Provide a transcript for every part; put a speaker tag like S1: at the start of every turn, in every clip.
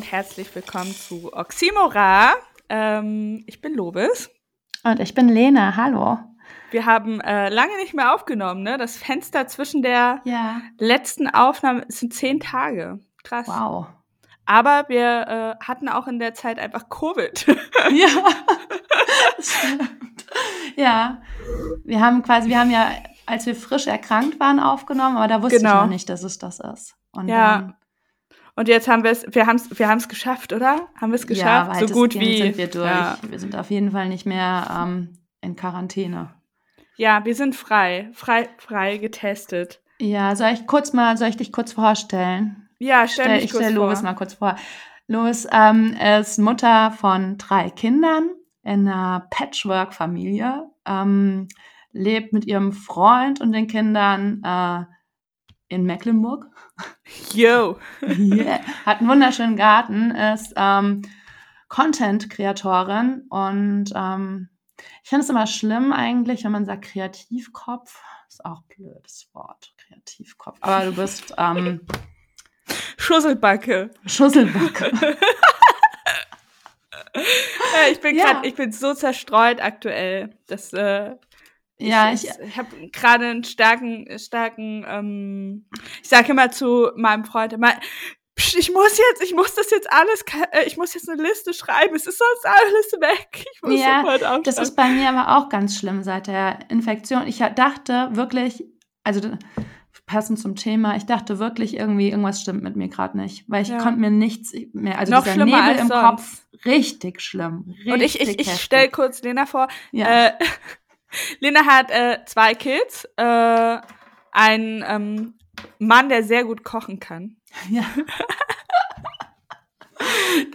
S1: und herzlich willkommen zu Oxymora. Ähm, ich bin Lobis.
S2: Und ich bin Lena. Hallo.
S1: Wir haben äh, lange nicht mehr aufgenommen, ne? Das Fenster zwischen der
S2: Ja.
S1: letzten Aufnahme sind zehn Tage. Krass.
S2: Wow.
S1: Aber wir äh, hatten auch in der Zeit einfach Covid.
S2: Ja. Ja. Wir haben quasi, wir haben ja, als wir frisch erkrankt waren, aufgenommen, aber da wusste
S1: Genau.
S2: ich noch nicht, dass es das ist. Und
S1: Ja,
S2: dann,
S1: Und jetzt haben wir es, wir haben es, wir haben es geschafft, oder? Haben wir es
S2: ja,
S1: geschafft? so gut wie.
S2: sind wir durch.
S1: Ja.
S2: Wir sind auf jeden Fall nicht mehr ähm, in Quarantäne.
S1: ja, wir sind frei, frei, frei getestet.
S2: Ja, soll ich kurz mal, soll ich dich kurz vorstellen?
S1: Ja, stell
S2: Stell, ich stelle. Lovis mal kurz vor. Lovis ähm, ist Mutter von drei Kindern in einer Patchwork-Familie, ähm, lebt mit ihrem Freund und den Kindern äh, in Mecklenburg.
S1: Yo.
S2: Yeah. Hat einen wunderschönen Garten, ist ähm, Content-Kreatorin und ähm, ich finde es immer schlimm eigentlich, wenn man sagt Kreativkopf. Ist auch ein blödes Wort, Kreativkopf. Aber du bist ähm,
S1: Schusselbacke.
S2: Schusselbacke.
S1: Ich bin
S2: Ja.
S1: grad, ich bin so zerstreut aktuell. Das, äh,
S2: Ja,
S1: ich,
S2: ich,
S1: ich habe gerade einen starken, starken, ähm, ich sage immer zu meinem Freund immer, "Psst, ich muss jetzt, ich muss das jetzt alles, äh, ich muss jetzt eine Liste schreiben, es ist sonst alles weg. Ich muss
S2: Ja,
S1: sofort aufschreiben.
S2: Das ist bei mir aber auch ganz schlimm seit der Infektion. Ich dachte wirklich, also passend zum Thema, ich dachte wirklich irgendwie, irgendwas stimmt mit mir gerade nicht, weil ich
S1: Ja.
S2: konnte mir nichts mehr, also
S1: Noch
S2: dieser
S1: schlimmer
S2: Nebel
S1: als
S2: im
S1: sonst.
S2: Kopf, richtig schlimm. Richtig
S1: Und ich, ich, ich stelle kurz Lena vor.
S2: ja.
S1: Äh, Lena hat äh, zwei Kids, äh, einen ähm, Mann, der sehr gut kochen kann.
S2: ja.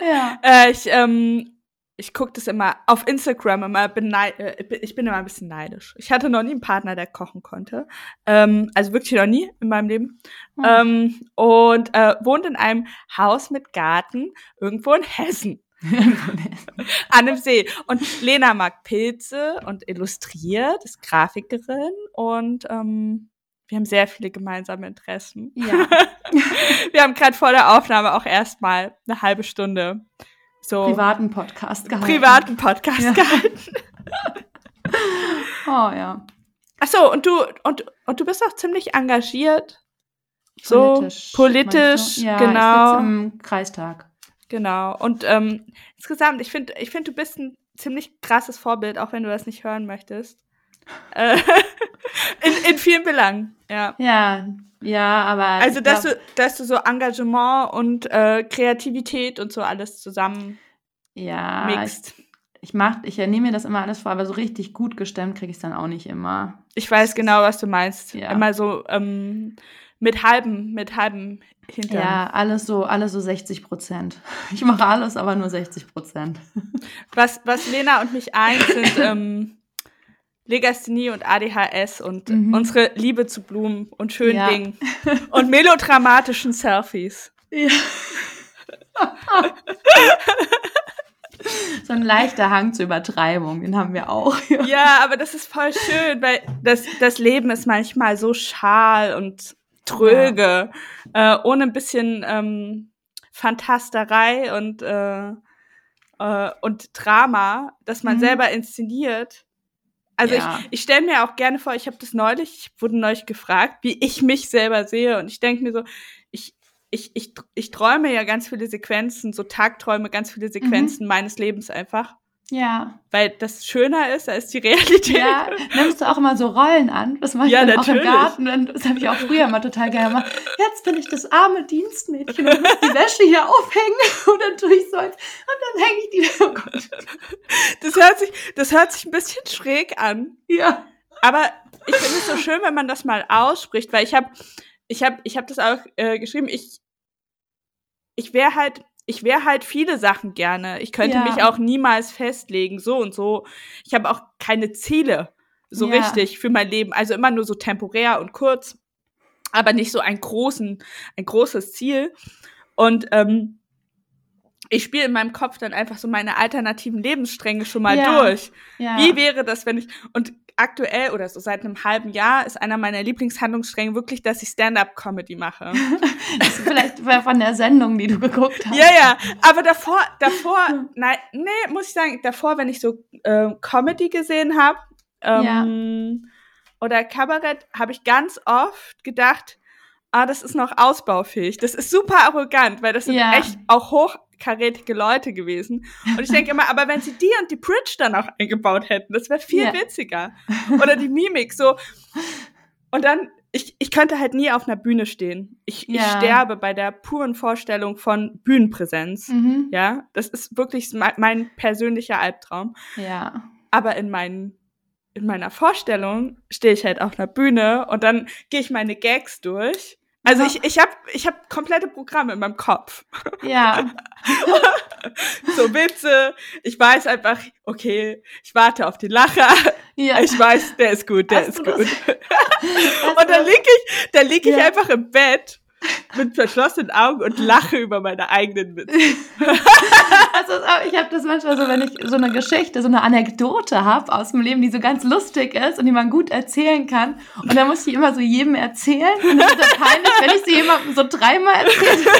S2: ja.
S1: Äh, ich ähm, ich gucke das immer auf Instagram immer äh, ich bin- immer ein bisschen neidisch. Ich hatte noch nie einen Partner, der kochen konnte. Ähm, also wirklich noch nie in meinem Leben.
S2: Hm.
S1: Ähm, und äh, wohnt in einem Haus mit Garten irgendwo in Hessen. An einem See. Und Lena mag Pilze und illustriert, ist Grafikerin und ähm, wir haben sehr viele gemeinsame Interessen.
S2: ja.
S1: Wir haben gerade vor der Aufnahme auch erstmal eine halbe Stunde so
S2: privaten Podcast gehalten.
S1: privaten Podcast
S2: Ja.
S1: gehalten.
S2: Oh ja.
S1: Ach so, und du und und du bist auch ziemlich engagiert. So
S2: Politisch.
S1: politisch,
S2: ja,
S1: genau.
S2: Ich sitze im Kreistag.
S1: Genau. Und ähm, insgesamt, ich finde, ich finde, du bist ein ziemlich krasses Vorbild, auch wenn du das nicht hören möchtest. Äh, in, in vielen Belangen, ja.
S2: Ja, ja, aber.
S1: Also, dass
S2: glaub-
S1: du, dass du so Engagement und äh, Kreativität und so alles zusammen
S2: ja,
S1: mixt.
S2: Ich, ich mach, ich nehme mir das immer alles vor, aber so richtig gut gestemmt kriege ich es dann auch nicht immer.
S1: Ich weiß genau, was du meinst.
S2: Ja.
S1: Immer so ähm, mit halbem, mit halbem Hintern.
S2: Ja, alles so, alles so 60 Prozent. Ich mache alles, aber nur 60 Prozent.
S1: Was, was Lena und mich eint, sind ähm, Legasthenie und ADHS und
S2: Mhm.
S1: unsere Liebe zu Blumen und schönen
S2: Ja.
S1: Dingen und melodramatischen Selfies.
S2: Ja. so ein leichter Hang zur Übertreibung, den haben wir auch.
S1: Ja, aber das ist voll schön, weil das, das Leben ist manchmal so schal und tröge, äh, ohne ein bisschen ähm, Fantasterei und, äh, äh, und Drama, das man
S2: Mhm.
S1: selber inszeniert. Also
S2: Ja.
S1: ich, ich stelle mir auch gerne vor, ich habe das neulich, ich wurde neulich gefragt, wie ich mich selber sehe. Und ich denke mir so, ich, ich, ich, ich träume ja ganz viele Sequenzen, so Tagträume, ganz viele Sequenzen meines Lebens einfach.
S2: Ja.
S1: Weil das schöner ist als die Realität.
S2: Ja, nimmst du auch immer so Rollen an? Das mache ich
S1: Ja,
S2: dann auch im
S1: natürlich.
S2: Garten. Das habe ich auch früher immer total gerne gemacht. Jetzt bin ich das arme Dienstmädchen und muss die Wäsche hier aufhängen und dann tue ich so als, und dann hänge ich die. Oh Gott.
S1: Das hört sich, das hört sich ein bisschen schräg an.
S2: Ja.
S1: Aber ich finde es so schön, wenn man das mal ausspricht, weil ich habe, ich habe, ich habe das auch äh, geschrieben. Ich, ich wäre halt, ich wäre halt viele Sachen gerne. Ich könnte
S2: Ja.
S1: mich auch niemals festlegen, so und so. Ich habe auch keine Ziele so
S2: Ja.
S1: richtig für mein Leben. Also immer nur so temporär und kurz, aber nicht so einen großen, ein großes Ziel. Und ähm, ich spiele in meinem Kopf dann einfach so meine alternativen Lebensstränge schon mal
S2: Ja.
S1: durch. Wie wäre das, wenn ich und aktuell oder so seit einem halben Jahr ist einer meiner Lieblingshandlungsstränge wirklich, dass ich Stand-up-Comedy mache.
S2: das ist vielleicht von der Sendung, die du geguckt hast.
S1: Ja, ja. Aber davor, davor, nein, nee, muss ich sagen, davor, wenn ich so äh, Comedy gesehen habe ähm, ja. oder Kabarett, habe ich ganz oft gedacht, ah, das ist noch ausbaufähig. Das ist super arrogant, weil das sind ja. echt auch hoch karätige Leute gewesen. Und ich denke immer, aber wenn sie die und die Bridge dann auch eingebaut hätten, das wäre viel yeah. witziger. Oder die Mimik, so. Und dann, ich, ich könnte halt nie auf einer Bühne stehen. Ich, ja. ich sterbe bei der puren Vorstellung von Bühnenpräsenz. Mhm. Ja, das ist wirklich mein, mein persönlicher Albtraum.
S2: Ja.
S1: Aber in meinen in meiner Vorstellung stehe ich halt auf einer Bühne und dann gehe ich meine Gags durch also ich, ich habe ich hab komplette Programme in meinem Kopf.
S2: Ja.
S1: so Witze. Ich weiß einfach, okay, ich warte auf den Lacher. Ja. Ich weiß, der ist gut, der Hast ist gut. und dann lieg ich, dann lieg ich ja. einfach im Bett mit verschlossenen Augen und lache über meine eigenen Witze.
S2: also, ich habe das manchmal so, wenn ich so eine Geschichte, so eine Anekdote habe aus dem Leben, die so ganz lustig ist und die man gut erzählen kann. Und dann muss ich immer so jedem erzählen. Und das ist das peinlich, wenn ich sie jemandem so dreimal erzähle.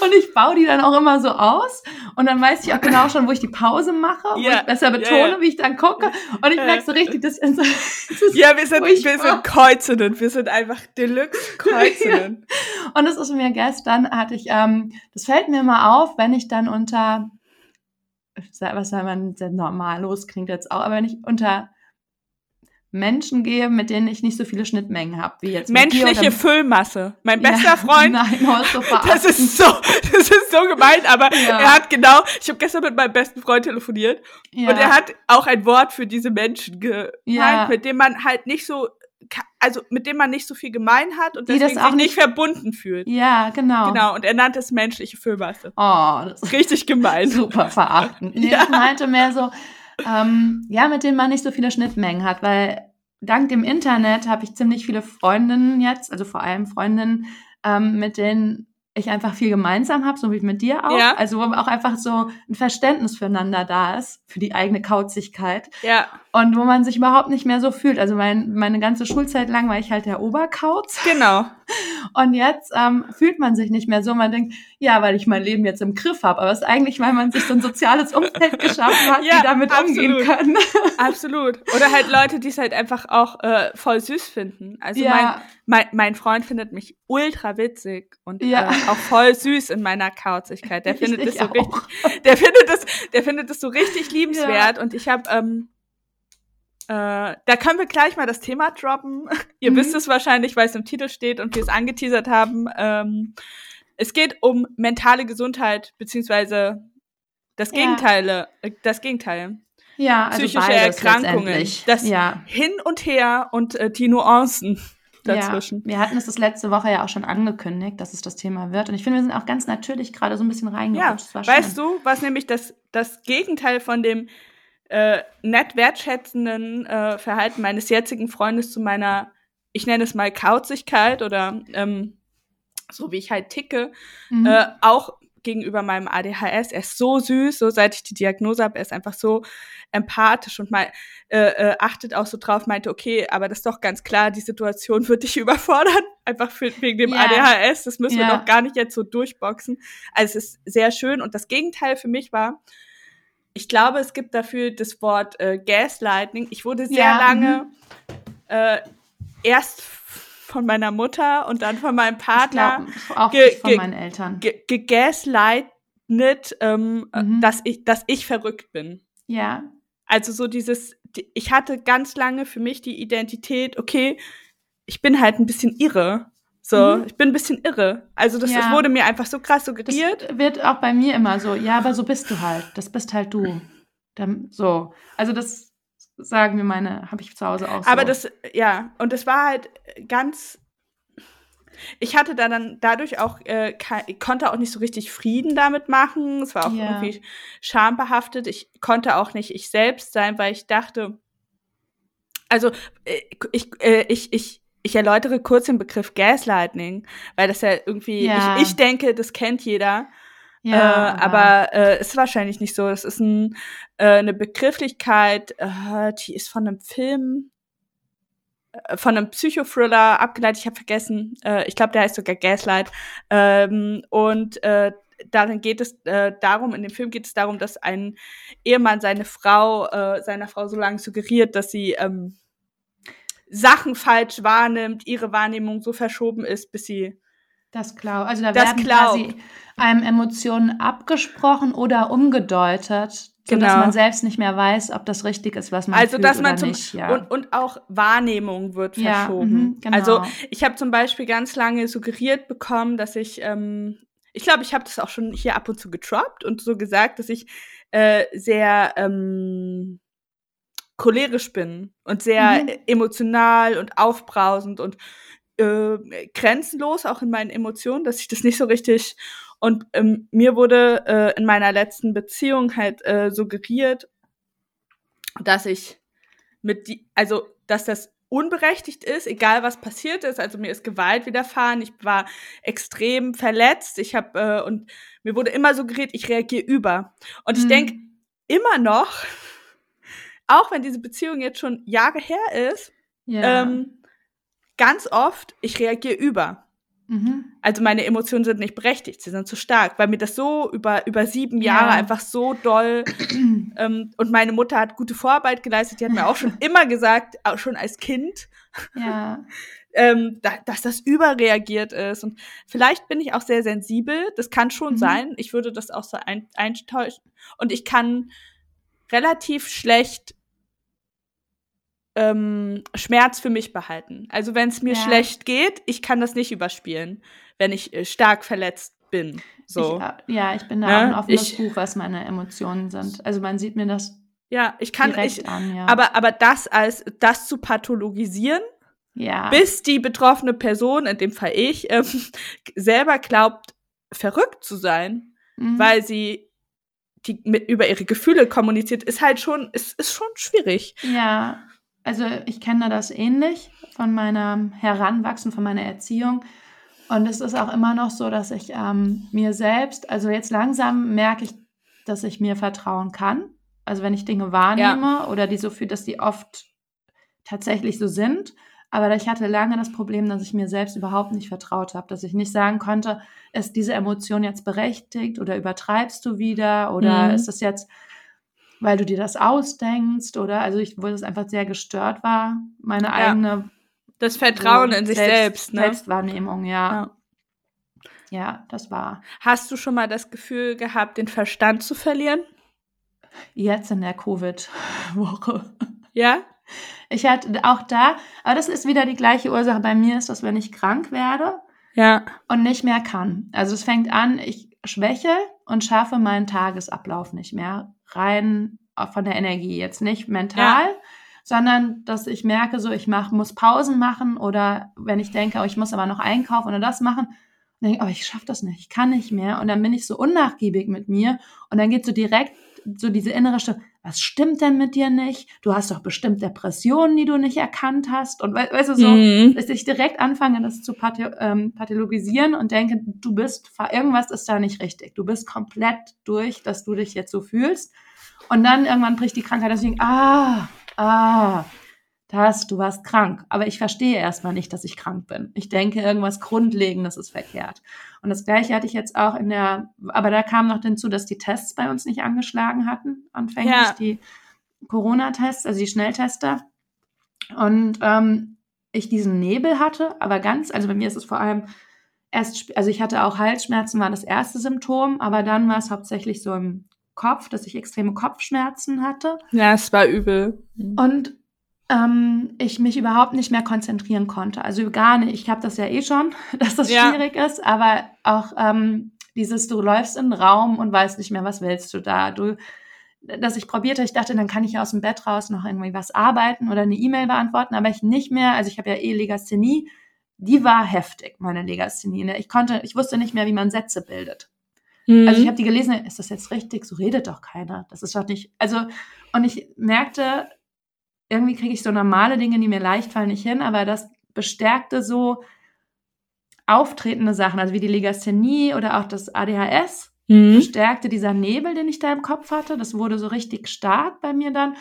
S2: Und ich baue die dann auch immer so aus. Und dann weiß ich auch genau schon, wo ich die Pause mache, wo ich besser betone, yeah, yeah. wie ich dann gucke. Und ich merke so richtig, dass so,
S1: das Ja, wir sind, wir sind Kreuzenden. Wir sind einfach Deluxe-Kreuzenden.
S2: Und das ist mir gestern, hatte ich, ähm, das fällt mir immer auf, wenn ich dann unter, was soll man, normal los klingt jetzt auch, aber wenn ich unter Menschen gehe, mit denen ich nicht so viele Schnittmengen habe, wie jetzt
S1: menschliche Füllmasse. Mein bester ja, Freund.
S2: Nein, so
S1: das ist so, das ist so gemein, aber ja. er hat genau. Ich habe gestern mit meinem besten Freund telefoniert ja. und er hat auch ein Wort für diese Menschen gemeint, mit dem man halt nicht so also mit dem man nicht so viel gemein hat und deswegen sich nicht verbunden fühlt.
S2: Ja, genau.
S1: Genau, und er nannte es menschliche Füllmasse.
S2: Oh, das ist
S1: richtig gemein.
S2: Super verachtend. Nee, ja. Ich meinte mehr so, ähm, ja, mit denen man nicht so viele Schnittmengen hat, weil dank dem Internet habe ich ziemlich viele Freundinnen jetzt, also vor allem Freundinnen, ähm, mit denen ich einfach viel gemeinsam habe, so wie mit dir auch. Ja. Also wo auch einfach so ein Verständnis füreinander da ist, für die eigene Kauzigkeit.
S1: Ja.
S2: Und wo man sich überhaupt nicht mehr so fühlt. Also mein, meine ganze Schulzeit lang war ich halt der Oberkauz.
S1: Genau.
S2: Und jetzt ähm, fühlt man sich nicht mehr so. Man denkt, ja, weil ich mein Leben jetzt im Griff habe. Aber es ist eigentlich, weil man sich so ein soziales Umfeld geschaffen hat, ja, die damit absolut. umgehen können.
S1: absolut. Oder halt Leute, die es halt einfach auch äh, voll süß finden. Also ja. mein, mein, mein Freund findet mich ultra witzig und ja. äh, auch voll süß in meiner Kauzigkeit. Der findet das so auch. richtig, der findet das, der findet das so richtig liebenswert. Und ich habe ähm, äh, da können wir gleich mal das Thema droppen. Ihr mhm. wisst es wahrscheinlich, weil es im Titel steht und wir es angeteasert haben. Ähm, es geht um mentale Gesundheit, beziehungsweise das Gegenteil, ja. Äh, das Gegenteil.
S2: Ja, also
S1: psychische Erkrankungen. Das ja. Hin und Her und äh, die Nuancen dazwischen.
S2: Ja, wir hatten es das letzte Woche ja auch schon angekündigt, dass es das Thema wird. Und ich finde, wir sind auch ganz natürlich gerade so ein bisschen reingerutscht.
S1: Ja, weißt du, was nämlich das, das Gegenteil von dem äh, nett wertschätzenden äh, Verhalten meines jetzigen Freundes zu meiner, ich nenne es mal Kauzigkeit oder ähm, so wie ich halt ticke, mhm. äh, auch gegenüber meinem ADHS. Er ist so süß, so seit ich die Diagnose habe, er ist einfach so empathisch und mal äh, äh, achtet auch so drauf, meinte, okay, aber das ist doch ganz klar, die Situation wird dich überfordern, einfach für, wegen dem yeah. ADHS, das müssen yeah. wir doch gar nicht jetzt so durchboxen. Also es ist sehr schön und das Gegenteil für mich war, ich glaube, es gibt dafür das Wort äh, Gaslighting. Ich wurde sehr ja, lange mhm. äh, erst von meiner Mutter und dann von meinem Partner
S2: glaub, auch ge von meinen Eltern
S1: gegaslightet, ähm, mhm. dass ich dass ich verrückt bin.
S2: Ja.
S1: Also so dieses ich hatte ganz lange für mich die Identität, okay, ich bin halt ein bisschen irre. So, mhm. ich bin ein bisschen irre. Also das, ja. das, wurde mir einfach so krass suggeriert.
S2: Das wird auch bei mir immer so, ja, aber so bist du halt. Das bist halt du. Dann, so. Also das sagen mir meine, habe ich zu Hause auch so.
S1: Aber das, ja, und das war halt ganz. Ich hatte da dann dadurch auch, äh, ich konnte auch nicht so richtig Frieden damit machen. Es war auch ja. irgendwie schambehaftet. Ich konnte auch nicht ich selbst sein, weil ich dachte, also äh, ich, äh, ich, ich, ich erläutere kurz den Begriff Gaslighting, weil das ja irgendwie, ja. Ich, ich denke, das kennt jeder. Ja, äh, aber äh, ist wahrscheinlich nicht so. Das ist ein, äh, eine Begrifflichkeit, äh, die ist von einem Film, äh, von einem Psychothriller abgeleitet. Ich habe vergessen. Äh, ich glaube, der heißt sogar Gaslight. Ähm, und darin geht es äh, darum, in dem Film geht es darum, dass ein Ehemann seine Frau, äh, seiner Frau so lange suggeriert, dass sie ähm, Sachen falsch wahrnimmt, ihre Wahrnehmung so verschoben ist, bis sie
S2: das glaubt. Also da werden quasi einem Emotionen abgesprochen oder umgedeutet, genau. sodass man selbst nicht mehr weiß, ob das richtig ist, was man also, fühlt dass man oder
S1: zum,
S2: nicht. Ja.
S1: Und, und auch Wahrnehmung wird verschoben. Ja, mh, genau. Also ich habe zum Beispiel ganz lange suggeriert bekommen, dass ich, ähm, ich glaube, ich habe das auch schon hier ab und zu getroppt und so gesagt, dass ich äh, sehr ähm, cholerisch bin und sehr mhm. emotional und aufbrausend und äh, grenzenlos, auch in meinen Emotionen, dass ich das nicht so richtig. Und ähm, mir wurde äh, in meiner letzten Beziehung halt äh, suggeriert, dass ich mit die, also dass das unberechtigt ist, egal was passiert ist. Also mir ist Gewalt widerfahren, ich war extrem verletzt, ich habe äh, und mir wurde immer suggeriert, ich reagiere über. Und ich mhm. denke immer noch, auch wenn diese Beziehung jetzt schon Jahre her ist, ja. ähm, ganz oft, ich reagiere über. Mhm. Also meine Emotionen sind nicht berechtigt, sie sind zu stark, weil mir das so über, über sieben Jahre ja. einfach so doll ähm, und meine Mutter hat gute Vorarbeit geleistet, die hat mir auch schon immer gesagt, auch schon als Kind, ja. ähm, da, dass das überreagiert ist. Und vielleicht bin ich auch sehr sensibel, das kann schon mhm. sein. Ich würde das auch so ein, eintäuschen. Und ich kann relativ schlecht ähm, Schmerz für mich behalten. Also wenn es mir ja. schlecht geht, ich kann das nicht überspielen, wenn ich äh, stark verletzt bin. So.
S2: Ich, ja, ich bin da ja, auch ein offenes ich, Buch, was meine Emotionen sind. Also man sieht mir das
S1: ja, ich kann ich, an, ja. aber aber das als das zu pathologisieren, ja. bis die betroffene Person, in dem Fall ich, ähm, selber glaubt verrückt zu sein, mhm. weil sie die mit über ihre Gefühle kommuniziert, ist halt schon ist, ist schon schwierig.
S2: Ja. Also ich kenne das ähnlich von meinem Heranwachsen, von meiner Erziehung. Und es ist auch immer noch so, dass ich ähm, mir selbst, also jetzt langsam merke ich, dass ich mir vertrauen kann. Also wenn ich Dinge wahrnehme ja. oder die so fühle, dass die oft tatsächlich so sind. Aber ich hatte lange das Problem, dass ich mir selbst überhaupt nicht vertraut habe, dass ich nicht sagen konnte, ist diese Emotion jetzt berechtigt oder übertreibst du wieder oder mhm. ist das jetzt weil du dir das ausdenkst oder also ich, wo es einfach sehr gestört war, meine ja. eigene
S1: das Vertrauen so, in sich selbst, selbst
S2: ne? Selbstwahrnehmung, ja. ja. Ja, das war.
S1: Hast du schon mal das Gefühl gehabt, den Verstand zu verlieren?
S2: Jetzt in der Covid-Woche.
S1: Ja?
S2: Ich hatte auch da, aber das ist wieder die gleiche Ursache bei mir, ist, dass wenn ich krank werde
S1: ja.
S2: und nicht mehr kann. Also es fängt an, ich schwäche und schaffe meinen Tagesablauf nicht mehr rein von der Energie, jetzt nicht mental, ja. sondern dass ich merke, so ich mach, muss Pausen machen oder wenn ich denke, oh, ich muss aber noch einkaufen oder das machen, dann denke ich, oh, ich schaffe das nicht, ich kann nicht mehr und dann bin ich so unnachgiebig mit mir und dann geht so direkt so diese innere Stimme, was stimmt denn mit dir nicht? Du hast doch bestimmt Depressionen, die du nicht erkannt hast. Und we weißt du so, mhm. dass ich direkt anfange, das zu pathi ähm, pathologisieren und denke, du bist, irgendwas ist da nicht richtig. Du bist komplett durch, dass du dich jetzt so fühlst. Und dann irgendwann bricht die Krankheit, deswegen, ah, ah, das, du warst krank. Aber ich verstehe erstmal nicht, dass ich krank bin. Ich denke, irgendwas Grundlegendes ist verkehrt. Und das Gleiche hatte ich jetzt auch in der, aber da kam noch hinzu, dass die Tests bei uns nicht angeschlagen hatten, anfänglich, ja. die Corona-Tests, also die Schnelltester. Und ähm, ich diesen Nebel hatte, aber ganz, also bei mir ist es vor allem erst, also ich hatte auch Halsschmerzen, war das erste Symptom, aber dann war es hauptsächlich so im Kopf, dass ich extreme Kopfschmerzen hatte.
S1: Ja, es war übel.
S2: Und ähm, ich mich überhaupt nicht mehr konzentrieren konnte. Also gar nicht. Ich habe das ja eh schon, dass das ja. schwierig ist, aber auch ähm, dieses, du läufst in den Raum und weißt nicht mehr, was willst du da. Du, dass ich probierte, ich dachte, dann kann ich aus dem Bett raus noch irgendwie was arbeiten oder eine E-Mail beantworten, aber ich nicht mehr, also ich habe ja eh Legasthenie, die war heftig, meine Legasthenie. Ne? Ich konnte, ich wusste nicht mehr, wie man Sätze bildet. Mhm. Also ich habe die gelesen, ist das jetzt richtig? So redet doch keiner. Das ist doch nicht. Also, und ich merkte, irgendwie kriege ich so normale Dinge, die mir leicht fallen, nicht hin, aber das bestärkte so auftretende Sachen, also wie die Legasthenie oder auch das ADHS, mhm. verstärkte dieser Nebel, den ich da im Kopf hatte. Das wurde so richtig stark bei mir dann.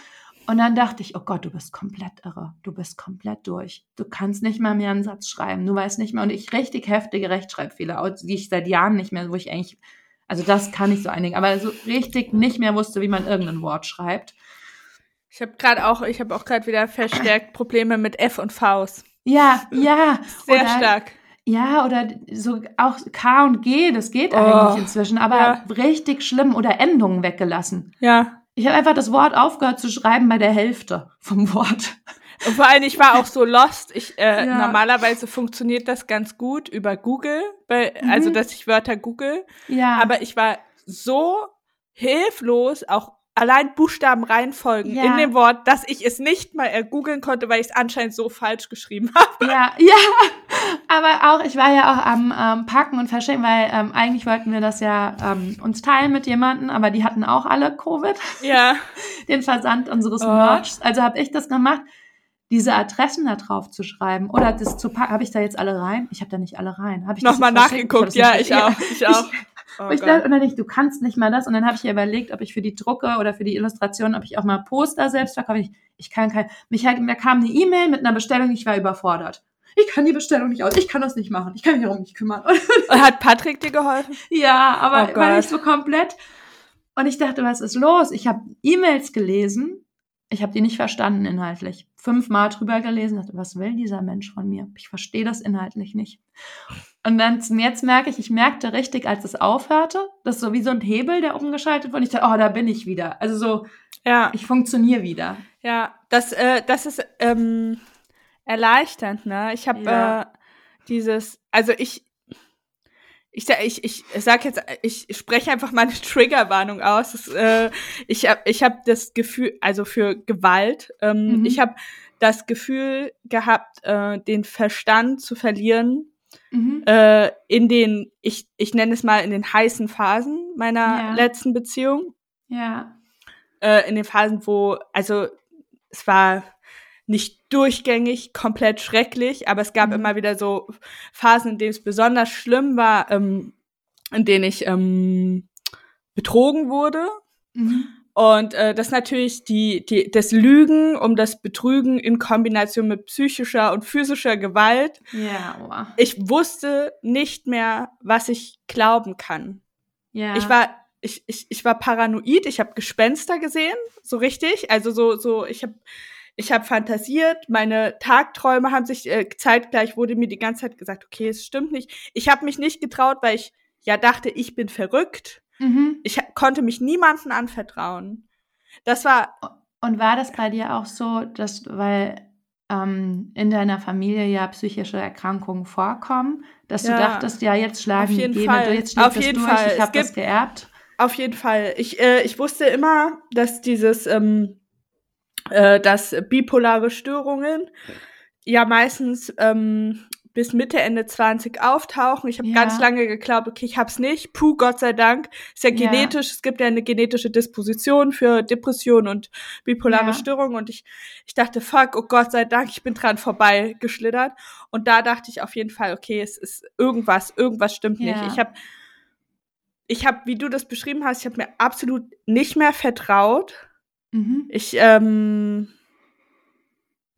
S2: Und dann dachte ich, oh Gott, du bist komplett irre. Du bist komplett durch. Du kannst nicht mal mehr einen Satz schreiben. Du weißt nicht mehr. Und ich richtig heftige Rechtschreibfehler, die ich seit Jahren nicht mehr, wo ich eigentlich, also das kann ich so einigen, aber so richtig nicht mehr wusste, wie man irgendein Wort schreibt.
S1: Ich habe gerade auch, ich habe auch gerade wieder verstärkt Probleme mit F und Vs.
S2: Ja, ja.
S1: Sehr oder, stark.
S2: Ja, oder so auch K und G, das geht oh, eigentlich inzwischen, aber ja. richtig schlimm oder Endungen weggelassen.
S1: Ja.
S2: Ich habe einfach das Wort aufgehört zu schreiben bei der Hälfte vom Wort.
S1: Und vor allem, ich war auch so lost. Ich, äh, ja. Normalerweise funktioniert das ganz gut über Google, bei, mhm. also dass ich Wörter google.
S2: Ja.
S1: Aber ich war so hilflos, auch allein Buchstaben reinfolgen ja. in dem Wort, dass ich es nicht mal googeln konnte, weil ich es anscheinend so falsch geschrieben habe.
S2: Ja, ja. Aber auch, ich war ja auch am ähm, Packen und Verschicken, weil ähm, eigentlich wollten wir das ja ähm, uns teilen mit jemandem, aber die hatten auch alle Covid.
S1: Ja.
S2: Den Versand unseres oh. Merchs. Also habe ich das gemacht, diese Adressen da drauf zu schreiben oder das zu packen. Habe ich da jetzt alle rein? Ich habe da nicht alle rein. Habe ich
S1: nochmal nachgeguckt? Ich ja, ich auch. Ich auch. Ich,
S2: Oh ich dachte, und dann nicht, du kannst nicht mal das. Und dann habe ich ja überlegt, ob ich für die Drucke oder für die Illustration, ob ich auch mal Poster selbst verkaufe. Ich, ich kann kein, mich halt, mir kam eine E-Mail mit einer Bestellung, ich war überfordert. Ich kann die Bestellung nicht aus, ich kann das nicht machen, ich kann mich darum nicht kümmern.
S1: Und hat Patrick dir geholfen?
S2: Ja, aber oh war nicht so komplett. Und ich dachte, was ist los? Ich habe E-Mails gelesen, ich habe die nicht verstanden inhaltlich. Fünfmal drüber gelesen, dachte, was will dieser Mensch von mir? Ich verstehe das inhaltlich nicht. Und dann jetzt merke ich, ich merkte richtig, als es aufhörte, dass so wie so ein Hebel, der umgeschaltet wurde. Ich dachte, oh, da bin ich wieder. Also so, ja, ich funktioniere wieder.
S1: Ja, das, äh, das ist ähm, erleichternd, ne? Ich habe ja. äh, dieses, also ich, ich, ich, ich sag jetzt, ich spreche einfach meine Triggerwarnung aus. Das, äh, ich habe ich hab das Gefühl, also für Gewalt, ähm, mhm. ich habe das Gefühl gehabt, äh, den Verstand zu verlieren Mhm. Äh, in den, ich, ich nenne es mal in den heißen Phasen meiner ja. letzten Beziehung.
S2: Ja.
S1: Äh, in den Phasen, wo, also es war nicht durchgängig, komplett schrecklich, aber es gab mhm. immer wieder so Phasen, in denen es besonders schlimm war, ähm, in denen ich ähm, betrogen wurde. Mhm. Und äh, das natürlich die, die, das Lügen um das Betrügen in Kombination mit psychischer und physischer Gewalt.
S2: Ja, wow.
S1: Ich wusste nicht mehr, was ich glauben kann.
S2: Ja.
S1: Ich war, ich, ich, ich war paranoid, ich habe Gespenster gesehen, so richtig. Also so, so, ich habe ich hab fantasiert, meine Tagträume haben sich äh, zeitgleich wurde mir die ganze Zeit gesagt, okay, es stimmt nicht. Ich habe mich nicht getraut, weil ich ja dachte, ich bin verrückt. Mhm. Ich konnte mich niemandem anvertrauen. Das war.
S2: Und war das bei dir auch so, dass, weil ähm, in deiner Familie ja psychische Erkrankungen vorkommen, dass ja, du dachtest, ja, jetzt schlagen
S1: die Gene,
S2: jetzt schlägt auf jeden durch, Fall. ich habe das geerbt?
S1: Auf jeden Fall. Ich, äh, ich wusste immer, dass dieses, ähm, äh, dass bipolare Störungen ja meistens ähm, bis Mitte, Ende 20 auftauchen. Ich habe ja. ganz lange geglaubt, okay, ich hab's nicht. Puh, Gott sei Dank. Ist ja genetisch. Ja. Es gibt ja eine genetische Disposition für Depression und bipolare ja. Störungen. Und ich, ich dachte, fuck, oh Gott sei Dank, ich bin dran vorbei geschlittert. Und da dachte ich auf jeden Fall, okay, es ist irgendwas, irgendwas stimmt nicht. Ich habe ich habe, wie du das beschrieben hast, ich habe mir absolut nicht mehr vertraut. Mhm. Ich, ähm,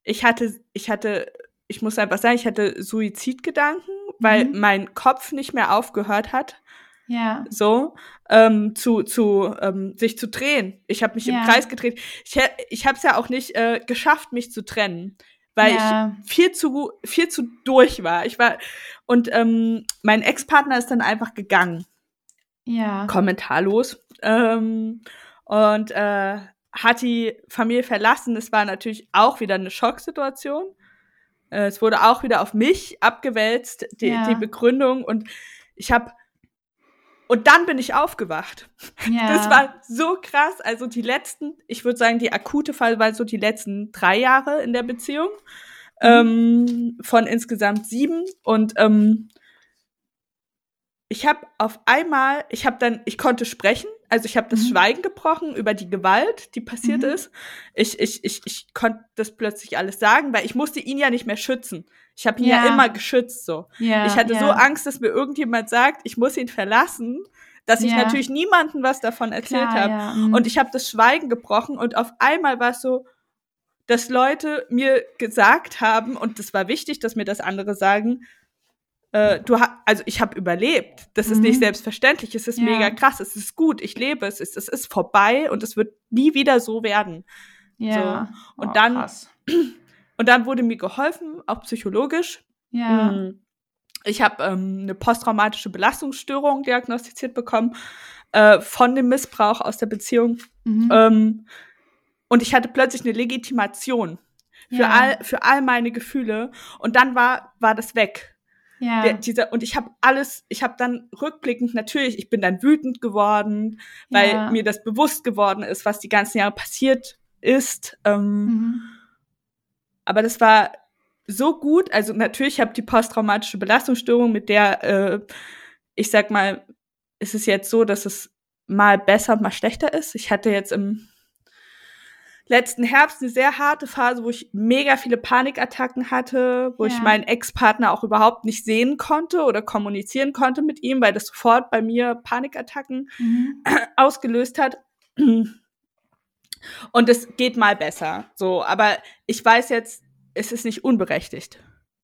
S1: ich hatte, ich hatte ich muss einfach sagen, ich hatte Suizidgedanken, weil mhm. mein Kopf nicht mehr aufgehört hat.
S2: Ja.
S1: So, ähm, zu, zu, ähm, sich zu drehen. Ich habe mich ja. im Kreis gedreht. Ich, ich habe es ja auch nicht äh, geschafft, mich zu trennen, weil ja. ich viel zu, viel zu durch war. Ich war, und ähm, mein Ex-Partner ist dann einfach gegangen.
S2: Ja.
S1: Kommentarlos. Ähm, und äh, hat die Familie verlassen. Es war natürlich auch wieder eine Schocksituation. Äh, es wurde auch wieder auf mich abgewälzt, die, ja. die Begründung. Und ich habe und dann bin ich aufgewacht. Ja. Das war so krass. Also die letzten, ich würde sagen, die akute Fall war so die letzten drei Jahre in der Beziehung. Mhm. Ähm, von insgesamt sieben. Und ähm, ich habe auf einmal, ich habe dann, ich konnte sprechen, also ich habe das mhm. Schweigen gebrochen über die Gewalt, die passiert mhm. ist. Ich, ich, ich, ich konnte das plötzlich alles sagen, weil ich musste ihn ja nicht mehr schützen. Ich habe ihn ja. ja. immer geschützt so. Ja, ich hatte ja. so Angst, dass mir irgendjemand sagt, ich muss ihn verlassen, dass ich natürlich niemandem was davon erzählt habe.
S2: mhm.
S1: Und ich habe das Schweigen gebrochen und auf einmal war es so, dass Leute mir gesagt haben, und das war wichtig, dass mir das andere sagen, äh, du ha also ich habe überlebt. Das ist
S2: Mhm.
S1: nicht selbstverständlich. Es ist
S2: Ja.
S1: mega krass. Es ist gut. Ich lebe es. Es, es ist vorbei und es wird nie wieder so werden.
S2: ja.
S1: Und
S2: Oh,
S1: dann-
S2: krass.
S1: Und dann wurde mir geholfen, auch psychologisch.
S2: Ja.
S1: Mm. Ich habe ähm, eine posttraumatische Belastungsstörung diagnostiziert bekommen äh, von dem Missbrauch aus der Beziehung.
S2: Mhm.
S1: Ähm, und ich hatte plötzlich eine Legitimation für,
S2: ja.
S1: all, für all meine Gefühle. Und dann war, war das weg.
S2: Ja.
S1: Der, dieser, und ich habe alles, ich habe dann rückblickend natürlich, ich bin dann wütend geworden, weil
S2: Ja.
S1: mir das bewusst geworden ist, was die ganzen Jahre passiert ist. Ähm,
S2: Mhm.
S1: aber das war so gut. Also natürlich habe die posttraumatische Belastungsstörung, mit der, äh, ich sag mal, ist es jetzt so, dass es mal besser, mal schlechter ist. Ich hatte jetzt im letzten Herbst eine sehr harte Phase, wo ich mega viele Panikattacken hatte, wo ich
S2: Ja.
S1: meinen Ex-Partner auch überhaupt nicht sehen konnte oder kommunizieren konnte mit ihm, weil das sofort bei mir Panikattacken
S2: Mhm.
S1: ausgelöst hat. Und es geht mal besser. So, aber ich weiß jetzt, es ist nicht unberechtigt.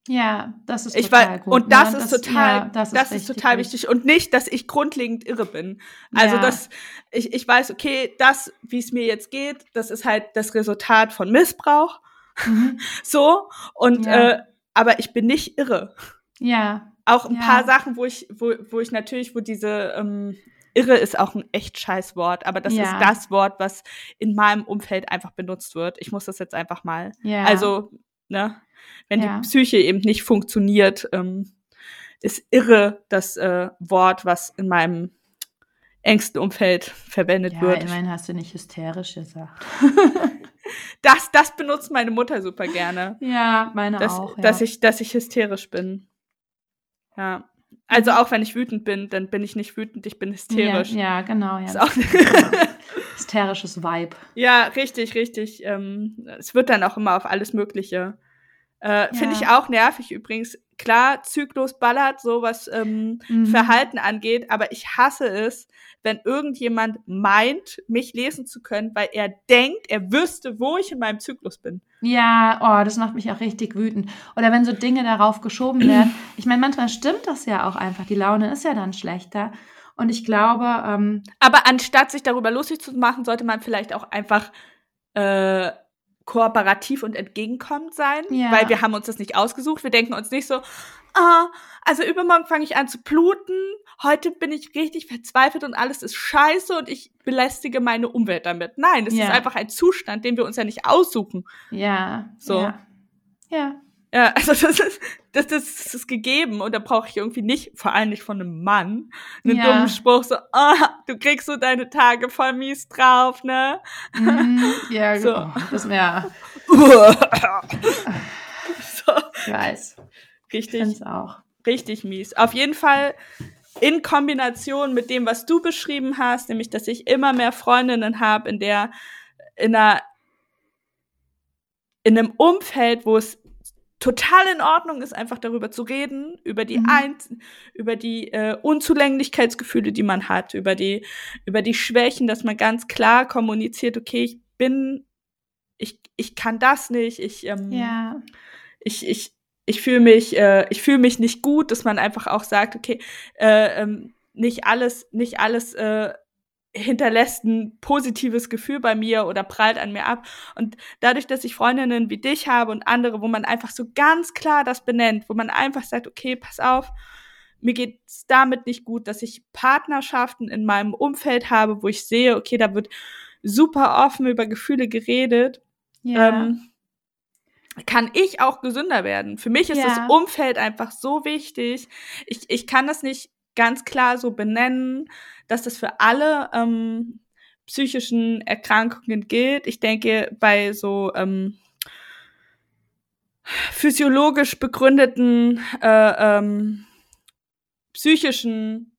S2: Ja, das ist
S1: Ich
S2: total gut.
S1: und das
S2: ne?
S1: ist total,
S2: ja,
S1: das,
S2: das,
S1: ist, total wichtig. Und nicht, dass ich grundlegend irre bin. Also,
S2: Ja.
S1: dass ich, ich weiß, okay, das, wie es mir jetzt geht, das ist halt das Resultat von Missbrauch.
S2: Mhm.
S1: So. Und,
S2: Ja.
S1: äh, aber ich bin nicht irre.
S2: Ja,
S1: Auch ein paar Sachen, wo ich, wo, wo ich natürlich, wo diese ähm, Irre ist auch ein echt scheiß Wort, aber das ist das Wort, was in meinem Umfeld einfach benutzt wird. Ich muss das jetzt einfach mal.
S2: ja.
S1: Also, ne, wenn
S2: Ja.
S1: die Psyche eben nicht funktioniert, ähm, ist irre das äh, Wort, was in meinem engsten Umfeld verwendet
S2: ja,
S1: wird.
S2: immerhin hast du nicht hysterisch gesagt.
S1: Das, das benutzt meine Mutter super gerne.
S2: Ja, meine
S1: dass,
S2: auch. Ja.
S1: dass ich, dass ich hysterisch bin. Ja. Also auch wenn ich wütend bin, dann bin ich nicht wütend, ich bin hysterisch.
S2: Ja, ja genau. Ja.
S1: Ist auch,
S2: Hysterisches Vibe.
S1: ja, richtig, richtig. Ähm, es wird dann auch immer auf alles Mögliche. Äh, Finde
S2: Ja.
S1: ich auch nervig übrigens. Klar, Zyklus ballert, so was ähm,
S2: Mhm.
S1: Verhalten angeht, aber ich hasse es, wenn irgendjemand meint, mich lesen zu können, weil er denkt, er wüsste, wo ich in meinem Zyklus bin.
S2: Ja, oh, das macht mich auch richtig wütend. Oder wenn so Dinge darauf geschoben werden. Ich meine, manchmal stimmt das ja auch einfach. Die Laune ist ja dann schlechter. Und ich glaube, ähm,
S1: Aber anstatt sich darüber lustig zu machen, sollte man vielleicht auch einfach äh, kooperativ und entgegenkommend sein,
S2: Ja.
S1: weil wir haben uns das nicht ausgesucht. Wir denken uns nicht so, ah, also übermorgen fange ich an zu bluten, heute bin ich richtig verzweifelt und alles ist scheiße und ich belästige meine Umwelt damit. Nein, es
S2: Ja.
S1: ist einfach ein Zustand, den wir uns ja nicht aussuchen.
S2: ja.
S1: So.
S2: Ja. ja.
S1: Ja, also das ist, das, das ist gegeben und da brauche ich irgendwie nicht, vor allem nicht von einem Mann, einen
S2: Ja.
S1: dummen Spruch so, ah, du kriegst so deine Tage voll mies drauf, ne?
S2: Mhm, ja,
S1: So.
S2: oh, das ja,
S1: so,
S2: ich weiß. Ich
S1: richtig,
S2: es auch.
S1: richtig mies. Auf jeden Fall in Kombination mit dem, was du beschrieben hast, nämlich, dass ich immer mehr Freundinnen habe, in der, in einer, in einem Umfeld, wo es total in Ordnung ist, einfach darüber zu reden, über die
S2: Mhm.
S1: Einz über die äh, Unzulänglichkeitsgefühle, die man hat, über die, über die Schwächen, dass man ganz klar kommuniziert, okay, ich bin, ich, ich kann das nicht, ich, ähm,
S2: Ja.
S1: ich, ich, ich fühle mich, äh, ich fühle mich nicht gut, dass man einfach auch sagt, okay, äh, ähm, nicht alles, nicht alles äh, hinterlässt ein positives Gefühl bei mir oder prallt an mir ab. Und dadurch, dass ich Freundinnen wie dich habe und andere, wo man einfach so ganz klar das benennt, wo man einfach sagt, okay, pass auf, mir geht's damit nicht gut, dass ich Partnerschaften in meinem Umfeld habe, wo ich sehe, okay, da wird super offen über Gefühle geredet,
S2: Ja.
S1: ähm, kann ich auch gesünder werden. Für mich ist
S2: Ja.
S1: das Umfeld einfach so wichtig. Ich, ich kann das nicht ganz klar so benennen, dass das für alle ähm, psychischen Erkrankungen gilt. Ich denke, bei so ähm, physiologisch begründeten äh, ähm, psychischen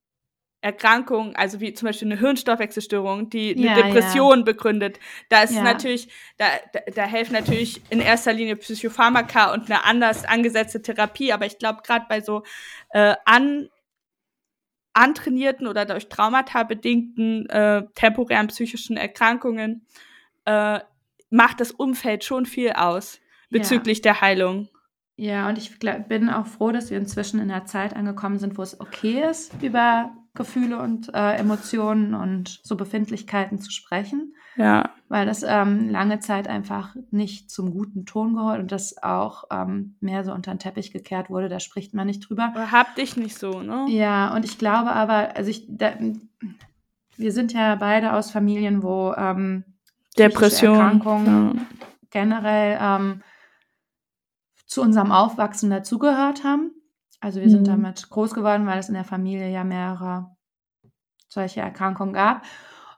S1: Erkrankungen, also wie zum Beispiel eine Hirnstoffwechselstörung, die eine
S2: Ja,
S1: Depression begründet, da ist
S2: Ja.
S1: natürlich, da, da, da helfen natürlich in erster Linie Psychopharmaka und eine anders angesetzte Therapie, aber ich glaube gerade bei so äh, an antrainierten oder durch Traumata bedingten äh, temporären psychischen Erkrankungen äh, macht das Umfeld schon viel aus bezüglich ja. der Heilung.
S2: Ja, und ich bin auch froh, dass wir inzwischen in einer Zeit angekommen sind, wo es okay ist, über Gefühle und äh, Emotionen und so Befindlichkeiten zu sprechen.
S1: Ja.
S2: Weil das ähm, lange Zeit einfach nicht zum guten Ton gehört und das auch ähm, mehr so unter den Teppich gekehrt wurde. Da spricht man nicht drüber.
S1: Aber hab dich nicht so, ne?
S2: Ja, und ich glaube aber, also ich, da, wir sind ja beide aus Familien, wo ähm,
S1: Depression,
S2: Erkrankungen ja. generell ähm, zu unserem Aufwachsen dazugehört haben. Also wir mhm. sind damit groß geworden, weil es in der Familie ja mehrere solche Erkrankungen gab.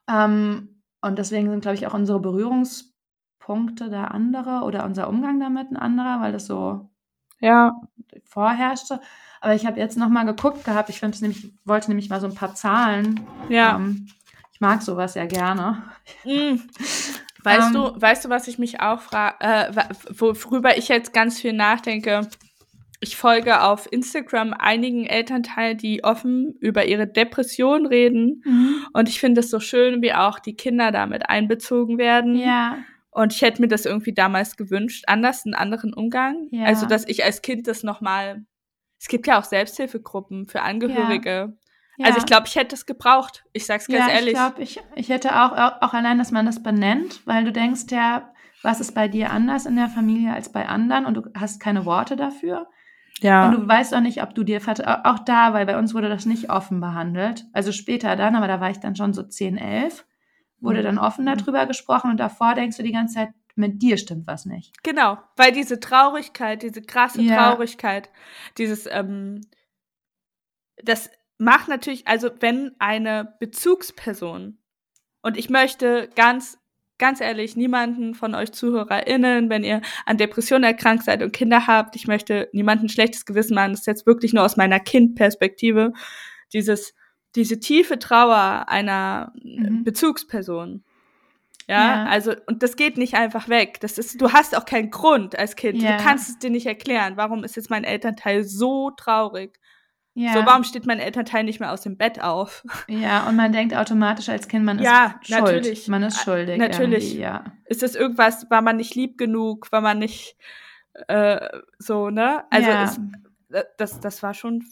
S2: Ähm, und deswegen sind, glaube ich, auch unsere Berührungspunkte da andere oder unser Umgang damit ein anderer, weil das so
S1: ja.
S2: vorherrschte. Aber ich habe jetzt nochmal geguckt gehabt. Ich nämlich, wollte nämlich mal so ein paar Zahlen.
S1: Ja. Ähm,
S2: ich mag sowas ja gerne.
S1: Mm. Weißt ähm. du, weißt du, was ich mich auch frage, äh, worüber ich jetzt ganz viel nachdenke? Ich folge auf Instagram einigen Elternteilen, die offen über ihre Depression reden. Mhm. Und ich finde es so schön, wie auch die Kinder damit einbezogen werden.
S2: Ja.
S1: Und ich hätte mir das irgendwie damals gewünscht, anders, einen anderen Umgang. Ja. Also, dass ich als Kind das nochmal. Es gibt ja auch Selbsthilfegruppen für Angehörige. Ja. Ja. Also ich glaube, ich hätte es gebraucht. Ich sag's ganz
S2: ja,
S1: ehrlich.
S2: Ich glaube, ich, ich hätte auch, auch, auch allein, dass man das benennt, weil du denkst ja, was ist bei dir anders in der Familie als bei anderen und du hast keine Worte dafür.
S1: Ja.
S2: Und du weißt auch nicht, ob du dir auch da, weil bei uns wurde das nicht offen behandelt. Also später dann, aber da war ich dann schon so 10, 11, wurde dann offen mhm. darüber gesprochen und davor denkst du die ganze Zeit, mit dir stimmt was nicht.
S1: Genau, weil diese Traurigkeit, diese krasse ja. Traurigkeit, dieses, ähm, das macht natürlich, also wenn eine Bezugsperson, und ich möchte ganz ganz ehrlich, niemanden von euch ZuhörerInnen, wenn ihr an Depressionen erkrankt seid und Kinder habt, ich möchte niemanden schlechtes Gewissen machen, das ist jetzt wirklich nur aus meiner Kindperspektive, dieses, diese tiefe Trauer einer mhm. Bezugsperson. Ja, ja, also, und das geht nicht einfach weg. Das ist, du hast auch keinen Grund als Kind. Ja. Du kannst es dir nicht erklären. Warum ist jetzt mein Elternteil so traurig? Ja. So, warum steht mein Elternteil nicht mehr aus dem Bett auf?
S2: Ja, und man denkt automatisch als Kind, man ist
S1: ja, schuld. Natürlich.
S2: Man ist schuldig.
S1: Natürlich. Ja. Ist das irgendwas, war man nicht lieb genug, war man nicht äh, so, ne? Also ja. es, das, das war schon.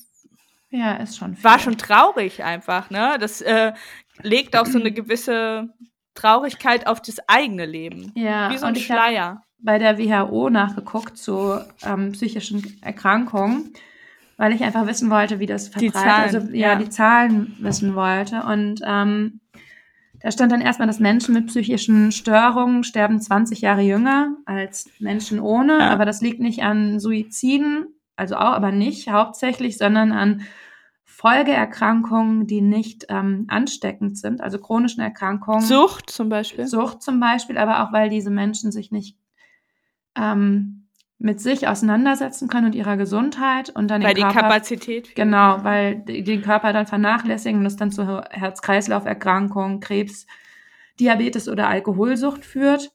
S2: Ja, ist schon. Viel.
S1: War schon traurig einfach, ne? Das äh, legt auch so eine gewisse Traurigkeit auf das eigene Leben.
S2: Ja.
S1: Wie so ein Schleier.
S2: Bei der WHO nachgeguckt zu ähm, psychischen Erkrankungen weil ich einfach wissen wollte, wie das verbreitet,
S1: die Zahlen,
S2: also ja, ja, die Zahlen wissen wollte. Und ähm, da stand dann erstmal, dass Menschen mit psychischen Störungen sterben 20 Jahre jünger als Menschen ohne. Ja. Aber das liegt nicht an Suiziden, also auch, aber nicht hauptsächlich, sondern an Folgeerkrankungen, die nicht ähm, ansteckend sind, also chronischen Erkrankungen.
S1: Sucht zum Beispiel.
S2: Sucht zum Beispiel, aber auch weil diese Menschen sich nicht ähm, mit sich auseinandersetzen können und ihrer Gesundheit und dann
S1: weil
S2: den
S1: Körper, die Kapazität
S2: genau, weil den Körper dann vernachlässigen und es dann zu Herz-Kreislauf-Erkrankungen, Krebs, Diabetes oder Alkoholsucht führt.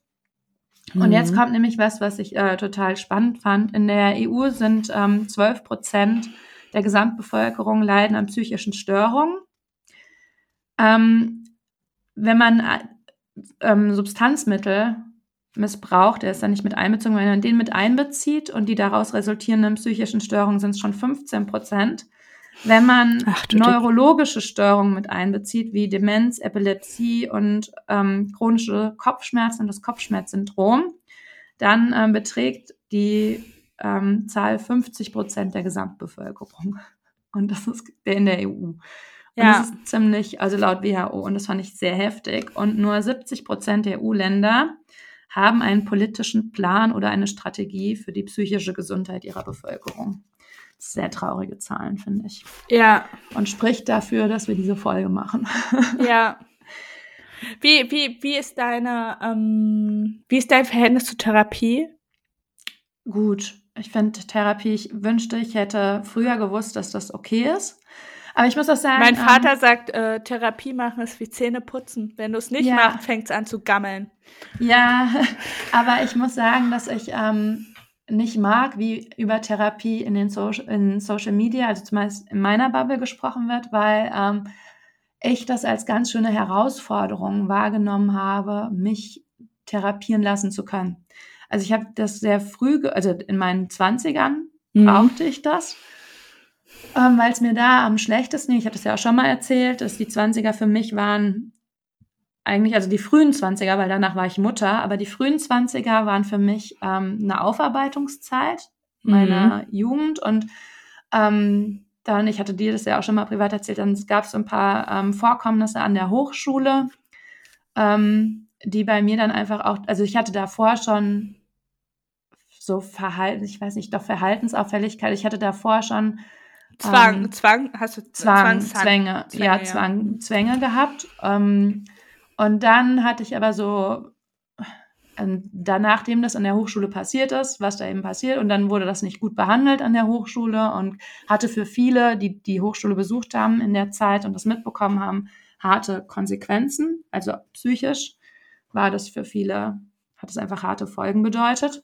S2: Mhm. Und jetzt kommt nämlich was, was ich äh, total spannend fand. In der EU sind ähm, 12 Prozent der Gesamtbevölkerung leiden an psychischen Störungen. Ähm, wenn man äh, ähm, Substanzmittel missbraucht, der ist dann nicht mit einbezogen, wenn man den mit einbezieht und die daraus resultierenden psychischen Störungen sind es schon 15 Prozent. Wenn man Ach, neurologische Störungen mit einbezieht, wie Demenz, Epilepsie und ähm, chronische Kopfschmerzen und das Kopfschmerzsyndrom, dann ähm, beträgt die ähm, Zahl 50 Prozent der Gesamtbevölkerung. Und das ist in der EU. Und ja. das ist ziemlich, also laut WHO, und das fand ich sehr heftig. Und nur 70 Prozent der EU-Länder haben einen politischen Plan oder eine Strategie für die psychische Gesundheit ihrer Bevölkerung. Sehr traurige Zahlen, finde ich.
S1: Ja.
S2: Und spricht dafür, dass wir diese Folge machen.
S1: Ja. Wie, wie, wie ist deine, ähm, wie ist dein Verhältnis zur Therapie?
S2: Gut. Ich finde Therapie, ich wünschte, ich hätte früher gewusst, dass das okay ist. Aber ich muss auch sagen.
S1: Mein Vater ähm, sagt, äh, Therapie machen ist wie Zähne putzen. Wenn du es nicht ja. machst, fängt es an zu gammeln.
S2: Ja, aber ich muss sagen, dass ich ähm, nicht mag, wie über Therapie in den Social, in Social Media, also zumeist in meiner Bubble gesprochen wird, weil ähm, ich das als ganz schöne Herausforderung wahrgenommen habe, mich therapieren lassen zu können. Also ich habe das sehr früh, also in meinen Zwanzigern mhm. brauchte ich das, ähm, weil es mir da am schlechtesten, ich habe das ja auch schon mal erzählt, dass die Zwanziger für mich waren eigentlich, also die frühen Zwanziger, weil danach war ich Mutter, aber die frühen Zwanziger waren für mich ähm, eine Aufarbeitungszeit meiner mhm. Jugend und ähm, dann, ich hatte dir das ja auch schon mal privat erzählt, dann gab es so ein paar ähm, Vorkommnisse an der Hochschule, ähm, die bei mir dann einfach auch, also ich hatte davor schon so Verhalten, ich weiß nicht, doch Verhaltensauffälligkeit. Ich hatte davor schon
S1: Zwang, ähm, Zwang, hast du
S2: Zwang, Zwänge, Zwänge, ja, Zwang, ja. Zwänge gehabt. Ähm, und dann hatte ich aber so, ähm, danach, nachdem das an der Hochschule passiert ist, was da eben passiert, und dann wurde das nicht gut behandelt an der Hochschule und hatte für viele, die die Hochschule besucht haben in der Zeit und das mitbekommen haben, harte Konsequenzen. Also psychisch war das für viele, hat es einfach harte Folgen bedeutet.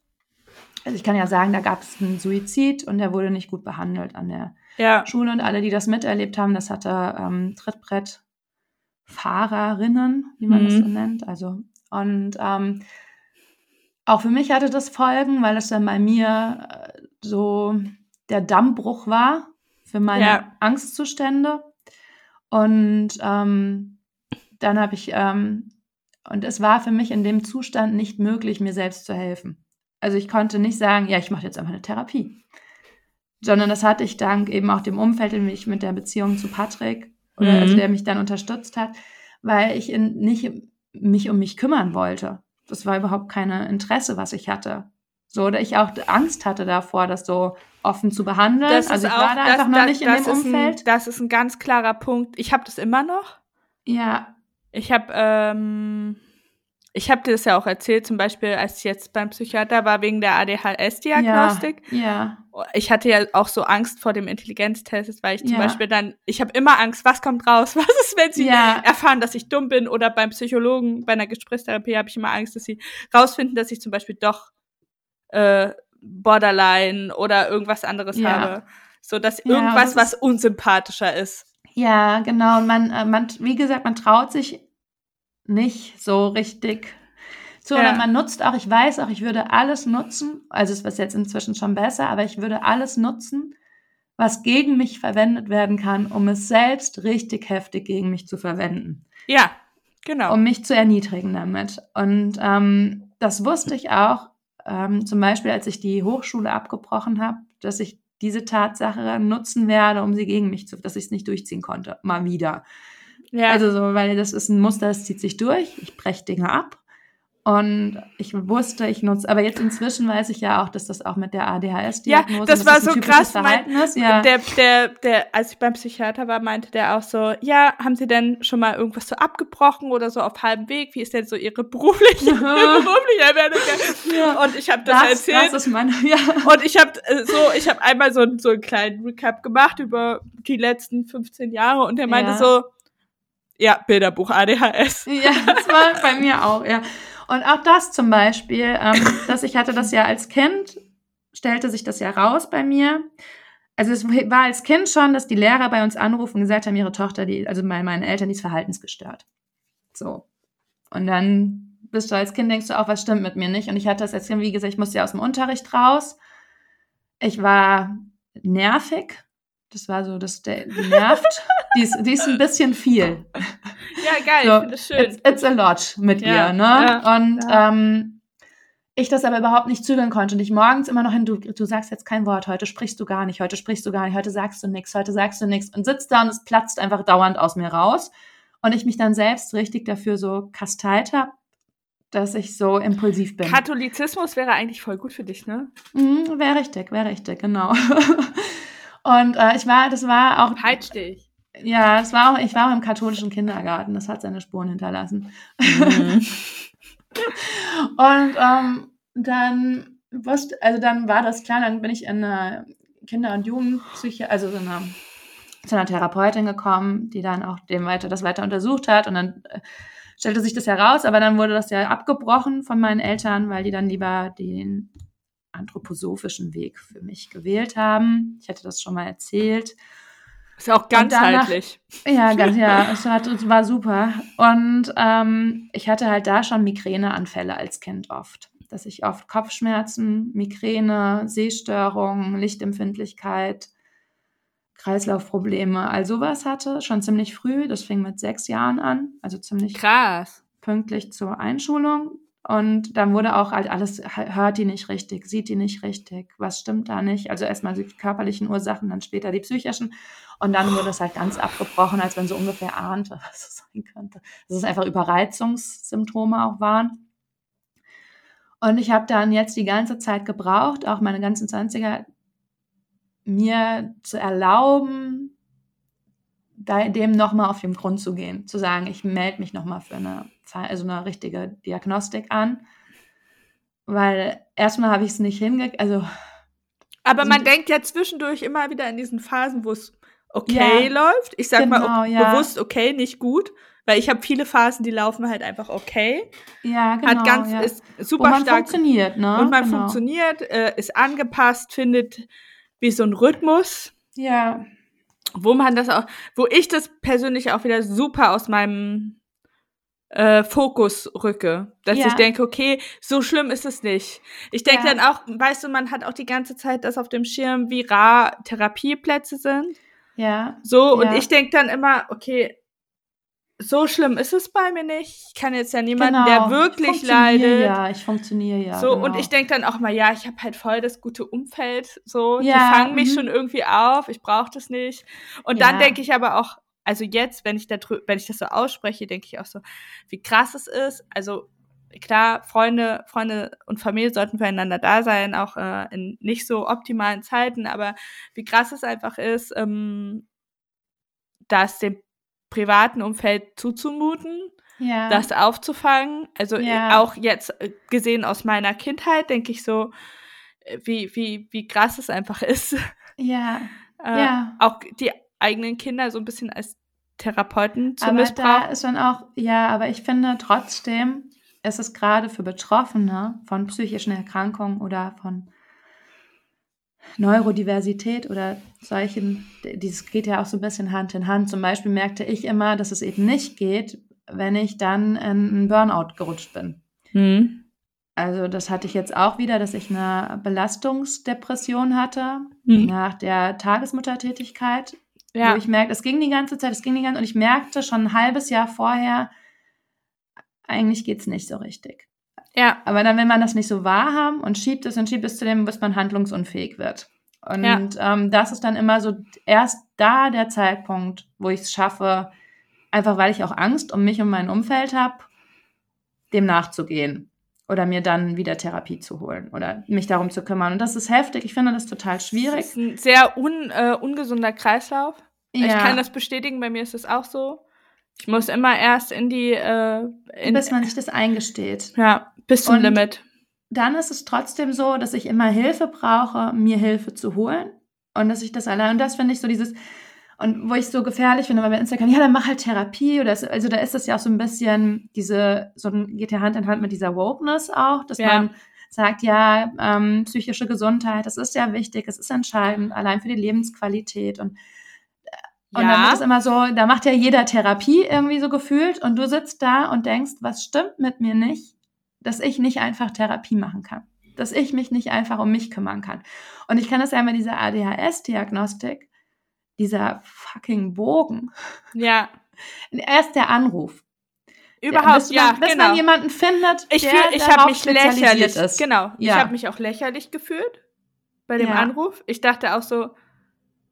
S2: Also ich kann ja sagen, da gab es einen Suizid und der wurde nicht gut behandelt an der ja. Schule und alle, die das miterlebt haben, das hatte ähm, Trittbrettfahrerinnen, wie man mhm. das so nennt. Also und ähm, auch für mich hatte das Folgen, weil es dann bei mir äh, so der Dammbruch war für meine ja. Angstzustände. Und ähm, dann habe ich, ähm, und es war für mich in dem Zustand nicht möglich, mir selbst zu helfen. Also ich konnte nicht sagen, ja, ich mache jetzt einfach eine Therapie sondern das hatte ich dank eben auch dem Umfeld, in mich mit der Beziehung zu Patrick, oder mhm. also der mich dann unterstützt hat, weil ich in, nicht mich um mich kümmern wollte. Das war überhaupt kein Interesse, was ich hatte. So, oder ich auch Angst hatte davor, das so offen zu behandeln.
S1: Das also ich auch, war da das, einfach noch das, nicht in dem Umfeld. Ein, das ist ein ganz klarer Punkt. Ich habe das immer noch.
S2: Ja.
S1: Ich habe ähm, ich habe dir das ja auch erzählt, zum Beispiel, als ich jetzt beim Psychiater war wegen der ADHS-Diagnostik.
S2: Ja, ja.
S1: Ich hatte ja auch so Angst vor dem Intelligenztest, weil ich zum ja. Beispiel dann, ich habe immer Angst, was kommt raus? Was ist, wenn sie ja. erfahren, dass ich dumm bin? Oder beim Psychologen, bei einer Gesprächstherapie habe ich immer Angst, dass sie rausfinden, dass ich zum Beispiel doch äh, Borderline oder irgendwas anderes habe. So dass irgendwas, was unsympathischer ist.
S2: Ja, genau. Und man, äh, man, wie gesagt, man traut sich nicht so richtig so, ja. man nutzt auch, ich weiß auch, ich würde alles nutzen, also es ist jetzt inzwischen schon besser, aber ich würde alles nutzen, was gegen mich verwendet werden kann, um es selbst richtig heftig gegen mich zu verwenden.
S1: Ja, genau.
S2: Um mich zu erniedrigen damit. Und ähm, das wusste ich auch, ähm, zum Beispiel, als ich die Hochschule abgebrochen habe, dass ich diese Tatsache nutzen werde, um sie gegen mich zu, dass ich es nicht durchziehen konnte, mal wieder. Ja. Also so, weil das ist ein Muster, das zieht sich durch. Ich breche Dinge ab. Und ich wusste, ich nutze, aber jetzt inzwischen weiß ich ja auch, dass das auch mit der ADHS-Diagnose
S1: Ja, das war das so krass. Mein, ja. der, der, der, als ich beim Psychiater war, meinte der auch so, ja, haben Sie denn schon mal irgendwas so abgebrochen oder so auf halbem Weg? Wie ist denn so Ihre berufliche, Ihre berufliche Werdegang? Ja. Und ich habe das, das, erzählt.
S2: Das ist meine, ja.
S1: Und ich habe äh, so, ich habe einmal so, so einen kleinen Recap gemacht über die letzten 15 Jahre und er meinte ja. so, ja, Bilderbuch ADHS.
S2: Ja, das war bei mir auch, ja. Und auch das zum Beispiel, ähm, dass ich hatte das ja als Kind, stellte sich das ja raus bei mir. Also es war als Kind schon, dass die Lehrer bei uns anrufen und gesagt haben, ihre Tochter, die, also meine, meine Eltern, die ist verhaltensgestört. So. Und dann bist du als Kind, denkst du auch, was stimmt mit mir nicht? Und ich hatte das als Kind, wie gesagt, ich musste ja aus dem Unterricht raus. Ich war nervig. Das war so, das der, die nervt. die, ist, die ist ein bisschen viel.
S1: Ja, geil, so, ich finde schön.
S2: It's, it's, a lot mit ja, ihr, ne? Ja, und ja. Ähm, ich das aber überhaupt nicht zügeln konnte und ich morgens immer noch hin, du, du sagst jetzt kein Wort, heute sprichst du gar nicht, heute sprichst du gar nicht, heute sagst du nichts, heute sagst du nichts und sitzt da und es platzt einfach dauernd aus mir raus. Und ich mich dann selbst richtig dafür so kasteit habe, dass ich so impulsiv bin.
S1: Katholizismus wäre eigentlich voll gut für dich, ne?
S2: Mhm, wäre richtig, wäre richtig, genau. und äh, ich war, das war auch.
S1: Peitsch dich.
S2: Ja, es war auch, ich war auch im katholischen Kindergarten, das hat seine Spuren hinterlassen. Mhm. und ähm, dann wusste, also dann war das klar, dann bin ich in eine Kinder- und Jugendpsyche, also so eine, zu einer Therapeutin gekommen, die dann auch dem weiter, das weiter untersucht hat und dann äh, stellte sich das heraus, aber dann wurde das ja abgebrochen von meinen Eltern, weil die dann lieber den anthroposophischen Weg für mich gewählt haben. Ich hatte das schon mal erzählt.
S1: Ist auch ganzheitlich.
S2: ja, ganz, ja, es, hat, es war super. Und ähm, ich hatte halt da schon Migräneanfälle als Kind oft. Dass ich oft Kopfschmerzen, Migräne, Sehstörungen, Lichtempfindlichkeit, Kreislaufprobleme, all sowas hatte, schon ziemlich früh. Das fing mit sechs Jahren an, also ziemlich
S1: krass.
S2: Pünktlich zur Einschulung. Und dann wurde auch halt alles, hört die nicht richtig, sieht die nicht richtig, was stimmt da nicht? Also erstmal die körperlichen Ursachen, dann später die psychischen. Und dann wurde es halt ganz abgebrochen, als wenn so ungefähr ahnte, was es sein könnte. Dass es einfach Überreizungssymptome auch waren. Und ich habe dann jetzt die ganze Zeit gebraucht, auch meine ganzen 20er, mir zu erlauben, dem nochmal auf den Grund zu gehen, zu sagen, ich melde mich nochmal für eine, also eine richtige Diagnostik an. Weil erstmal habe ich es nicht hingekriegt, also.
S1: Aber man denkt ja zwischendurch immer wieder in diesen Phasen, wo es okay ja, läuft. Ich sag genau, mal ja. bewusst okay, nicht gut. Weil ich habe viele Phasen, die laufen halt einfach okay.
S2: Ja, genau.
S1: Hat ganz,
S2: ja.
S1: ist super und man stark.
S2: funktioniert, ne?
S1: Und man genau. funktioniert, äh, ist angepasst, findet wie so ein Rhythmus.
S2: Ja.
S1: Wo man das auch, wo ich das persönlich auch wieder super aus meinem äh, Fokus rücke. Dass ja. ich denke, okay, so schlimm ist es nicht. Ich denke ja. dann auch, weißt du, man hat auch die ganze Zeit das auf dem Schirm, wie rar Therapieplätze sind.
S2: Ja.
S1: So,
S2: ja.
S1: und ich denke dann immer, okay, so schlimm ist es bei mir nicht. Ich kann jetzt ja niemanden, genau. der wirklich
S2: ich
S1: leidet.
S2: Ja, ich funktioniere ja.
S1: So,
S2: genau.
S1: und ich denke dann auch mal, ja, ich habe halt voll das gute Umfeld. So, ja, die fangen mich mhm. schon irgendwie auf, ich brauche das nicht. Und ja. dann denke ich aber auch, also jetzt, wenn ich, da, wenn ich das so ausspreche, denke ich auch so, wie krass es ist. Also klar, Freunde, Freunde und Familie sollten füreinander da sein, auch äh, in nicht so optimalen Zeiten, aber wie krass es einfach ist, ähm, das dem privaten Umfeld zuzumuten,
S2: ja.
S1: das aufzufangen. Also ja. auch jetzt äh, gesehen aus meiner Kindheit, denke ich so, äh, wie, wie, wie krass es einfach ist.
S2: Ja.
S1: äh,
S2: ja.
S1: Auch die eigenen Kinder so ein bisschen als Therapeuten zu
S2: aber
S1: missbrauchen.
S2: Da ist man auch, ja, aber ich finde trotzdem, ist es gerade für Betroffene von psychischen Erkrankungen oder von Neurodiversität oder solchen, dieses geht ja auch so ein bisschen Hand in Hand. Zum Beispiel merkte ich immer, dass es eben nicht geht, wenn ich dann in einen Burnout gerutscht bin.
S1: Mhm.
S2: Also das hatte ich jetzt auch wieder, dass ich eine Belastungsdepression hatte
S1: mhm.
S2: nach der Tagesmuttertätigkeit,
S1: ja.
S2: wo ich merkte, es ging die ganze Zeit, es ging die ganze Zeit und ich merkte schon ein halbes Jahr vorher, eigentlich geht es nicht so richtig.
S1: Ja.
S2: Aber dann will man das nicht so wahrhaben und schiebt es und schiebt es zu dem, bis man handlungsunfähig wird. Und ja. ähm, das ist dann immer so erst da der Zeitpunkt, wo ich es schaffe, einfach weil ich auch Angst um mich und mein Umfeld habe, dem nachzugehen oder mir dann wieder Therapie zu holen oder mich darum zu kümmern. Und das ist heftig. Ich finde das total schwierig. Das ist
S1: ein sehr un, äh, ungesunder Kreislauf.
S2: Ja.
S1: Ich kann das bestätigen, bei mir ist es auch so. Ich muss immer erst in die. Äh, in,
S2: Bis man sich das eingesteht.
S1: Ja, bis zum
S2: Und
S1: Limit.
S2: Dann ist es trotzdem so, dass ich immer Hilfe brauche, mir Hilfe zu holen. Und dass ich das allein. Und das finde ich so dieses. Und wo ich so gefährlich finde, weil bei Instagram, ja, dann mach halt Therapie oder so, also da ist es ja auch so ein bisschen diese, so geht ja Hand in Hand mit dieser Wokeness auch, dass
S1: Ja.
S2: man sagt, ja, ähm, psychische Gesundheit, das ist sehr wichtig, das ist entscheidend, allein für die Lebensqualität und und dann
S1: Ja.
S2: wird es immer so, da macht ja jeder Therapie irgendwie so gefühlt und du sitzt da und denkst, was stimmt mit mir nicht, dass ich nicht einfach Therapie machen kann. Dass ich mich nicht einfach um mich kümmern kann. Und ich kann das ja mit dieser ADHS-Diagnostik, dieser fucking Bogen,
S1: Ja.
S2: erst der Anruf.
S1: Überhaupt,
S2: bis man,
S1: ja,
S2: bis
S1: genau.
S2: man jemanden findet,
S1: Ich,
S2: der
S1: fühl, ich habe mich lächerlich,
S2: ist.
S1: genau, ich
S2: Ja.
S1: habe mich auch lächerlich gefühlt bei dem
S2: Ja.
S1: Anruf. Ich dachte auch so,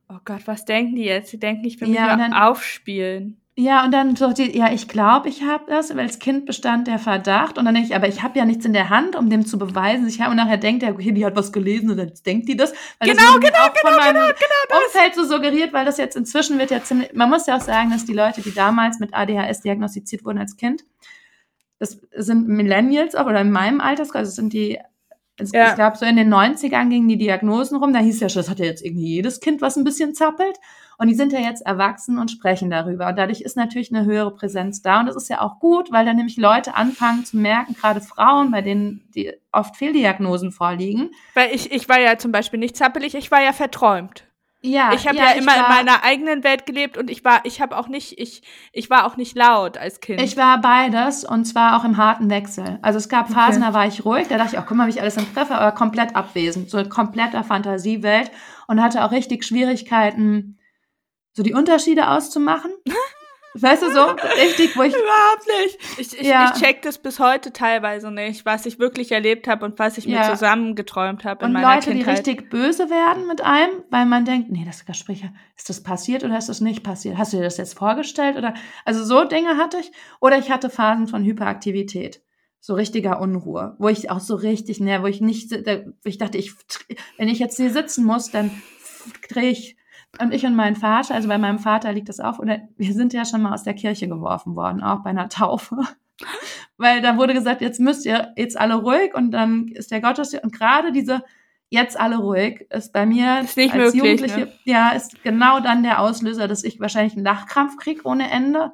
S1: oh Gott, was denken die jetzt? Die denken, ich will mich
S2: Ja, dann-
S1: aufspielen.
S2: Ja, und dann so, die, ja, ich glaube, ich habe das, weil als Kind bestand der Verdacht. Und dann denke ich, aber ich habe ja nichts in der Hand, um dem zu beweisen. Ich habe und nachher denkt er, okay, die hat was gelesen und jetzt denkt die das. Weil
S1: Genau,
S2: das
S1: genau,
S2: auch von meinem Umfeld so suggeriert, weil das jetzt inzwischen wird ja ziemlich, man muss ja auch sagen, dass die Leute, die damals mit ADHS diagnostiziert wurden als Kind, das sind Millennials auch, oder in meinem Alterskreis, also das sind die ja. Ich glaube, so in den 90ern gingen die Diagnosen rum. Da hieß ja schon, das hat ja jetzt irgendwie jedes Kind, was ein bisschen zappelt. Und die sind ja jetzt erwachsen und sprechen darüber. Und dadurch ist natürlich eine höhere Präsenz da. Und das ist ja auch gut, weil dann nämlich Leute anfangen zu merken, gerade Frauen, bei denen die oft Fehldiagnosen vorliegen.
S1: Weil ich, ich war ja zum Beispiel nicht zappelig, ich war ja verträumt. Ja, ich habe ja, ja, immer war, in meiner eigenen Welt gelebt und ich war, ich habe auch nicht, ich, ich war auch nicht laut als Kind.
S2: Ich war beides und zwar auch im harten Wechsel. Also es gab Phasen, okay. da war ich ruhig, da dachte ich, auch, guck mal, wie ich alles im Griff aber komplett abwesend, so in kompletter Fantasiewelt und hatte auch richtig Schwierigkeiten, so die Unterschiede auszumachen. Weißt du, so richtig, wo ich.
S1: Überhaupt nicht. Ich, ich, ja. ich check das bis heute teilweise nicht, was ich wirklich erlebt habe und was ich ja. mir zusammengeträumt habe in meiner
S2: Leute,
S1: Kindheit.
S2: die richtig böse werden mit einem, weil man denkt, nee, das Gespräch, ist das passiert oder ist das nicht passiert? Hast du dir das jetzt vorgestellt? Oder also so Dinge hatte ich. Oder ich hatte Phasen von Hyperaktivität. So richtiger Unruhe, wo ich auch so richtig, ne, wo ich nicht, wo ich dachte, ich, wenn ich jetzt hier sitzen muss, dann drehe ich und ich und mein Vater, also bei meinem Vater liegt das auf, oder wir sind ja schon mal aus der Kirche geworfen worden, auch bei einer Taufe. Weil da wurde gesagt, jetzt müsst ihr jetzt alle ruhig und dann ist der Gottesdienst. Und gerade diese jetzt alle ruhig ist bei mir ist als möglich, Jugendliche, ne? ja, ist genau dann der Auslöser, dass ich wahrscheinlich einen Lachkrampf kriege ohne Ende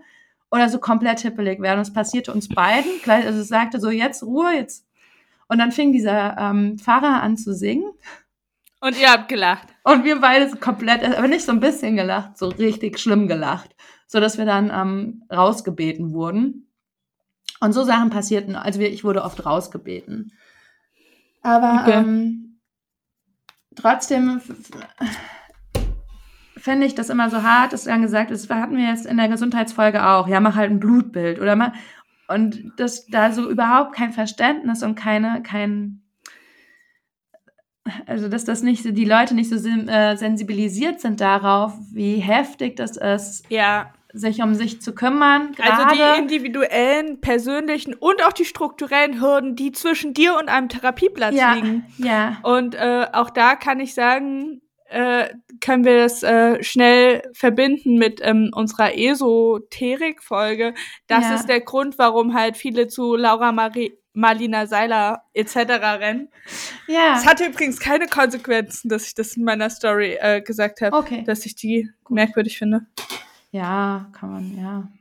S2: oder so komplett hippelig werde. Und es passierte uns beiden. Also es sagte so, jetzt Ruhe, jetzt. Und dann fing dieser ähm, Pfarrer an zu singen.
S1: Und ihr habt gelacht.
S2: Und wir beide komplett, aber nicht so ein bisschen gelacht, so richtig schlimm gelacht. So dass wir dann ähm, rausgebeten wurden. Und so Sachen passierten. Also ich wurde oft rausgebeten. Aber okay. ähm, trotzdem fände ich das immer so hart, dass dann gesagt ist, hatten wir jetzt in der Gesundheitsfolge auch, ja, mach halt ein Blutbild oder mal. Und dass da so überhaupt kein Verständnis und keine, kein, also dass das nicht so, die Leute nicht so äh, sensibilisiert sind darauf, wie heftig das ist,
S1: ja.
S2: sich um sich zu kümmern.
S1: Grade. Also die individuellen, persönlichen und auch die strukturellen Hürden, die zwischen dir und einem Therapieplatz
S2: ja.
S1: liegen.
S2: Ja.
S1: Und äh, auch da kann ich sagen, äh, können wir das äh, schnell verbinden mit ähm, unserer Esoterik-Folge. Das ja. ist der Grund, warum halt viele zu Laura Marie Marlina Seiler etc. rennen. Ja. Es hatte übrigens keine Konsequenzen, dass ich das in meiner Story äh, gesagt habe, okay. dass ich die Gut. merkwürdig finde.
S2: Ja, kann man, ja.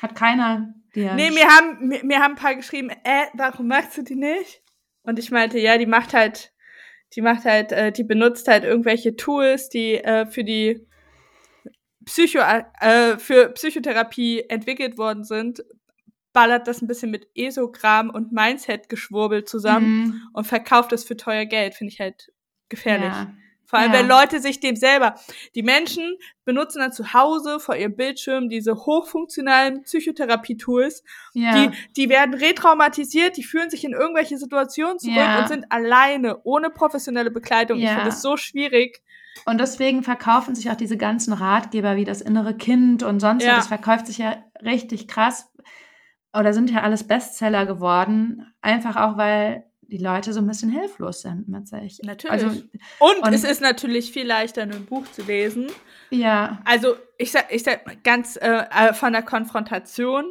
S2: Hat keiner
S1: dir. Nee, mir haben, mir, mir haben ein paar geschrieben, äh, warum machst du die nicht? Und ich meinte, ja, die macht halt, die macht halt, äh, die benutzt halt irgendwelche Tools, die äh, für die Psycho, äh, für Psychotherapie entwickelt worden sind, ballert das ein bisschen mit Esogramm und Mindset-Geschwurbel zusammen mhm. und verkauft das für teuer Geld, finde ich halt gefährlich. Ja. Vor allem, ja. wenn Leute sich dem selber, die Menschen benutzen dann zu Hause vor ihrem Bildschirm diese hochfunktionalen Psychotherapie-Tools. Ja. Die, die werden retraumatisiert, die fühlen sich in irgendwelche Situationen zurück ja. und sind alleine, ohne professionelle Begleitung. Ich finde das so schwierig.
S2: Und deswegen verkaufen sich auch diese ganzen Ratgeber wie das innere Kind und sonst, ja. das verkauft sich ja richtig krass, oder sind ja alles Bestseller geworden, einfach auch, weil die Leute so ein bisschen hilflos sind mit sich.
S1: Natürlich. Also, und, und, es ist natürlich viel leichter, ein Buch zu lesen.
S2: Ja.
S1: Also ich sag, ich sag ganz äh, äh, von der Konfrontation,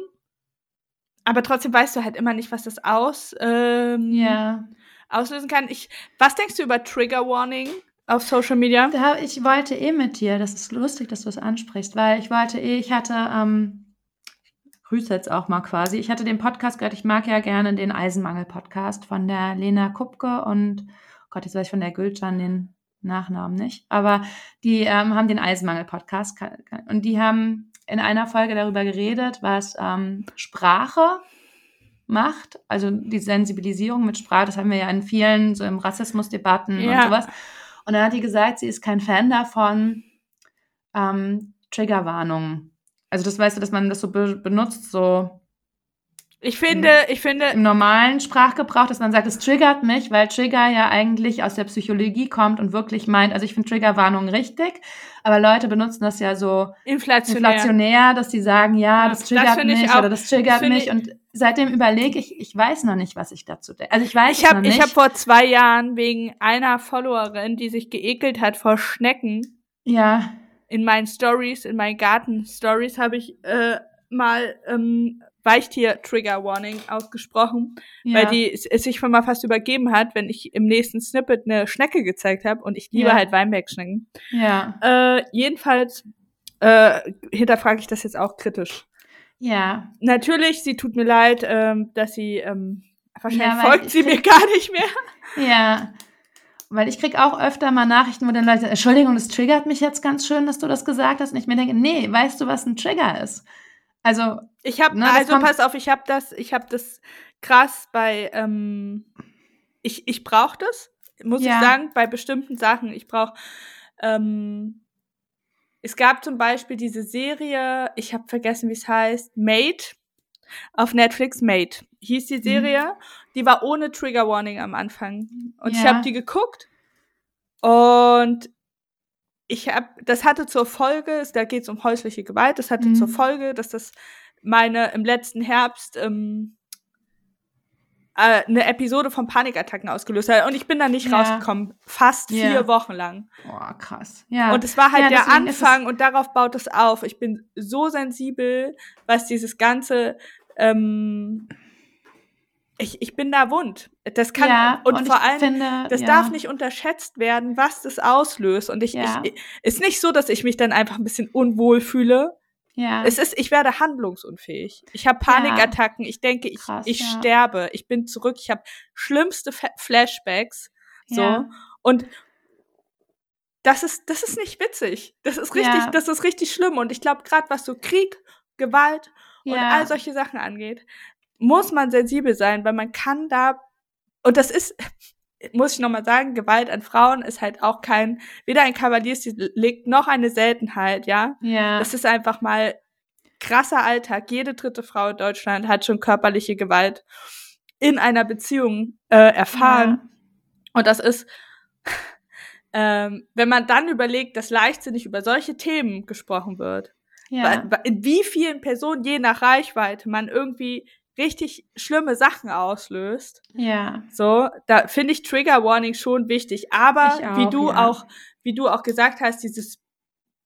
S1: aber trotzdem weißt du halt immer nicht, was das aus, ähm,
S2: ja.
S1: auslösen kann. Ich, was denkst du über Trigger Warning? Auf Social Media?
S2: Da, ich wollte eh mit dir, das ist lustig, dass du es ansprichst, weil ich wollte eh, ich hatte ähm, grüße jetzt auch mal quasi. Ich hatte den Podcast gehört, ich mag ja gerne den Eisenmangel-Podcast von der Lena Kupke und, oh Gott, jetzt weiß ich von der Gülcan den Nachnamen nicht, aber die ähm, haben den Eisenmangel-Podcast und die haben in einer Folge darüber geredet, was ähm, Sprache macht, also die Sensibilisierung mit Sprache, das haben wir ja in vielen, so im Rassismusdebatten ja. und sowas. Und dann hat die gesagt, sie ist kein Fan davon, ähm, Triggerwarnungen also das weißt du, dass man das so be benutzt, so.
S1: Ich finde, ich finde.
S2: Im normalen Sprachgebrauch, dass man sagt, es triggert mich, weil Trigger ja eigentlich aus der Psychologie kommt und wirklich meint, also ich finde Triggerwarnung richtig, aber Leute benutzen das ja so
S1: inflationär,
S2: inflationär dass die sagen, ja, das triggert das mich auch, oder das triggert das mich und seitdem überlege ich, ich weiß noch nicht, was ich dazu denke. Also ich weiß
S1: ich hab,
S2: noch nicht.
S1: Ich habe vor zwei Jahren wegen einer Followerin, die sich geekelt hat vor Schnecken.
S2: Ja
S1: in meinen Stories, in meinen Garten-Stories habe ich äh, mal ähm, Weichtier-Trigger-Warning ausgesprochen, ja. weil die es, sich schon mal fast übergeben hat, wenn ich im nächsten Snippet eine Schnecke gezeigt habe und ich liebe ja. halt Weinbergschnecken.
S2: Ja.
S1: Äh, jedenfalls äh, hinterfrage ich das jetzt auch kritisch.
S2: Ja.
S1: Natürlich, sie tut mir leid, ähm, dass sie ähm, wahrscheinlich ja, folgt sie mir gar nicht mehr.
S2: Ja. Weil ich krieg auch öfter mal Nachrichten, wo dann Leute, Entschuldigung, das triggert mich jetzt ganz schön, dass du das gesagt hast. Und ich mir denke, nee, weißt du, was ein Trigger ist? Also
S1: ich habe, ne, also pass auf, ich habe das, ich habe das krass bei, ähm, ich ich brauche das, muss ja. ich sagen, bei bestimmten Sachen. Ich brauche, ähm, es gab zum Beispiel diese Serie, ich habe vergessen, wie es heißt, Made auf Netflix. Made hieß die mhm. Serie. Mhm. Die war ohne Trigger Warning am Anfang und ja. ich habe die geguckt und ich habe, das hatte zur Folge, da geht es um häusliche Gewalt, das hatte mhm. zur Folge, dass das meine im letzten Herbst ähm, äh, eine Episode von Panikattacken ausgelöst hat. Und ich bin da nicht ja. rausgekommen. Fast yeah. vier Wochen lang.
S2: Boah, krass. Ja.
S1: Und es war halt ja, der Anfang und darauf baut es auf. Ich bin so sensibel, was dieses ganze ähm, ich, ich bin da wund. Das kann ja, und, und, vor allem, finde, das ja. darf nicht unterschätzt werden, was das auslöst. Und ich, ja. ich, ist nicht so, dass ich mich dann einfach ein bisschen unwohl fühle.
S2: Ja.
S1: Es ist, ich werde handlungsunfähig. Ich habe Panikattacken. Ich denke, ich, Krass, ich sterbe. Ich bin zurück. Ich habe schlimmste Fa Flashbacks. So und das ist, das ist nicht witzig. Das ist richtig, das ist richtig schlimm. Und ich glaube, gerade was so Krieg, Gewalt und all solche Sachen angeht, muss man sensibel sein, weil man kann da, und das ist, muss ich nochmal sagen, Gewalt an Frauen ist halt auch kein, weder ein Kavaliersdelikt noch eine Seltenheit, ja.
S2: Ja.
S1: Das ist einfach mal krasser Alltag. Jede dritte Frau in Deutschland hat schon körperliche Gewalt in einer Beziehung äh, erfahren. Ja. Und das ist, ähm, wenn man dann überlegt, dass leichtsinnig über solche Themen gesprochen wird, ja. in wie vielen Personen je nach Reichweite man irgendwie richtig schlimme Sachen auslöst.
S2: Ja.
S1: So, da finde ich Trigger Warning schon wichtig. Aber auch, wie du ja. auch, wie du auch gesagt hast, dieses,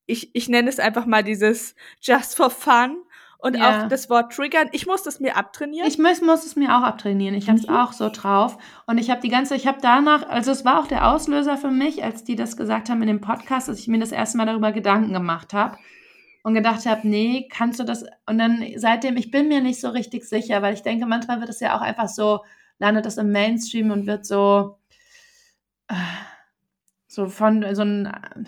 S1: ich, ich nenne es einfach mal dieses Just for Fun und ja. auch das Wort triggern. Ich muss das mir abtrainieren.
S2: Ich muss, muss es mir auch abtrainieren. Ich habe es mhm. auch so drauf. Und ich habe die ganze, ich habe danach, also es war auch der Auslöser für mich, als die das gesagt haben in dem Podcast, dass ich mir das erste Mal darüber Gedanken gemacht habe und gedacht habe, nee, kannst du das? Und dann seitdem, ich bin mir nicht so richtig sicher, weil ich denke, manchmal wird es ja auch einfach so, landet das im Mainstream und wird so, äh, so von, so ein,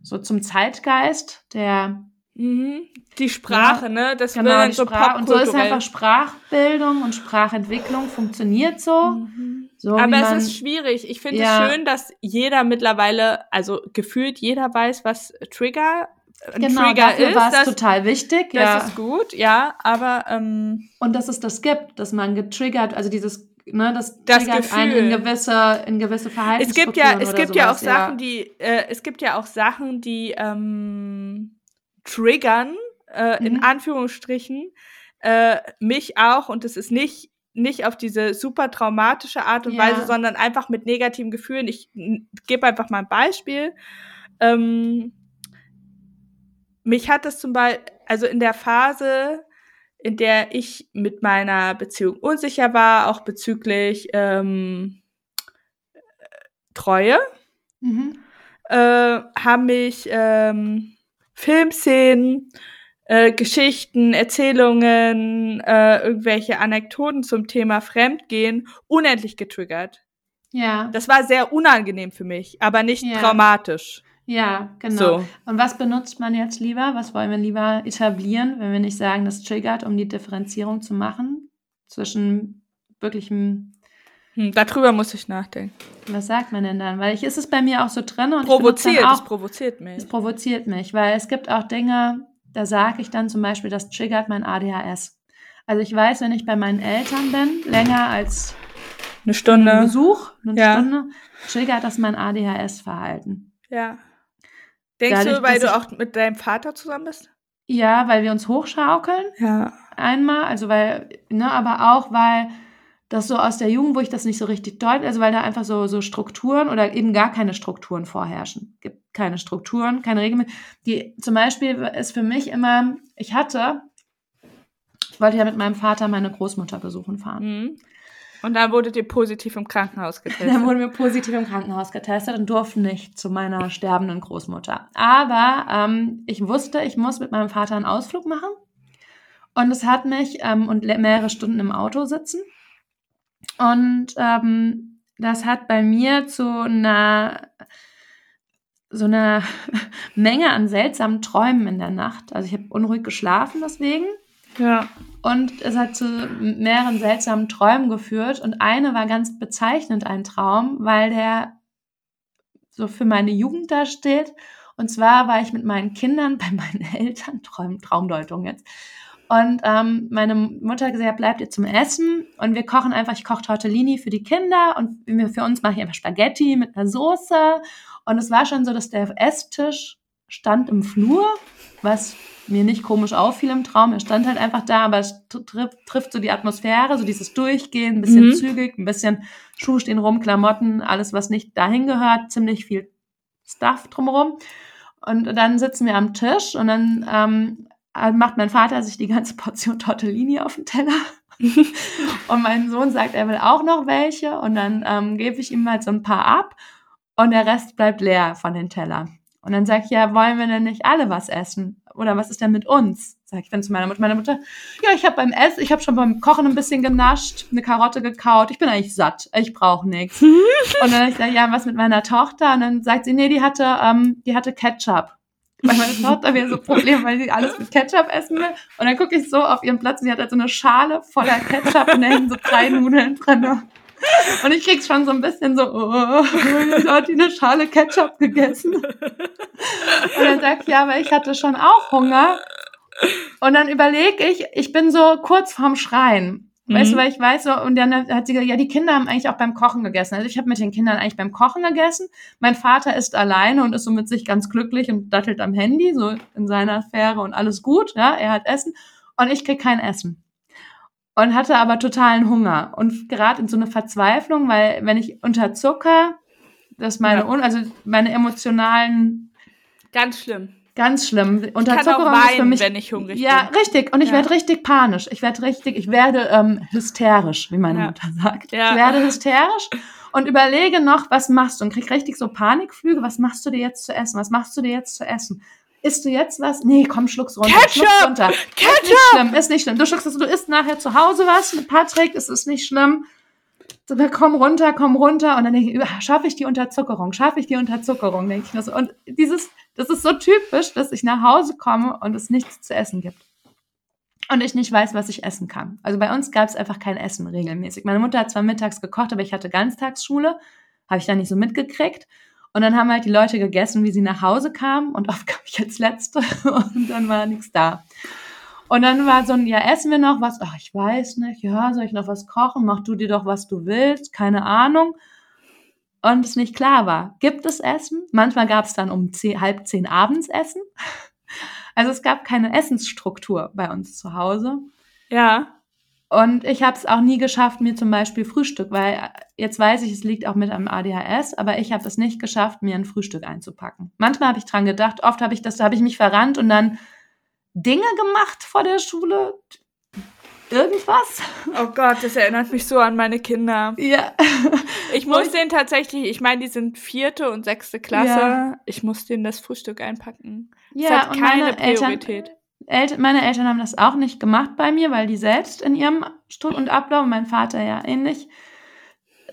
S2: so zum Zeitgeist, der
S1: Mhm. Die Sprache, ja, ne? Das
S2: genau, wird so Sprach Und so ist einfach Sprachbildung und Sprachentwicklung funktioniert so. Mhm. so
S1: Aber es man, ist schwierig. Ich finde ja. es schön, dass jeder mittlerweile, also gefühlt jeder weiß, was Trigger
S2: genau, Trigger dafür war es total wichtig.
S1: Das ja. ist gut, ja, aber ähm,
S2: und dass es das gibt, dass man getriggert, also dieses Ne, das, das triggert Gefühl. einen in gewisse, in gewisse
S1: Es gibt ja, es gibt ja auch Sachen, die, äh, es gibt ja auch Sachen, die ähm, triggern, äh, mhm. in Anführungsstrichen, äh, mich auch, und es ist nicht, nicht auf diese super traumatische Art und ja. Weise, sondern einfach mit negativen Gefühlen. Ich gebe einfach mal ein Beispiel. Ähm, mich hat das zum Beispiel, also in der Phase, in der ich mit meiner Beziehung unsicher war, auch bezüglich ähm, Treue, mhm. äh, haben mich ähm, Filmszenen, äh, Geschichten, Erzählungen, äh, irgendwelche Anekdoten zum Thema Fremdgehen unendlich getriggert.
S2: Ja.
S1: Das war sehr unangenehm für mich, aber nicht ja. traumatisch.
S2: Ja, genau. So. Und was benutzt man jetzt lieber? Was wollen wir lieber etablieren, wenn wir nicht sagen, das triggert, um die Differenzierung zu machen zwischen wirklichem.
S1: Hm, darüber muss ich nachdenken.
S2: Was sagt man denn dann? Weil ich ist es bei mir auch so drin und
S1: provoziert,
S2: auch,
S1: es provoziert mich.
S2: Es provoziert mich, weil es gibt auch Dinge, da sage ich dann zum Beispiel, das triggert mein ADHS. Also ich weiß, wenn ich bei meinen Eltern bin, länger als
S1: eine Stunde
S2: Besuch, eine ja. Stunde, triggert das mein ADHS-Verhalten.
S1: Ja. Denkst Dadurch, du, weil du auch mit deinem Vater zusammen bist?
S2: Ja, weil wir uns hochschaukeln.
S1: Ja.
S2: Einmal, also weil, ne, aber auch, weil das so aus der Jugend, wo ich das nicht so richtig deute, also weil da einfach so, so Strukturen oder eben gar keine Strukturen vorherrschen. Gibt keine Strukturen, keine Regeln. Die zum Beispiel ist für mich immer, ich hatte wollte ja mit meinem Vater meine Großmutter besuchen fahren.
S1: Mhm. Und dann wurdet ihr positiv im Krankenhaus getestet.
S2: Dann wurden wir positiv im Krankenhaus getestet und durften nicht zu meiner sterbenden Großmutter. Aber ähm, ich wusste, ich muss mit meinem Vater einen Ausflug machen. Und es hat mich ähm, und mehrere Stunden im Auto sitzen. Und ähm, das hat bei mir zu einer so einer Menge an seltsamen Träumen in der Nacht. Also ich habe unruhig geschlafen deswegen.
S1: Ja.
S2: Und es hat zu mehreren seltsamen Träumen geführt. Und eine war ganz bezeichnend ein Traum, weil der so für meine Jugend da steht. Und zwar war ich mit meinen Kindern bei meinen Eltern, Traum, Traumdeutung jetzt. Und ähm, meine Mutter hat gesagt, bleibt ihr zum Essen. Und wir kochen einfach, ich koche Tortellini für die Kinder und für uns mache ich einfach Spaghetti mit einer Soße. Und es war schon so, dass der Esstisch stand im Flur, was mir nicht komisch auffiel im Traum. Er stand halt einfach da, aber es trifft, so die Atmosphäre, so dieses Durchgehen, ein bisschen mhm. zügig, ein bisschen Schuhe stehen rum, Klamotten, alles, was nicht dahin gehört, ziemlich viel Stuff drumherum. Und dann sitzen wir am Tisch und dann ähm, macht mein Vater sich die ganze Portion Tortellini auf den Teller. und mein Sohn sagt, er will auch noch welche. Und dann ähm, gebe ich ihm halt so ein paar ab und der Rest bleibt leer von den Tellern. Und dann sage ich, ja, wollen wir denn nicht alle was essen? Oder was ist denn mit uns? Sag ich dann zu meiner Mutter. Meine Mutter, ja, ich habe beim Essen, ich habe schon beim Kochen ein bisschen genascht, eine Karotte gekaut. Ich bin eigentlich satt. Ich brauche nichts. und dann ich sage, ja, was mit meiner Tochter? Und dann sagt sie, nee, die hatte, ähm, die hatte Ketchup. Weil meine Tochter wäre so ein Problem, weil sie alles mit Ketchup essen will. Und dann gucke ich so auf ihren Platz und sie hat halt so eine Schale voller Ketchup und da hängen so drei Nudeln drin. Und ich krieg's schon so ein bisschen so, oh, ich hat die eine Schale Ketchup gegessen. Und dann sagt sie, ja, aber ich hatte schon auch Hunger. Und dann überlege ich, ich bin so kurz vorm Schreien. Weißt mhm. du, weil ich weiß so, und dann hat sie gesagt, ja, die Kinder haben eigentlich auch beim Kochen gegessen. Also ich habe mit den Kindern eigentlich beim Kochen gegessen. Mein Vater ist alleine und ist so mit sich ganz glücklich und dattelt am Handy, so in seiner Sphäre und alles gut, ja, er hat Essen. Und ich krieg kein Essen und hatte aber totalen Hunger und gerade in so eine Verzweiflung, weil wenn ich unter Zucker, das meine, ja. also meine emotionalen
S1: ganz schlimm.
S2: Ganz schlimm.
S1: Unterzuckerung ist für mich, wenn ich hungrig
S2: ja, bin. Richtig. Und ich ja. werde richtig panisch. Ich werde richtig, ich werde ähm, hysterisch, wie meine ja. Mutter sagt. Ja. Ich werde hysterisch und überlege noch, was machst du? Und krieg richtig so Panikflüge. Was machst du dir jetzt zu essen? Was machst du dir jetzt zu essen? Isst du jetzt was? Nee, komm, schluck's runter.
S1: Ketchup!
S2: Schluck's runter.
S1: Ketchup!
S2: Ist nicht schlimm, ist nicht schlimm. Du schluckst es, du isst nachher zu Hause was mit Patrick, es ist nicht schlimm. So, komm runter, komm runter. Und dann denke ich, schaffe ich die Unterzuckerung? Schaffe ich die Unterzuckerung? Denke ich nur so. Und dieses, das ist so typisch, dass ich nach Hause komme und es nichts zu essen gibt. Und ich nicht weiß, was ich essen kann. Also bei uns gab es einfach kein Essen regelmäßig. Meine Mutter hat zwar mittags gekocht, aber ich hatte Ganztagsschule. Habe ich da nicht so mitgekriegt. Und dann haben halt die Leute gegessen, wie sie nach Hause kamen und oft kam ich als Letzte und dann war nichts da. Und dann war so ein, ja, essen wir noch was? Ach, ich weiß nicht. Ja, soll ich noch was kochen? Mach du dir doch, was du willst. Keine Ahnung. Und es nicht klar war, gibt es Essen? Manchmal gab es dann um zehn, halb zehn abends Essen. Also es gab keine Essensstruktur bei uns zu Hause.
S1: Ja.
S2: Und ich habe es auch nie geschafft, mir zum Beispiel Frühstück, weil äh, jetzt weiß ich, es liegt auch mit einem ADHS, aber ich habe es nicht geschafft, mir ein Frühstück einzupacken. Manchmal habe ich dran gedacht, oft habe ich das, da habe ich mich verrannt und dann Dinge gemacht vor der Schule. Irgendwas.
S1: Oh Gott, das erinnert mich so an meine Kinder.
S2: Ja.
S1: Ich muss denen tatsächlich, ich meine, die sind vierte und sechste Klasse. Ja. Ich muss denen das Frühstück einpacken.
S2: Ja, das hat keine Priorität. Eltern, El meine Eltern haben das auch nicht gemacht bei mir, weil die selbst in ihrem Stund- und Ablauf, mein Vater ja ähnlich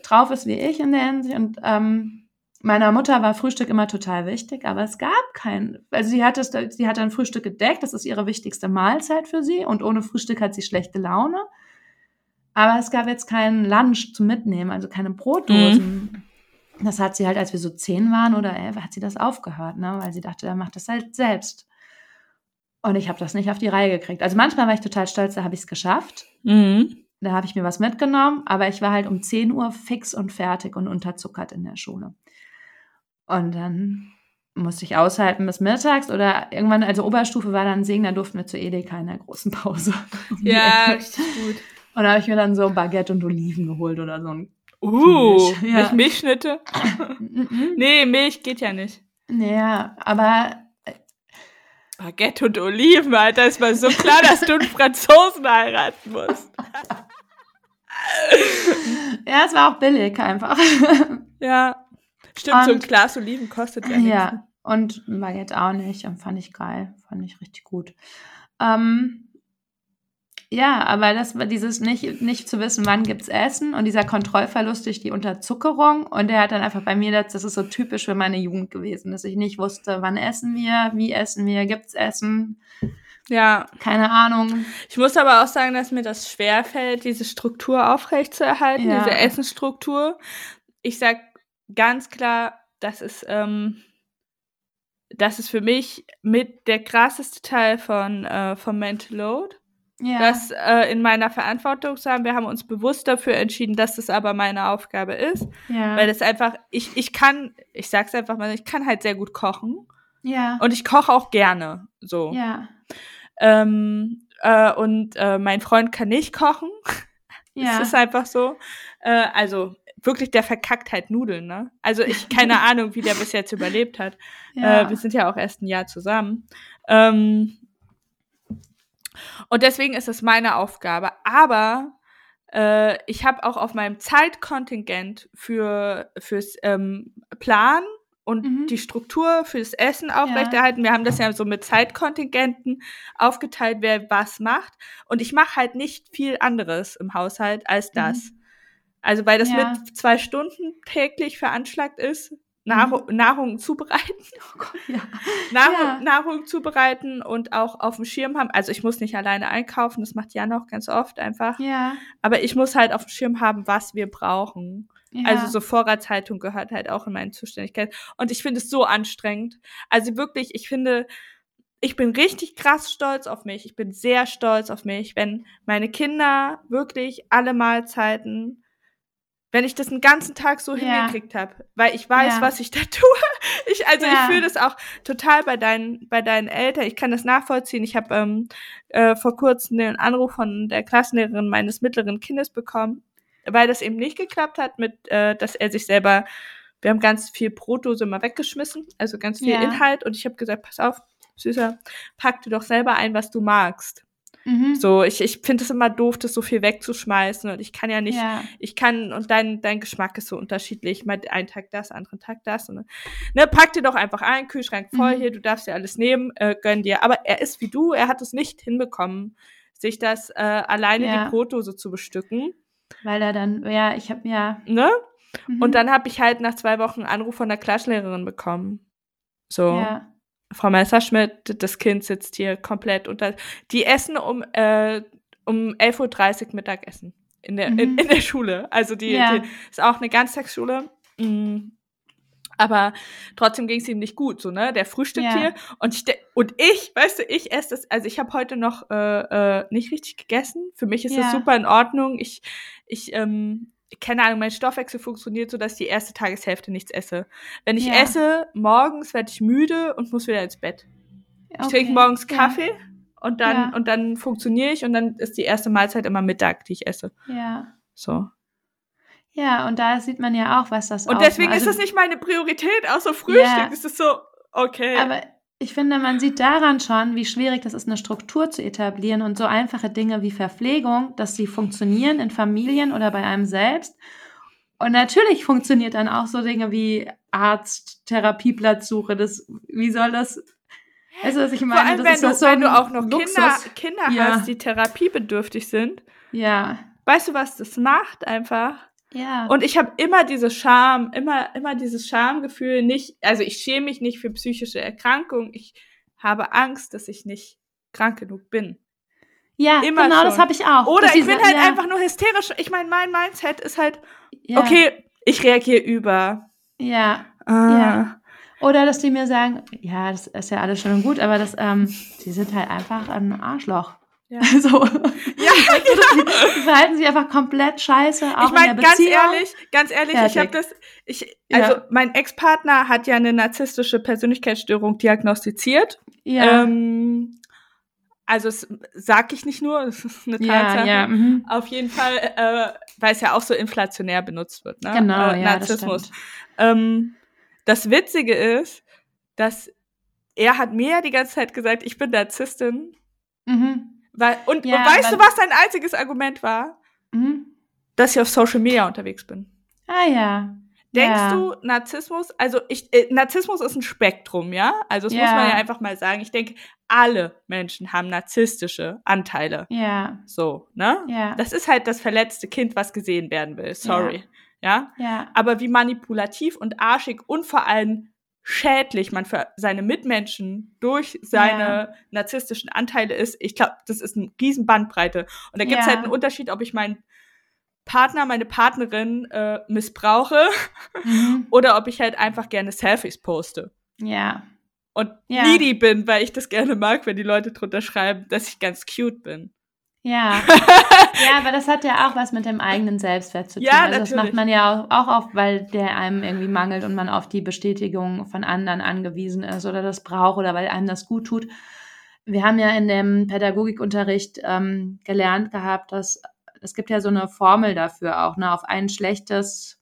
S2: drauf ist wie ich in der Hinsicht. Und ähm, meiner Mutter war Frühstück immer total wichtig, aber es gab kein, also sie hat es, sie hat ein Frühstück gedeckt, das ist ihre wichtigste Mahlzeit für sie und ohne Frühstück hat sie schlechte Laune. Aber es gab jetzt keinen Lunch zum Mitnehmen, also keine Brotdosen. Mhm. Das hat sie halt, als wir so zehn waren oder elf, hat sie das aufgehört, ne? weil sie dachte, er macht das halt selbst. Und ich habe das nicht auf die Reihe gekriegt. Also manchmal war ich total stolz, da habe ich es geschafft. Mhm. Da habe ich mir was mitgenommen, aber ich war halt um 10 Uhr fix und fertig und unterzuckert in der Schule. Und dann musste ich aushalten bis mittags oder irgendwann, also Oberstufe war dann Singen, da durften wir zur Edeka in der großen Pause.
S1: ja, richtig gut.
S2: Und da habe ich mir dann so Baguette und Oliven geholt oder so ein
S1: Uh, Milch. Ja. Milchschnitte? nee, Milch geht ja nicht.
S2: Naja, aber
S1: Baguette und Oliven, Alter. Ist mal so klar, dass du einen Franzosen heiraten musst.
S2: ja, es war auch billig einfach.
S1: Ja. Stimmt, und, so ein Glas Oliven kostet ja nichts.
S2: Ja, und Baguette auch nicht. Und fand ich geil. Fand ich richtig gut. Ähm, ja, aber das war dieses nicht, nicht zu wissen, wann gibt's Essen und dieser Kontrollverlust durch die Unterzuckerung. Und der hat dann einfach bei mir, das, das ist so typisch für meine Jugend gewesen, dass ich nicht wusste, wann essen wir, wie essen wir, gibt's Essen.
S1: Ja.
S2: Keine Ahnung.
S1: Ich muss aber auch sagen, dass mir das schwerfällt, diese Struktur aufrechtzuerhalten, ja. diese Essensstruktur. Ich sag ganz klar, das ist, ähm, das ist für mich mit der krasseste Teil von, äh, vom Mental Load ja. das äh, in meiner Verantwortung zu haben. Wir haben uns bewusst dafür entschieden, dass das aber meine Aufgabe ist. Ja. Weil das einfach, ich, ich kann, ich sag's einfach mal, ich kann halt sehr gut kochen.
S2: Ja.
S1: Und ich koche auch gerne. So.
S2: Ja.
S1: Ähm, äh, und äh, mein Freund kann nicht kochen. Ja. Es ist einfach so. Äh, also wirklich, der verkackt halt Nudeln, ne? Also ich keine Ahnung, wie der bis jetzt überlebt hat. Ja. Äh, wir sind ja auch erst ein Jahr zusammen. Ähm, und deswegen ist es meine Aufgabe. Aber äh, ich habe auch auf meinem Zeitkontingent für fürs ähm, Plan und mhm. die Struktur fürs Essen aufrechterhalten. Ja. Wir haben das ja so mit Zeitkontingenten aufgeteilt, wer was macht. Und ich mache halt nicht viel anderes im Haushalt als das. Mhm. Also weil das ja. mit zwei Stunden täglich veranschlagt ist, Nahrung, mhm. Nahrung zubereiten. Oh Gott, ja. Nahrung, ja. Nahrung zubereiten und auch auf dem Schirm haben. Also ich muss nicht alleine einkaufen, das macht Jan auch ganz oft einfach.
S2: Ja.
S1: Aber ich muss halt auf dem Schirm haben, was wir brauchen. Ja. Also so Vorratshaltung gehört halt auch in meine Zuständigkeit. Und ich finde es so anstrengend. Also wirklich, ich finde, ich bin richtig krass stolz auf mich. Ich bin sehr stolz auf mich, wenn meine Kinder wirklich alle Mahlzeiten wenn ich das einen ganzen Tag so ja. hingekriegt habe, weil ich weiß, ja. was ich da tue. Ich, also ja. ich fühle das auch total bei deinen, bei deinen Eltern. Ich kann das nachvollziehen. Ich habe ähm, äh, vor kurzem den Anruf von der Klassenlehrerin meines mittleren Kindes bekommen, weil das eben nicht geklappt hat, mit, äh, dass er sich selber, wir haben ganz viel Brotdose immer weggeschmissen, also ganz viel Inhalt. Und ich habe gesagt, pass auf, Süßer, pack dir doch selber ein, was du magst. Mhm. So, ich, ich finde es immer doof, das so viel wegzuschmeißen und ich kann ja nicht, ja. ich kann, und dein, dein Geschmack ist so unterschiedlich, mal einen Tag das, anderen Tag das. Und, ne, pack dir doch einfach ein, Kühlschrank voll mhm. hier, du darfst dir alles nehmen, äh, gönn dir. Aber er ist wie du, er hat es nicht hinbekommen, sich das äh, alleine ja. die Brotdose zu bestücken.
S2: Weil er dann, ja, ich habe ja.
S1: Ne? Mhm. Und dann habe ich halt nach zwei Wochen einen Anruf von der Klassenlehrerin bekommen. So. Ja. Frau Messerschmidt, das Kind sitzt hier komplett unter. Die essen um, äh, um 11.30 Uhr Mittagessen in der, mhm. in, in, der Schule. Also die, ja. die, ist auch eine Ganztagsschule. Mhm. Aber trotzdem ging es ihm nicht gut, so, ne? Der frühstückt ja. hier und ich, und ich, weißt du, ich esse das, also ich habe heute noch äh, äh, nicht richtig gegessen. Für mich ist ja. das super in Ordnung. Ich, ich, ähm, keine Ahnung, mein Stoffwechsel funktioniert so, dass ich die erste Tageshälfte nichts esse. Wenn ich ja. esse, morgens werde ich müde und muss wieder ins Bett. Okay. Ich trinke morgens Kaffee ja. und dann ja. und dann funktioniere ich und dann ist die erste Mahlzeit immer Mittag, die ich esse.
S2: Ja.
S1: So.
S2: Ja, und da sieht man ja auch, was das
S1: Und deswegen also, ist das nicht meine Priorität, außer Frühstück. Ja. Das ist so, okay.
S2: Aber ich finde, man sieht daran schon, wie schwierig das ist, eine Struktur zu etablieren und so einfache Dinge wie Verpflegung, dass sie funktionieren in Familien oder bei einem selbst. Und natürlich funktioniert dann auch so Dinge wie Arzt, Therapieplatzsuche. Das, wie soll das? Weißt du, was ich meine? Vor
S1: allem, wenn, du, so wenn du auch noch Kinder, Kinder ja. hast, die therapiebedürftig sind.
S2: Ja.
S1: Weißt du, was das macht einfach?
S2: Ja.
S1: Und ich habe immer diese Scham, immer, immer dieses Schamgefühl, nicht, also ich schäme mich nicht für psychische Erkrankungen, ich habe Angst, dass ich nicht krank genug bin.
S2: Ja, immer genau, schon. das habe ich auch.
S1: Oder ich bin halt ja. einfach nur hysterisch. Ich meine, mein Mindset ist halt, ja. okay, ich reagiere über.
S2: Ja. Ah. ja. Oder dass die mir sagen, ja, das ist ja alles schön und gut, aber das, ähm, die sind halt einfach ein Arschloch.
S1: Ja. So. Ja,
S2: genau. die, verhalten sich einfach komplett scheiße. Auch ich meine,
S1: ganz ehrlich, ganz ehrlich, Fertig. ich habe das, ich, also ja. mein Ex-Partner hat ja eine narzisstische Persönlichkeitsstörung diagnostiziert. Ja. Ähm, also das sag ich nicht nur, das ist eine Tatsache. Ja, ja, mhm. Auf jeden Fall, äh, weil es ja auch so inflationär benutzt wird, ne?
S2: Genau, äh, ja,
S1: Narzissmus. Das, ähm, das Witzige ist, dass er hat mir ja die ganze Zeit gesagt, ich bin Narzisstin.
S2: Mhm.
S1: Weil, und,
S2: Ja,
S1: und weißt du, was sein einziges Argument war?
S2: Mhm.
S1: Dass ich auf Social Media unterwegs bin.
S2: Ah ja.
S1: Denkst
S2: ja.
S1: du, Narzissmus, also ich, äh, Narzissmus ist ein Spektrum, ja? Also das muss
S2: Ja.
S1: man ja einfach mal sagen. Ich denke, alle Menschen haben narzisstische Anteile.
S2: Ja.
S1: So, ne?
S2: Ja.
S1: Das ist halt das verletzte Kind, was gesehen werden will. Sorry. Ja.
S2: ja.
S1: Aber wie manipulativ und arschig und vor allem schädlich man für seine Mitmenschen durch seine
S2: Ja.
S1: narzisstischen Anteile ist, ich glaube, das ist eine riesen Bandbreite. Und da gibt es
S2: Ja.
S1: halt einen Unterschied, ob ich meinen Partner, meine Partnerin äh, missbrauche
S2: Mhm.
S1: oder ob ich halt einfach gerne Selfies poste.
S2: Ja.
S1: Und
S2: Ja.
S1: needy bin, weil ich das gerne mag, wenn die Leute drunter schreiben, dass ich ganz cute bin.
S2: Ja. ja, aber das hat ja auch was mit dem eigenen Selbstwert zu tun.
S1: Ja,
S2: also das
S1: natürlich.
S2: macht man ja auch, auch auf, weil der einem irgendwie mangelt und man auf die Bestätigung von anderen angewiesen ist oder das braucht oder weil einem das gut tut. Wir haben ja in dem Pädagogikunterricht ähm, gelernt gehabt, dass es gibt ja so eine Formel dafür auch. Ne? Auf ein schlechtes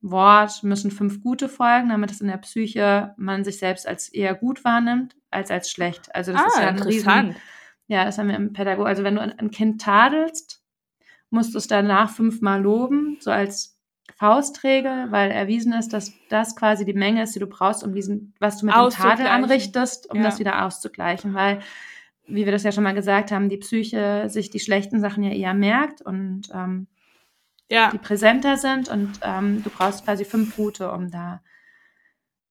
S2: Wort müssen fünf gute folgen, damit es in der Psyche man sich selbst als eher gut wahrnimmt als als schlecht. Also das ist ja ein riesen ja, das haben wir im Pädago. Also wenn du ein, Kind tadelst, musst du es danach fünfmal loben, so als Faustregel, weil erwiesen ist, dass das quasi die Menge ist, die du brauchst, um diesen, was du mit dem Tadel anrichtest, um
S1: Ja.
S2: das wieder auszugleichen, weil, wie wir das ja schon mal gesagt haben, die Psyche sich die schlechten Sachen ja eher merkt und ähm,
S1: Ja.
S2: die präsenter sind und ähm, du brauchst quasi fünf gute, um da.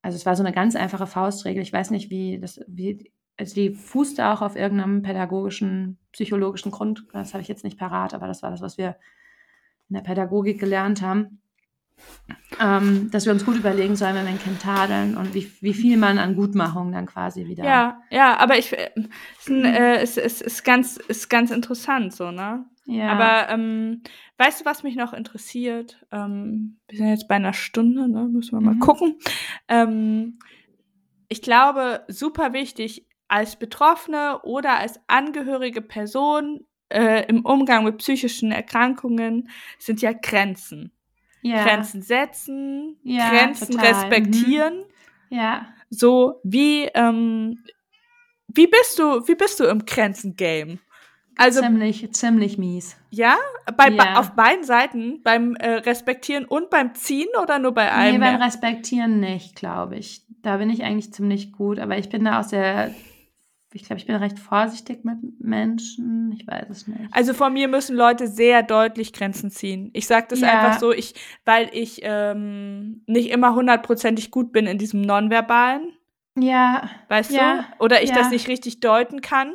S2: Also es war so eine ganz einfache Faustregel. Ich weiß nicht, wie das, wie, also die fußte auch auf irgendeinem pädagogischen, psychologischen Grund. Das habe ich jetzt nicht parat, aber das war das, was wir in der Pädagogik gelernt haben. Ähm, dass wir uns gut überlegen sollen, wenn wir ein Kind tadeln und wie, wie viel man an Gutmachung dann quasi wieder.
S1: Ja, ja, aber ich äh, ist, ein, äh, ist, ist, ist ganz ist ganz interessant so, ne?
S2: ja.
S1: Aber ähm, weißt du, was mich noch interessiert? Ähm, wir sind jetzt bei einer Stunde, ne? Müssen wir mal
S2: Mhm.
S1: gucken. Ähm, ich glaube, super wichtig als Betroffene oder als angehörige Person äh, im Umgang mit psychischen Erkrankungen sind ja Grenzen.
S2: ja.
S1: Grenzen setzen,
S2: Ja,
S1: Grenzen
S2: total. Mhm.
S1: respektieren.
S2: Ja.
S1: So wie ähm, wie bist du wie bist du im Grenzen-Game? Also
S2: ziemlich, ziemlich mies.
S1: ja, bei,
S2: Ja.
S1: auf beiden Seiten beim äh, Respektieren und beim Ziehen oder nur bei
S2: Nee,
S1: einem?
S2: beim
S1: mehr?
S2: Respektieren nicht, glaube ich. Da bin ich eigentlich ziemlich gut, aber ich bin da auch sehr, ich glaube, ich bin recht vorsichtig mit Menschen. Ich weiß es nicht.
S1: also von mir müssen Leute sehr deutlich Grenzen ziehen. Ich sage das
S2: Ja.
S1: einfach so, ich, weil ich ähm, nicht immer hundertprozentig gut bin in diesem Nonverbalen,
S2: Ja,
S1: weißt
S2: Ja,
S1: du? Oder ich
S2: ja.
S1: das nicht richtig deuten kann.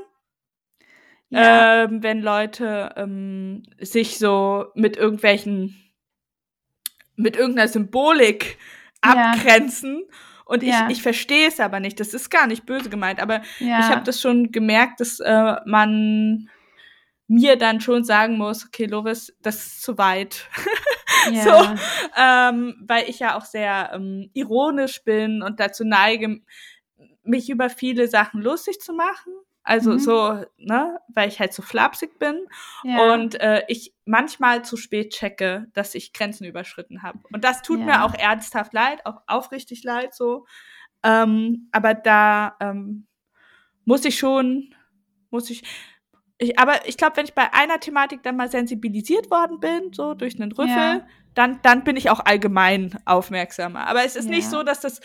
S1: ähm, wenn Leute ähm, sich so mit irgendwelchen, mit irgendeiner Symbolik abgrenzen. Und
S2: Ja.
S1: ich, ich verstehe es aber nicht. Das ist gar nicht böse gemeint, aber
S2: ja.
S1: ich habe das schon gemerkt, dass äh, man mir dann schon sagen muss, okay, Lovis, das ist zu weit.
S2: ja.
S1: so. ähm, weil ich ja auch sehr ähm, ironisch bin und dazu neige, mich über viele Sachen lustig zu machen. Also
S2: Mhm.
S1: so, ne, weil ich halt so flapsig bin
S2: ja.
S1: und äh, ich manchmal zu spät checke, dass ich Grenzen überschritten habe. Und das tut
S2: Ja.
S1: mir auch ernsthaft leid, auch aufrichtig leid so. Ähm, aber da ähm, muss ich schon, muss ich, ich aber ich glaube, wenn ich bei einer Thematik dann mal sensibilisiert worden bin, so durch einen Rüffel,
S2: Ja.
S1: dann, dann bin ich auch allgemein aufmerksamer. Aber es ist nicht
S2: Ja.
S1: so, dass das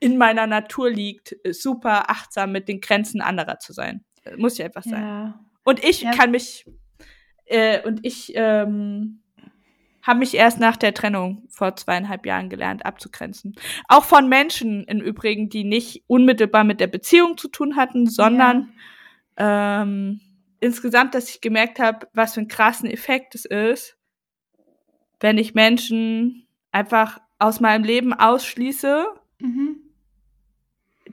S1: in meiner Natur liegt, super achtsam mit den Grenzen anderer zu sein. Muss ich einfach sagen.
S2: ja.
S1: Und ich
S2: Ja.
S1: kann mich, äh, und ich ähm, habe mich erst nach der Trennung vor zweieinhalb Jahren gelernt, abzugrenzen. Auch von Menschen im Übrigen, die nicht unmittelbar mit der Beziehung zu tun hatten, sondern ähm, insgesamt, dass ich gemerkt habe, was für einen krassen Effekt es ist, wenn ich Menschen einfach aus meinem Leben ausschließe,
S2: Mhm.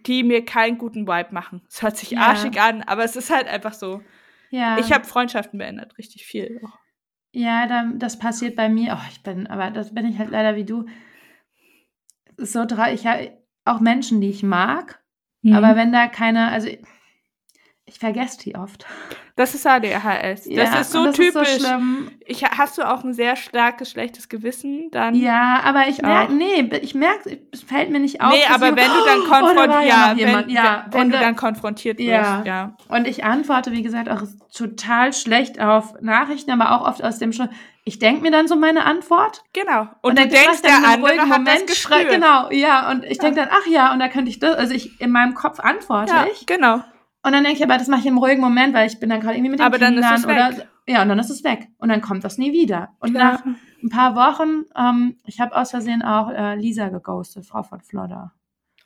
S1: die mir keinen guten Vibe machen. Es hört sich
S2: Ja.
S1: arschig an, aber es ist halt einfach so.
S2: ja.
S1: Ich habe Freundschaften beendet, richtig viel.
S2: Ja, da, das passiert bei mir. Oh, ich bin, aber das bin ich halt leider wie du. So. Ich habe auch Menschen, die ich mag,
S1: Mhm.
S2: aber wenn da keine, also ich vergesse die oft.
S1: Das ist ADHS.
S2: Ja,
S1: das ist so
S2: und das
S1: typisch.
S2: Ist so schlimm.
S1: ich, hast du auch ein sehr starkes, schlechtes Gewissen dann?
S2: Ja, aber ich merke, nee, ich merke, es fällt mir nicht auf.
S1: Nee, aber wenn du dann konfrontiert,
S2: ja
S1: ja, wenn,
S2: ja,
S1: wenn
S2: und,
S1: du dann konfrontiert wirst,
S2: Ja.
S1: ja.
S2: Und ich antworte, wie gesagt, auch total schlecht auf Nachrichten, aber auch oft aus dem schon. Ich denke mir dann so meine Antwort.
S1: Genau. Und,
S2: dann
S1: du denkst,
S2: dann
S1: der andere hat
S2: Moment
S1: das
S2: schrei-
S1: Gespür.
S2: Genau, ja. Und ich denke dann, ach ja, und da könnte ich das, also ich in meinem Kopf antworte
S1: Ja,
S2: ich.
S1: genau.
S2: Und dann denke ich, aber das mache ich im ruhigen Moment, weil ich bin dann gerade irgendwie mit den
S1: Aber dann ist
S2: Kindern
S1: es
S2: oder
S1: weg.
S2: ja, und dann ist es weg. Und dann kommt das nie wieder. Und
S1: Ja.
S2: nach ein paar Wochen, ähm, ich habe aus Versehen auch äh, Lisa geghostet, Frau von Flodder.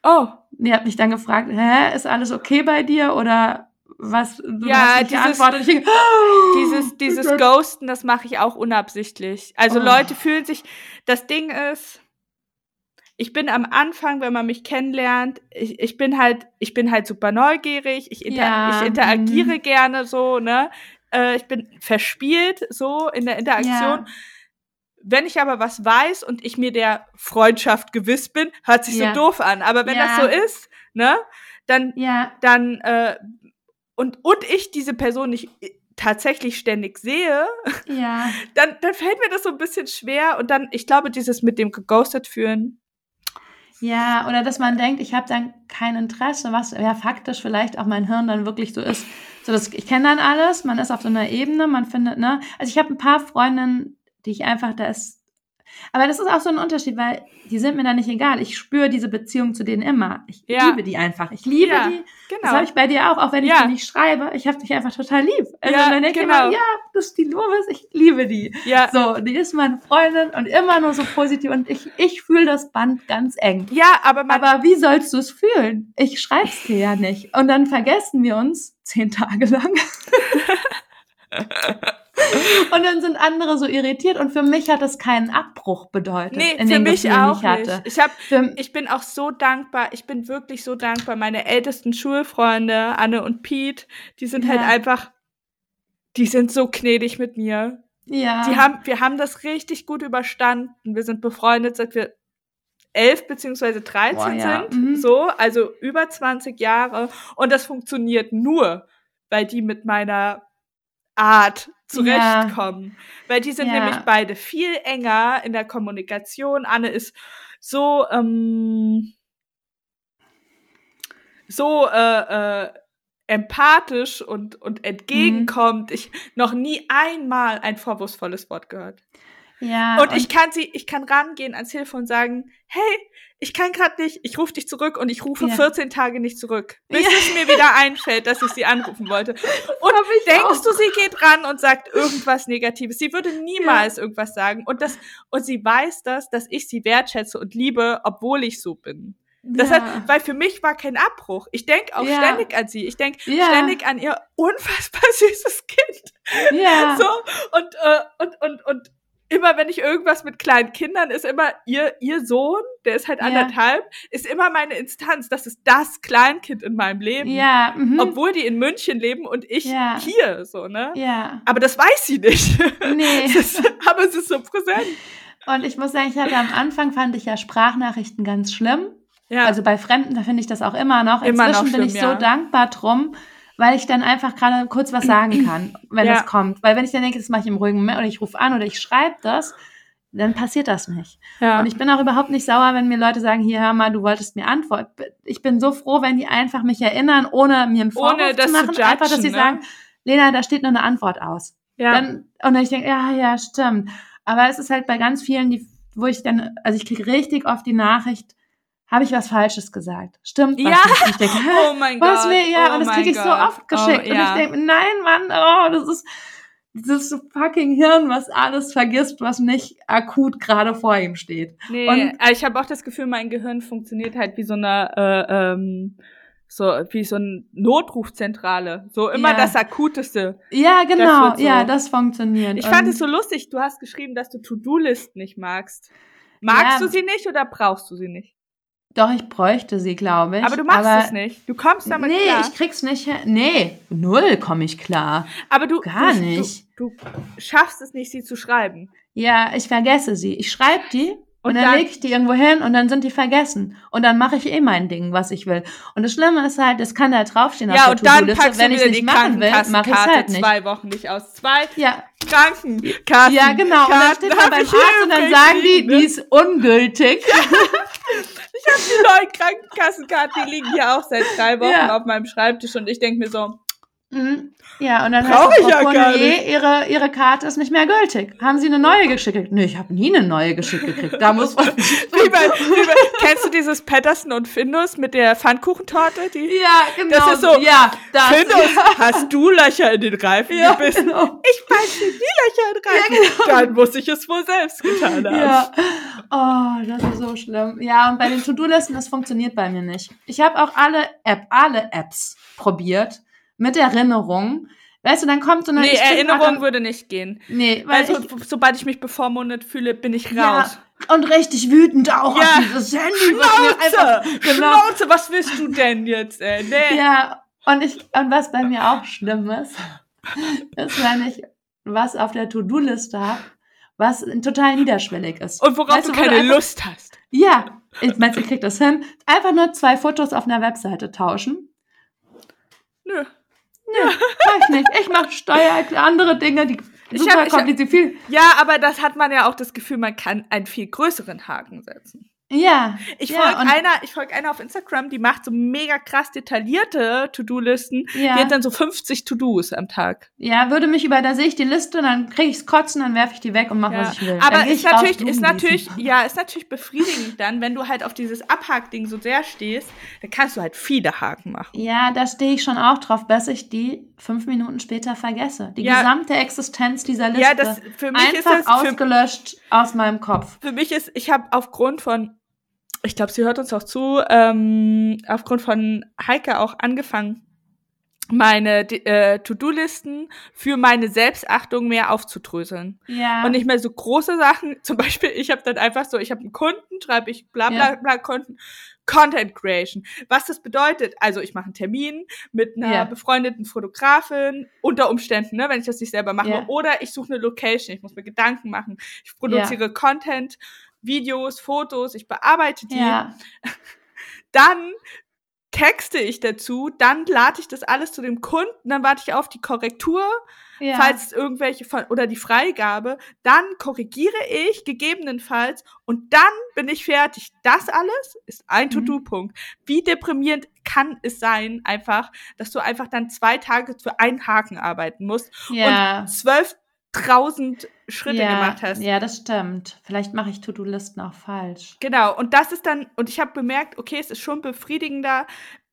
S1: Oh,
S2: Die hat mich dann gefragt, hä, ist alles okay bei dir oder was? Du
S1: Ja,
S2: hast
S1: dieses-
S2: geantwortet. Ich denke,
S1: dieses, dieses Ghosten, das mache ich auch unabsichtlich. Also
S2: Oh.
S1: Leute fühlen sich, das Ding ist, ich bin am Anfang, wenn man mich kennenlernt, ich, ich bin halt, ich bin halt super neugierig, ich, inter,
S2: Ja,
S1: ich interagiere
S2: mhm.
S1: gerne so, ne? Äh, ich bin verspielt so in der Interaktion.
S2: Ja.
S1: Wenn ich aber was weiß und ich mir der Freundschaft gewiss bin, hört sich
S2: Ja.
S1: so doof an. Aber wenn das so ist, ne, dann
S2: ja,
S1: dann äh, und und ich diese Person nicht äh, tatsächlich ständig sehe,
S2: ja.
S1: dann dann fällt mir das so ein bisschen schwer und dann ich glaube dieses mit dem geghostet führen.
S2: Ja, oder dass man denkt, ich habe dann kein Interesse, was ja faktisch vielleicht auch mein Hirn dann wirklich so ist. So, das, ich kenne dann alles, man ist auf so einer Ebene, man findet, ne? Also ich habe ein paar Freundinnen, die ich einfach, da ist. Aber das ist auch so ein Unterschied, weil die sind mir dann nicht egal. Ich spüre diese Beziehung zu denen immer. Ich
S1: Ja.
S2: liebe die einfach. Ich liebe
S1: Ja,
S2: die. Das
S1: Genau.
S2: habe ich bei dir auch, auch wenn ich
S1: Ja.
S2: die nicht schreibe. Ich habe dich einfach total lieb. Also
S1: Ja,
S2: dann denke ich
S1: genau.
S2: immer, ja, das ist die Lovis, ich liebe die.
S1: ja.
S2: So, die ist meine Freundin und immer nur so positiv und ich, ich fühle das Band ganz eng.
S1: Ja, aber man
S2: Aber wie sollst du es fühlen? Ich schreib's dir ja nicht. Und dann vergessen wir uns zehn Tage lang. und dann sind andere so irritiert und für mich hat das keinen Abbruch bedeutet.
S1: nee,
S2: in
S1: für
S2: den
S1: mich
S2: Gefühlen,
S1: auch
S2: ich
S1: nicht. Ich habe
S2: Für,
S1: ich bin auch so dankbar, ich bin wirklich so dankbar. Meine ältesten Schulfreunde, Anne und Pete, die sind halt
S2: Ja.
S1: einfach, die sind so gnädig mit mir.
S2: ja.
S1: Die haben, wir haben das richtig gut überstanden. Wir sind befreundet, seit wir elf beziehungsweise 13
S2: Boah, ja.
S1: sind.
S2: Mhm.
S1: So, also über 20 Jahre. Und das funktioniert nur, weil die mit meiner Art zurechtkommen. Weil die sind
S2: Ja.
S1: nämlich beide viel enger in der Kommunikation. Anne ist so, ähm, so äh, äh, empathisch und, und entgegenkommt. Ich noch nie einmal ein vorwurfsvolles Wort gehört.
S2: ja,
S1: Und ich kann sie, ich kann rangehen ans Telefon und sagen, hey, ich kann gerade nicht, ich rufe dich zurück und ich rufe
S2: Ja.
S1: 14 Tage nicht zurück, bis
S2: Ja.
S1: es mir wieder einfällt, dass ich sie anrufen wollte. Und denkst
S2: auch.
S1: du, sie geht ran und sagt irgendwas Negatives? Sie würde niemals irgendwas sagen. Und das, und sie weiß das, dass ich sie wertschätze und liebe, obwohl ich so bin. Das
S2: ja.
S1: hat, weil für mich war kein Abbruch. Ich denke auch
S2: Ja.
S1: ständig an sie. Ich denke
S2: Ja.
S1: ständig an ihr unfassbar süßes Kind.
S2: ja.
S1: So, und, äh, und, und, und immer wenn ich irgendwas mit kleinen Kindern, ist immer ihr, ihr Sohn, der ist halt
S2: Ja.
S1: anderthalb, ist immer meine Instanz. Das ist das Kleinkind in meinem Leben.
S2: ja, mhm.
S1: Obwohl die in München leben und ich
S2: Ja.
S1: hier, so, ne?
S2: ja.
S1: Aber das weiß sie nicht.
S2: Nee.
S1: Ist, aber es ist so präsent.
S2: Und ich muss sagen, ich hatte am Anfang fand ich ja Sprachnachrichten ganz schlimm.
S1: Ja.
S2: Also bei Fremden, da finde ich das auch immer noch.
S1: Immer
S2: Inzwischen
S1: noch
S2: bin ich
S1: schlimm,
S2: so dankbar drum, weil ich dann einfach gerade kurz was sagen kann, wenn
S1: Ja.
S2: das kommt. Weil wenn ich dann denke, das mache ich im ruhigen Moment oder ich rufe an oder ich schreibe das, dann passiert das nicht.
S1: ja.
S2: Und ich bin auch überhaupt nicht sauer, wenn mir Leute sagen, hier, hör mal, du wolltest mir antworten. Ich bin so froh, wenn die einfach mich erinnern, ohne mir einen Vorwurf
S1: Ohne das
S2: zu
S1: zu
S2: machen. einfach, dass
S1: judgen,
S2: sie
S1: ne?
S2: sagen, Lena, da steht noch eine Antwort aus.
S1: ja.
S2: Dann, und dann ich denke, ja, ja, stimmt. Aber es ist halt bei ganz vielen, die, wo ich dann, also ich kriege richtig oft die Nachricht, habe ich was Falsches gesagt? Stimmt was
S1: Ja.
S2: nicht? Und ich denke,
S1: oh mein
S2: Was
S1: Gott.
S2: will, ja,
S1: oh
S2: und das kriege ich so oft geschickt.
S1: Oh,
S2: Und
S1: ja.
S2: ich denke, nein, Mann, oh, das ist dieses fucking Hirn, was alles vergisst, was nicht akut gerade vor ihm steht.
S1: Nee,
S2: Und-
S1: äh, ich habe auch das Gefühl, mein Gehirn funktioniert halt wie so eine, äh, ähm, so wie so eine Notrufzentrale. So immer
S2: Ja.
S1: das Akuteste.
S2: Ja, genau,
S1: wird so-
S2: ja, das funktioniert.
S1: Ich fand
S2: Und-
S1: es so lustig, du hast geschrieben, dass du To-Do-Listen nicht magst. Magst
S2: Ja.
S1: du sie nicht oder brauchst du sie nicht?
S2: Doch, ich bräuchte sie, glaube ich.
S1: Aber du machst
S2: aber,
S1: es nicht. Du kommst damit
S2: Nee,
S1: klar.
S2: ich krieg's nicht hin. Nee, null komme ich klar.
S1: aber du,
S2: gar
S1: du,
S2: nicht.
S1: Du, du schaffst es nicht, sie zu schreiben.
S2: Ja, ich vergesse sie. Ich schreibe die Und, dann, dann lege ich die irgendwo hin und dann sind die vergessen. Und dann mache ich eh mein Ding, was ich will. Und das Schlimme ist halt, das kann da draufstehen
S1: ja, und dann packst wenn ich nicht machen will, mache ich halt nicht. zwei Wochen nicht aus. Zwei ja. Krankenkassen.
S2: Ja, genau. und dann steht man beim Arzt und dann sagen die, die ist ungültig. Ja.
S1: Ich habe die neuen Krankenkassenkarten, die liegen hier auch seit drei Wochen ja. auf meinem Schreibtisch und ich denke mir so,
S2: Mhm. Ja, und dann Brauch es, Frau ja ihre, ihre Karte ist nicht mehr gültig. Haben Sie eine neue geschickt? Nö, ich habe nie eine neue geschickt gekriegt. Da muss man wie
S1: bei, wie bei, Kennst du dieses Patterson und Findus mit der Pfannkuchentorte? Die,
S2: ja, genau.
S1: Das ist so, ja, das, Findus, ja. hast du Löcher in den Reifen ja, gebissen? Genau. Ich weiß nicht, die Löcher in den Reifen. Ja, genau. Dann muss ich es wohl selbst getan haben.
S2: Ja. Oh, das ist so schlimm. Ja, und bei den To-Do-Listen, das funktioniert bei mir nicht. Ich habe auch alle App, alle Apps probiert mit Erinnerung. Weißt du, dann kommt so eine.
S1: Nee, Erinnerung würde nicht gehen. Nee, weil. Also, ich, sobald ich mich bevormundet fühle, bin ich raus. Ja,
S2: und richtig wütend auch ja. auf dieses Handy.
S1: Schnauze! genau. Schnauze, was willst du denn jetzt, ey? Nee.
S2: Ja, und ich, und was bei mir auch schlimm ist, ist, wenn ich was auf der To-Do-Liste habe, was total niederschwellig ist.
S1: Und worauf weißt du, du keine einfach, Lust hast.
S2: Ja, ich meine, ich krieg das hin. Einfach nur zwei Fotos auf einer Webseite tauschen.
S1: Nö.
S2: Nö, mach ich nicht. Ich mache Steuer, andere Dinge, die super kompliziert viel.
S1: Ja, aber das hat man ja auch das Gefühl, man kann einen viel größeren Haken setzen.
S2: Ja.
S1: Ich
S2: ja,
S1: folge einer, ich folge einer auf Instagram, die macht so mega krass detaillierte To-Do-Listen. Ja. Die hat dann so 50 To-Dos am Tag.
S2: Ja, würde mich über, da sehe ich die Liste, dann kriege ich's kotzen, dann werfe ich die weg und mache, ja. was ich will.
S1: Aber ist natürlich, ist natürlich, ja, ist natürlich befriedigend dann, wenn du halt auf dieses Abhakding so sehr stehst, dann kannst du halt viele Haken machen.
S2: Ja, da stehe ich schon auch drauf, bis ich die fünf Minuten später vergesse. Die ja. gesamte Existenz dieser Liste. Ja, das, für mich einfach ist das, ausgelöscht aus meinem Kopf.
S1: Für mich ist, ich habe aufgrund von ich glaube, sie hört uns auch zu, ähm, aufgrund von Heike auch angefangen, meine äh, To-Do-Listen für meine Selbstachtung mehr aufzudröseln. Ja. Und nicht mehr so große Sachen. Zum Beispiel, ich habe dann einfach so, ich habe einen Kunden, schreibe ich bla bla bla Kunden, Content Creation. Was das bedeutet, also ich mache einen Termin mit einer ja. befreundeten Fotografin, unter Umständen, ne, wenn ich das nicht selber mache. Ja. Oder ich suche eine Location, ich muss mir Gedanken machen. Ich produziere ja. Content Videos, Fotos, ich bearbeite die. Ja. Dann texte ich dazu, dann lade ich das alles zu dem Kunden, dann warte ich auf die Korrektur, ja. falls irgendwelche oder die Freigabe, dann korrigiere ich gegebenenfalls und dann bin ich fertig. Das alles ist ein mhm. To-Do-Punkt. Wie deprimierend kann es sein, einfach, dass du einfach dann zwei Tage für einen Haken arbeiten musst ja. und zwölf tausend Schritte
S2: ja,
S1: gemacht hast.
S2: Ja, das stimmt. Vielleicht mache ich To-Do-Listen auch falsch.
S1: Genau, und das ist dann, und ich habe bemerkt, okay, es ist schon befriedigender.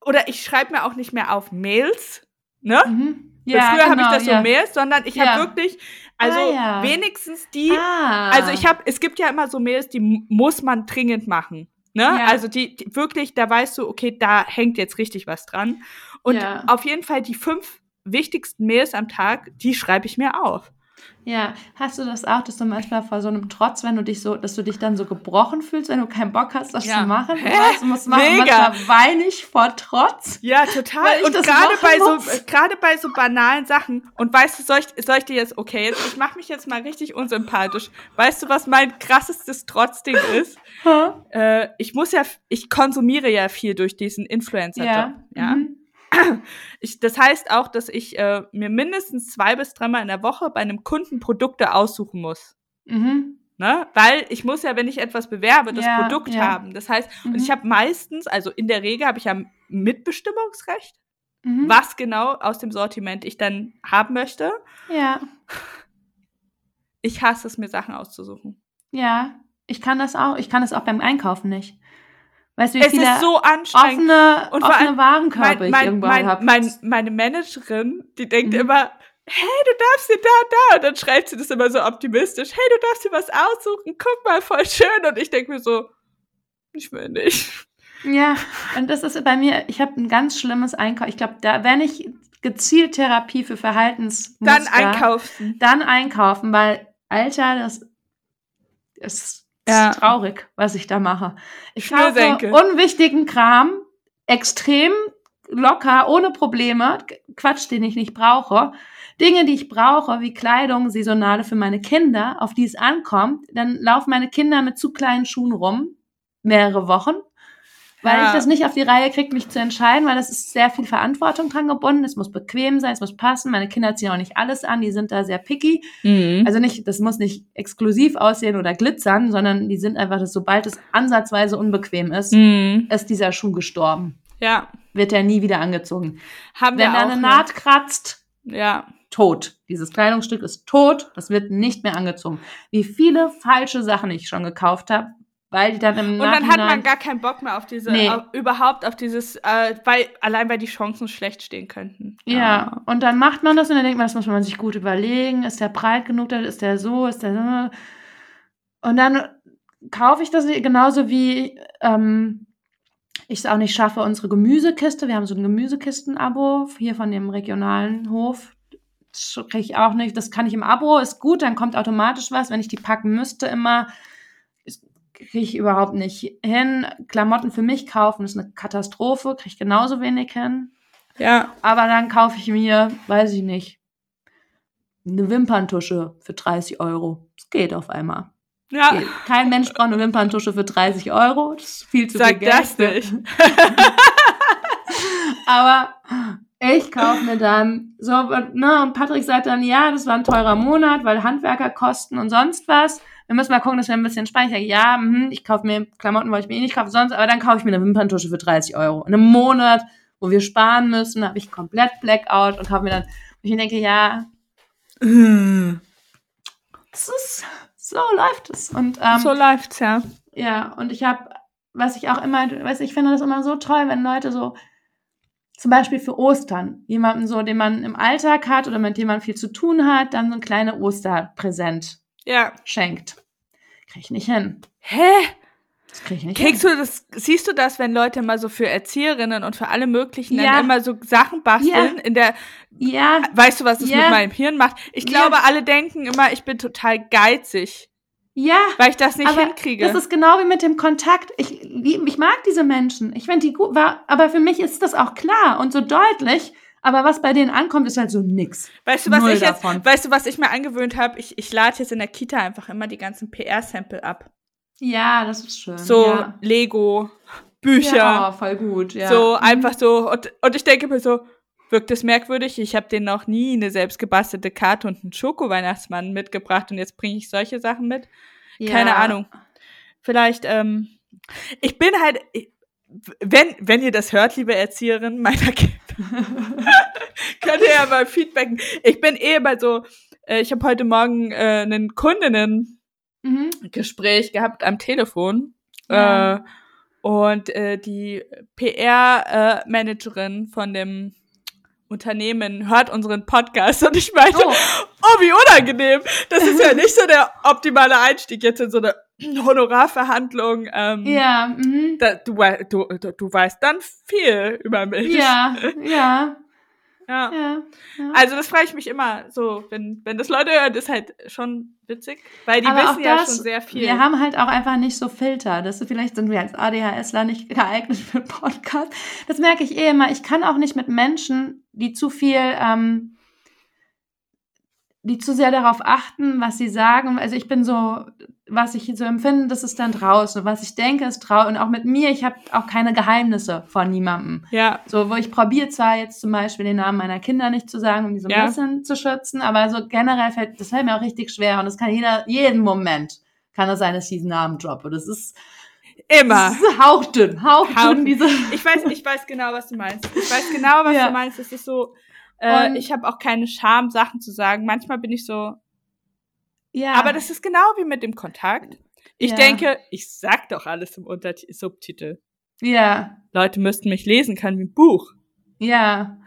S1: Oder ich schreibe mir auch nicht mehr auf Mails, ne? Mhm. Ja, früher genau, habe ich das so ja. Mails, sondern ich ja. habe wirklich, also ah, ja. wenigstens die, ah. also ich habe, es gibt ja immer so Mails, die muss man dringend machen. Ne? Ja. Also die, die, wirklich, da weißt du, okay, da hängt jetzt richtig was dran. Und auf jeden Fall die fünf wichtigsten Mails am Tag, die schreibe ich mir auf.
S2: Ja, hast du das auch, dass du manchmal vor so einem Trotz, wenn du dich so, dass du dich dann so gebrochen fühlst, wenn du keinen Bock hast, das ja. zu machen? Hä? Weißt, du musst machen, Mega. manchmal weine ich vor Trotz.
S1: Ja, total. Und gerade bei muss. so, gerade bei so banalen Sachen. Und weißt du, soll ich, soll ich dir jetzt, okay, jetzt, ich mache mich jetzt mal richtig unsympathisch. Weißt du, was mein krassestes Trotzding ist? äh, ich muss ja, ich konsumiere ja viel durch diesen Influencer-Job. Ja. ja? Mhm. Ich, das heißt auch, dass ich äh, mir mindestens zwei bis dreimal in der Woche bei einem Kunden Produkte aussuchen muss. Mhm. Ne? Weil ich muss ja, wenn ich etwas bewerbe, das ja, Produkt ja. haben. Das heißt, mhm. und ich habe meistens, also in der Regel habe ich ja Mitbestimmungsrecht, mhm. was genau aus dem Sortiment ich dann haben möchte.
S2: Ja.
S1: Ich hasse es, mir Sachen auszusuchen.
S2: Ja, ich kann das auch. Ich kann das auch beim Einkaufen nicht.
S1: Weißt du, wie es viele ist so anstrengend.
S2: offene, und offene Warenkörbe mein,
S1: mein, ich irgendwann mein, habe? Mein, meine Managerin, die denkt mhm. immer, hey, du darfst dir da, da. Und dann schreibt sie das immer so optimistisch. Hey, du darfst dir was aussuchen. Guck mal, voll schön. Und ich denke mir so, ich will nicht.
S2: Ja, und das ist bei mir, ich habe ein ganz schlimmes Einkauf. Ich glaube, da, wenn ich gezielt Therapie für Verhaltensmuster,
S1: dann einkaufen.
S2: Dann einkaufen, weil, Alter, das ist ja. ist traurig, was ich da mache. Ich kaufe unwichtigen Kram, extrem locker, ohne Probleme, Quatsch, den ich nicht brauche. Dinge, die ich brauche, wie Kleidung, saisonale für meine Kinder, auf die es ankommt, dann laufen meine Kinder mit zu kleinen Schuhen rum, mehrere Wochen, weil
S1: Ja.
S2: ich das nicht auf die Reihe kriege, mich zu entscheiden, weil das ist sehr viel Verantwortung dran gebunden. Es muss bequem sein, es muss passen. Meine Kinder ziehen auch nicht alles an, die sind da sehr picky.
S1: Mhm.
S2: Also nicht, das muss nicht exklusiv aussehen oder glitzern, sondern die sind einfach, dass sobald es ansatzweise unbequem ist,
S1: Mhm.
S2: ist dieser Schuh gestorben.
S1: Ja,
S2: Wird er nie wieder angezogen.
S1: haben
S2: Wenn da eine Naht kratzt,
S1: Ja,
S2: tot. Dieses Kleidungsstück ist tot, das wird nicht mehr angezogen. Wie viele falsche Sachen ich schon gekauft habe, weil die dann im
S1: Und dann hat
S2: Nachhinein...
S1: man gar keinen Bock mehr auf diese,
S2: Nee.
S1: auf, überhaupt auf dieses, äh, weil, allein weil die Chancen schlecht stehen könnten.
S2: Ja, und dann macht man das und dann denkt man, das muss man sich gut überlegen. Ist der breit genug? Ist der so? Ist der so? Und dann kaufe ich das genauso wie ähm, ich es auch nicht schaffe, unsere Gemüsekiste. Wir haben so ein Gemüsekisten-Abo hier von dem regionalen Hof. Das kriege ich auch nicht. Das kann ich im Abo, ist gut, dann kommt automatisch was. Wenn ich die packen müsste immer, kriege ich überhaupt nicht hin. Klamotten für mich kaufen ist eine Katastrophe, kriege ich genauso wenig hin.
S1: Ja.
S2: Aber dann kaufe ich mir, weiß ich nicht, eine Wimperntusche für 30 Euro. Das geht auf einmal.
S1: Ja.
S2: Geht. Kein Mensch braucht eine Wimperntusche für 30 Euro. Das ist viel zu
S1: Sag
S2: viel Geld.
S1: das nicht.
S2: Aber ich kaufe mir dann so, ne, und Patrick sagt dann, ja, das war ein teurer Monat, weil Handwerkerkosten und sonst was. Wir müssen mal gucken, dass wir ein bisschen sparen. Ich sage, ja, mhm, ich kaufe mir Klamotten, wollte ich mir eh nicht kaufen, sonst, aber dann kaufe ich mir eine Wimperntusche für 30 Euro. In einem Monat, wo wir sparen müssen, habe ich komplett Blackout und habe mir dann, und ich denke, ja, das ist, so läuft es. Und ähm,
S1: so läuft's, ja.
S2: ja, und ich habe, was ich auch immer, weiß ich finde das immer so toll, wenn Leute so, zum Beispiel für Ostern, jemanden so, den man im Alltag hat oder mit dem man viel zu tun hat, dann so ein kleine Osterpräsent
S1: Ja.
S2: schenkt. Krieg ich nicht hin.
S1: Hä?
S2: Das krieg ich nicht
S1: Kriegst
S2: hin.
S1: du das, siehst du das, wenn Leute mal so für Erzieherinnen und für alle möglichen
S2: Ja.
S1: dann immer so Sachen basteln, in der,
S2: Ja,
S1: weißt du, was das
S2: Ja.
S1: mit meinem Hirn macht? Ich
S2: Ja.
S1: glaube, alle denken immer, ich bin total geizig,
S2: ja.
S1: weil ich das nicht hinkriege.
S2: Das ist genau wie mit dem Kontakt. Ich, ich mag diese Menschen. Ich finde die gut. War, aber für mich ist das auch klar und so deutlich. Aber was bei denen ankommt, ist halt so nix.
S1: Weißt du, was
S2: Null
S1: ich jetzt,
S2: davon.
S1: weißt du, was ich mir angewöhnt habe? Ich, ich lade jetzt in der Kita einfach immer die ganzen PR-Sample ab.
S2: Ja, das ist schön.
S1: So
S2: ja.
S1: Lego, Bücher,
S2: Ja, oh, voll gut. Ja.
S1: so einfach so. Und, und ich denke mir so, wirkt es merkwürdig? Ich habe denen noch nie eine selbst gebastelte Karte und einen Schoko-Weihnachtsmann mitgebracht und jetzt bringe ich solche Sachen mit.
S2: ja.
S1: Keine Ahnung. Vielleicht, ähm, ich bin halt, ich- wenn, wenn ihr das hört, liebe Erzieherin meiner Kinder, könnt ihr ja mal feedbacken. Ich bin eh bei so, äh, ich habe heute Morgen äh, einen Kundinnen-Gespräch
S2: Mhm.
S1: gehabt am Telefon.
S2: Ja.
S1: Äh, und äh, die PR-Managerin von dem Unternehmen hört unseren Podcast und ich meinte,
S2: Oh.
S1: oh, wie unangenehm. Das ist ja nicht so der optimale Einstieg jetzt in so eine Honorarverhandlung. Ähm,
S2: Ja, mhm.
S1: da, du, du, du, weißt dann viel über mich.
S2: ja, ja,
S1: ja.
S2: ja. ja.
S1: Also das frage ich mich immer so, wenn, wenn das Leute hören, ist halt schon witzig, weil die
S2: Aber
S1: wissen ja
S2: das,
S1: schon sehr viel.
S2: Wir haben halt auch einfach nicht so Filter. Das vielleicht sind wir als ADHSler nicht geeignet für Podcast. Das merke ich eh immer. Ich kann auch nicht mit Menschen, die zu viel, ähm, die zu sehr darauf achten, was sie sagen. Also ich bin so, was ich so empfinde, das ist dann draußen. Was ich denke, ist draußen. Und auch mit mir, ich habe auch keine Geheimnisse von niemandem.
S1: ja,
S2: So, wo ich probiere zwar jetzt zum Beispiel den Namen meiner Kinder nicht zu sagen, um die so ein
S1: Ja.
S2: bisschen zu schützen, aber so generell fällt, das fällt mir auch richtig schwer und das kann jeder, jeden Moment kann es sein, dass ich diesen Namen droppe. Das ist,
S1: immer.
S2: das ist hauchdünn, hauchdünn,
S1: Hauchdünn.
S2: diese.
S1: Ich weiß, ich weiß genau, was du meinst. Ich weiß genau, was
S2: Ja.
S1: du meinst. Es ist so, äh,
S2: Und-
S1: ich habe auch keine Scham, Sachen zu sagen. Manchmal bin ich so,
S2: Ja.
S1: aber das ist genau wie mit dem Kontakt. Ich
S2: Ja.
S1: denke, ich sag doch alles im Unterti Subtitel.
S2: ja,
S1: Leute müssten mich lesen können wie ein Buch.
S2: ja.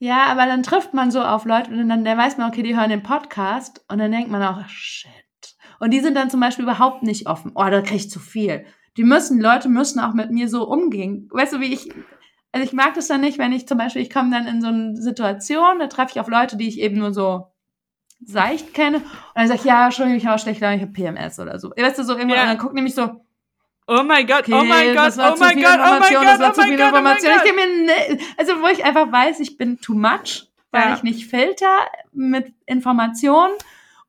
S2: Ja, aber dann trifft man so auf Leute und dann der weiß man, okay, die hören den Podcast und dann denkt man auch, shit. Und die sind dann zum Beispiel überhaupt nicht offen. Oh, da krieg ich zu viel. Die müssen, Leute müssen auch mit mir so umgehen. Weißt du, wie ich, also ich mag das dann nicht, wenn ich zum Beispiel, ich komme dann in so eine Situation, da treffe ich auf Leute, die ich eben nur so seicht kenne und dann sage ich, ja, Entschuldigung, ich habe schlecht, ich habe PMS oder so. Weißt du, so irgendwann,
S1: Ja.
S2: und dann guckt nämlich so,
S1: Oh mein Gott,
S2: okay,
S1: oh mein Gott, oh mein
S2: viel
S1: Gott, oh mein Gott,
S2: das war
S1: oh
S2: zu
S1: mein
S2: viel
S1: Gott, oh mein
S2: Information. Ich
S1: Gott.
S2: denke mir, ne, also wo ich einfach weiß, ich bin too much weil
S1: Ja.
S2: ich nicht filter mit Informationen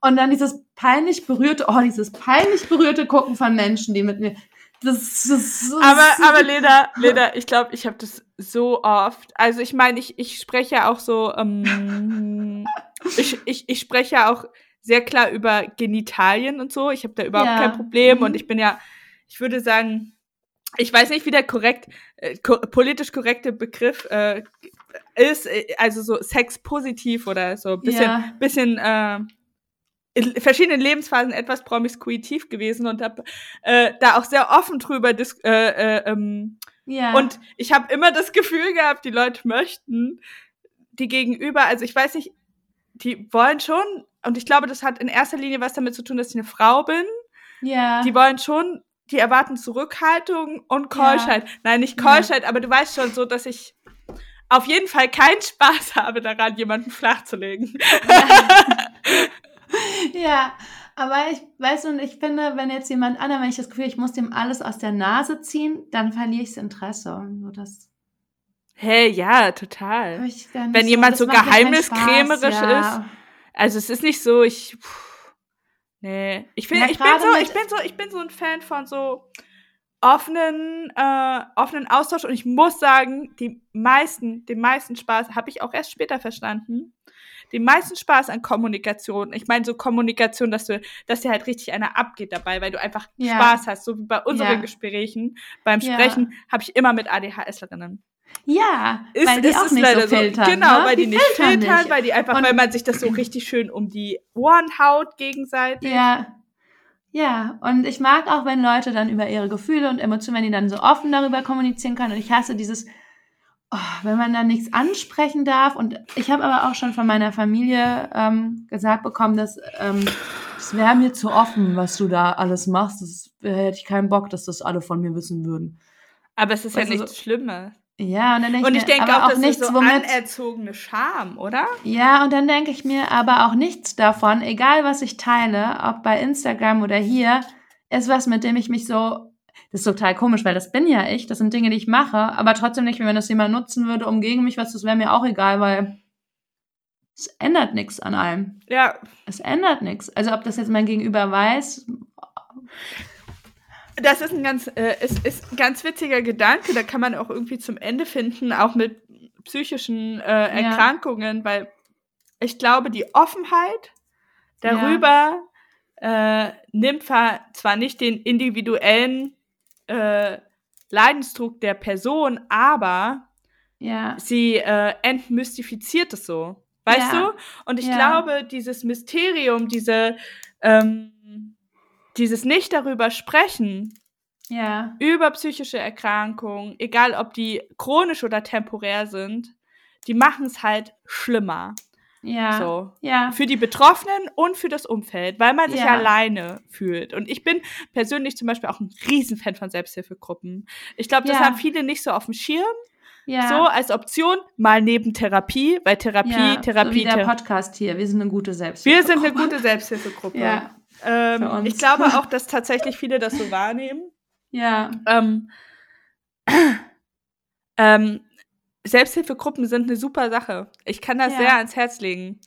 S2: und dann dieses peinlich berührte, oh, dieses peinlich berührte Gucken von Menschen, die mit mir, das, das, das
S1: Aber, aber Leda, Leda, ich glaube, ich habe das so oft. Also ich meine, ich, ich spreche ja auch so, ähm, ich, ich, ich spreche ja auch sehr klar über Genitalien und so. Ich habe da überhaupt
S2: Ja.
S1: kein Problem
S2: Mhm.
S1: und ich bin ja, ich würde sagen, ich weiß nicht, wie der korrekt, äh, ko politisch korrekte Begriff äh, ist, äh, also so sexpositiv oder so ein bisschen,
S2: Ja.
S1: bisschen äh, in verschiedenen Lebensphasen etwas promiskuitiv gewesen und habe äh, da auch sehr offen drüber dis äh, äh, ähm,
S2: ja.
S1: und ich habe immer das Gefühl gehabt, die Leute möchten die Gegenüber, also ich weiß nicht, die wollen schon, und ich glaube, das hat in erster Linie was damit zu tun, dass ich eine Frau bin.
S2: ja.
S1: Die wollen schon, die erwarten Zurückhaltung und Keuschheit. Nein, nicht
S2: Ja.
S1: Keuschheit, aber du weißt schon so, dass ich auf jeden Fall keinen Spaß habe daran, jemanden flachzulegen.
S2: Ja, aber ich weiß und ich finde, wenn jetzt jemand anderer, wenn ich das Gefühl, ich muss dem alles aus der Nase ziehen, dann verliere ich das Interesse. So, das
S1: Hey, ja, total. Wenn jemand so
S2: mir keinen
S1: geheimniskrämerisch
S2: Spaß,
S1: Also es ist nicht so, ich. Pff, nee. Ich, find,
S2: Ja,
S1: ich, bin so, ich bin so, ich bin so ein Fan von so offenen, äh, offenen Austausch und ich muss sagen, die meisten, den meisten Spaß habe ich auch erst später verstanden. Den meisten Spaß an Kommunikation. Ich meine so Kommunikation, dass du, dass dir halt richtig einer abgeht dabei, weil du einfach
S2: Ja.
S1: Spaß hast, so wie bei unseren
S2: Ja.
S1: Gesprächen. Beim
S2: Ja.
S1: Sprechen habe ich immer mit ADHSlerinnen.
S2: Ja,
S1: Ist,
S2: weil die
S1: ist
S2: auch nicht
S1: leider
S2: so filtern.
S1: Genau,
S2: ne?
S1: weil die, nicht filtern,
S2: nicht.
S1: weil die einfach,
S2: Und-
S1: weil man sich das so richtig schön um die Ohren haut gegenseitig.
S2: Ja. Ja, und ich mag auch, wenn Leute dann über ihre Gefühle und Emotionen, wenn die dann so offen darüber kommunizieren können. Und ich hasse dieses, oh, wenn man dann nichts ansprechen darf. Und ich habe aber auch schon von meiner Familie ähm, gesagt bekommen, dass ähm, es wäre mir zu offen, was du da alles machst. Das äh, hätte ich keinen Bock, dass das alle von mir wissen würden.
S1: Aber es ist
S2: Also
S1: ja
S2: so-
S1: nichts Schlimmes.
S2: Ja, und dann denke
S1: Und
S2: ich mir,
S1: denke
S2: aber
S1: auch, das
S2: nichts,
S1: ist so
S2: womit
S1: anerzogene Scham, oder?
S2: Ja, und dann denke ich mir aber auch nichts davon, egal was ich teile, ob bei Instagram oder hier, ist was, mit dem ich mich so. Das ist total komisch, weil das bin ja ich, das sind Dinge, die ich mache, aber trotzdem nicht, wenn das jemand nutzen würde, um gegen mich was, das wäre mir auch egal, weil es ändert nichts an allem.
S1: Ja,
S2: Es ändert nichts. Also ob das jetzt mein Gegenüber weiß,
S1: das ist ein ganz, äh, ist, ist ein ganz witziger Gedanke. Da kann man auch irgendwie zum Ende finden, auch mit psychischen äh, Erkrankungen, weil ich glaube, die Offenheit darüber äh, nimmt zwar zwar nicht den individuellen äh, Leidensdruck der Person, aber
S2: ja,
S1: sie äh, entmystifiziert es so. Weißt
S2: Ja.
S1: du? Und ich
S2: Ja.
S1: glaube, dieses Mysterium, diese, ähm, dieses nicht darüber sprechen,
S2: ja,
S1: über psychische Erkrankungen, egal ob die chronisch oder temporär sind, die machen es halt schlimmer.
S2: Ja,
S1: So.
S2: ja,
S1: Für die Betroffenen und für das Umfeld, weil man sich
S2: Ja.
S1: alleine fühlt. Und ich bin persönlich zum Beispiel auch ein Riesenfan von Selbsthilfegruppen. Ich glaube, das
S2: Ja.
S1: haben viele nicht so auf dem Schirm,
S2: ja.
S1: so als Option, mal neben Therapie, weil Therapie,
S2: ja, so
S1: Therapie,
S2: wie der. Podcast hier. Wir sind eine gute
S1: Wir
S2: Selbsthilfe.
S1: sind eine gute Selbsthilfegruppe.
S2: Ja,
S1: ähm, ich glaube auch, dass tatsächlich viele das so wahrnehmen.
S2: ja,
S1: Ähm, ähm, Selbsthilfegruppen sind eine super Sache. Ich kann das
S2: Ja.
S1: sehr ans Herz legen.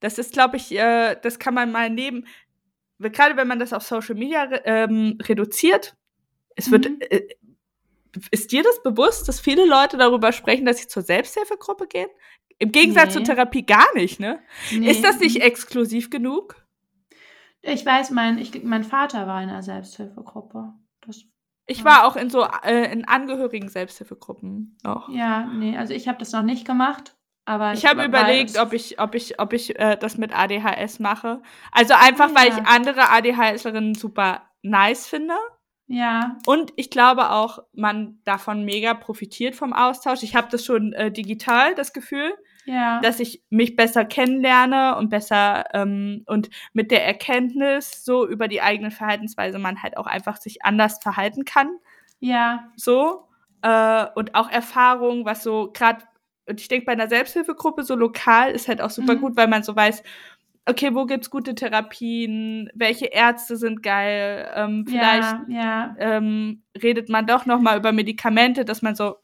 S1: Das ist, glaube ich, äh, das kann man mal neben, gerade wenn man das auf Social Media ähm, reduziert, es wird,
S2: Mhm.
S1: äh, ist dir das bewusst, dass viele Leute darüber sprechen, dass sie zur Selbsthilfegruppe gehen? Im Gegensatz
S2: Nee.
S1: zur Therapie gar nicht, ne?
S2: Nee.
S1: Ist das nicht exklusiv genug?
S2: Ich weiß, mein, ich, mein Vater war in einer Selbsthilfegruppe.
S1: Ich war auch in so äh, in Angehörigen Selbsthilfegruppen noch.
S2: ja, nee, also ich habe das noch nicht gemacht. Aber
S1: Ich habe
S2: war-
S1: überlegt, ob ich, ob ich, ob ich äh, das mit ADHS mache. Also einfach, weil
S2: Ja.
S1: ich andere ADHSlerinnen super nice finde.
S2: Ja,
S1: Und ich glaube auch, man davon mega profitiert vom Austausch. Ich habe das schon äh, digital, das Gefühl,
S2: ja.
S1: dass ich mich besser kennenlerne und besser ähm, und mit der Erkenntnis so über die eigene Verhaltensweise man halt auch einfach sich anders verhalten kann
S2: ja,
S1: so äh, und auch Erfahrung, was so gerade, und ich denke bei einer Selbsthilfegruppe so lokal ist halt auch super
S2: Mhm.
S1: gut, weil man so weiß, okay, wo gibt's gute Therapien, welche Ärzte sind geil, ähm, vielleicht
S2: ja, ja,
S1: ähm, redet man doch noch mal über Medikamente, dass man so,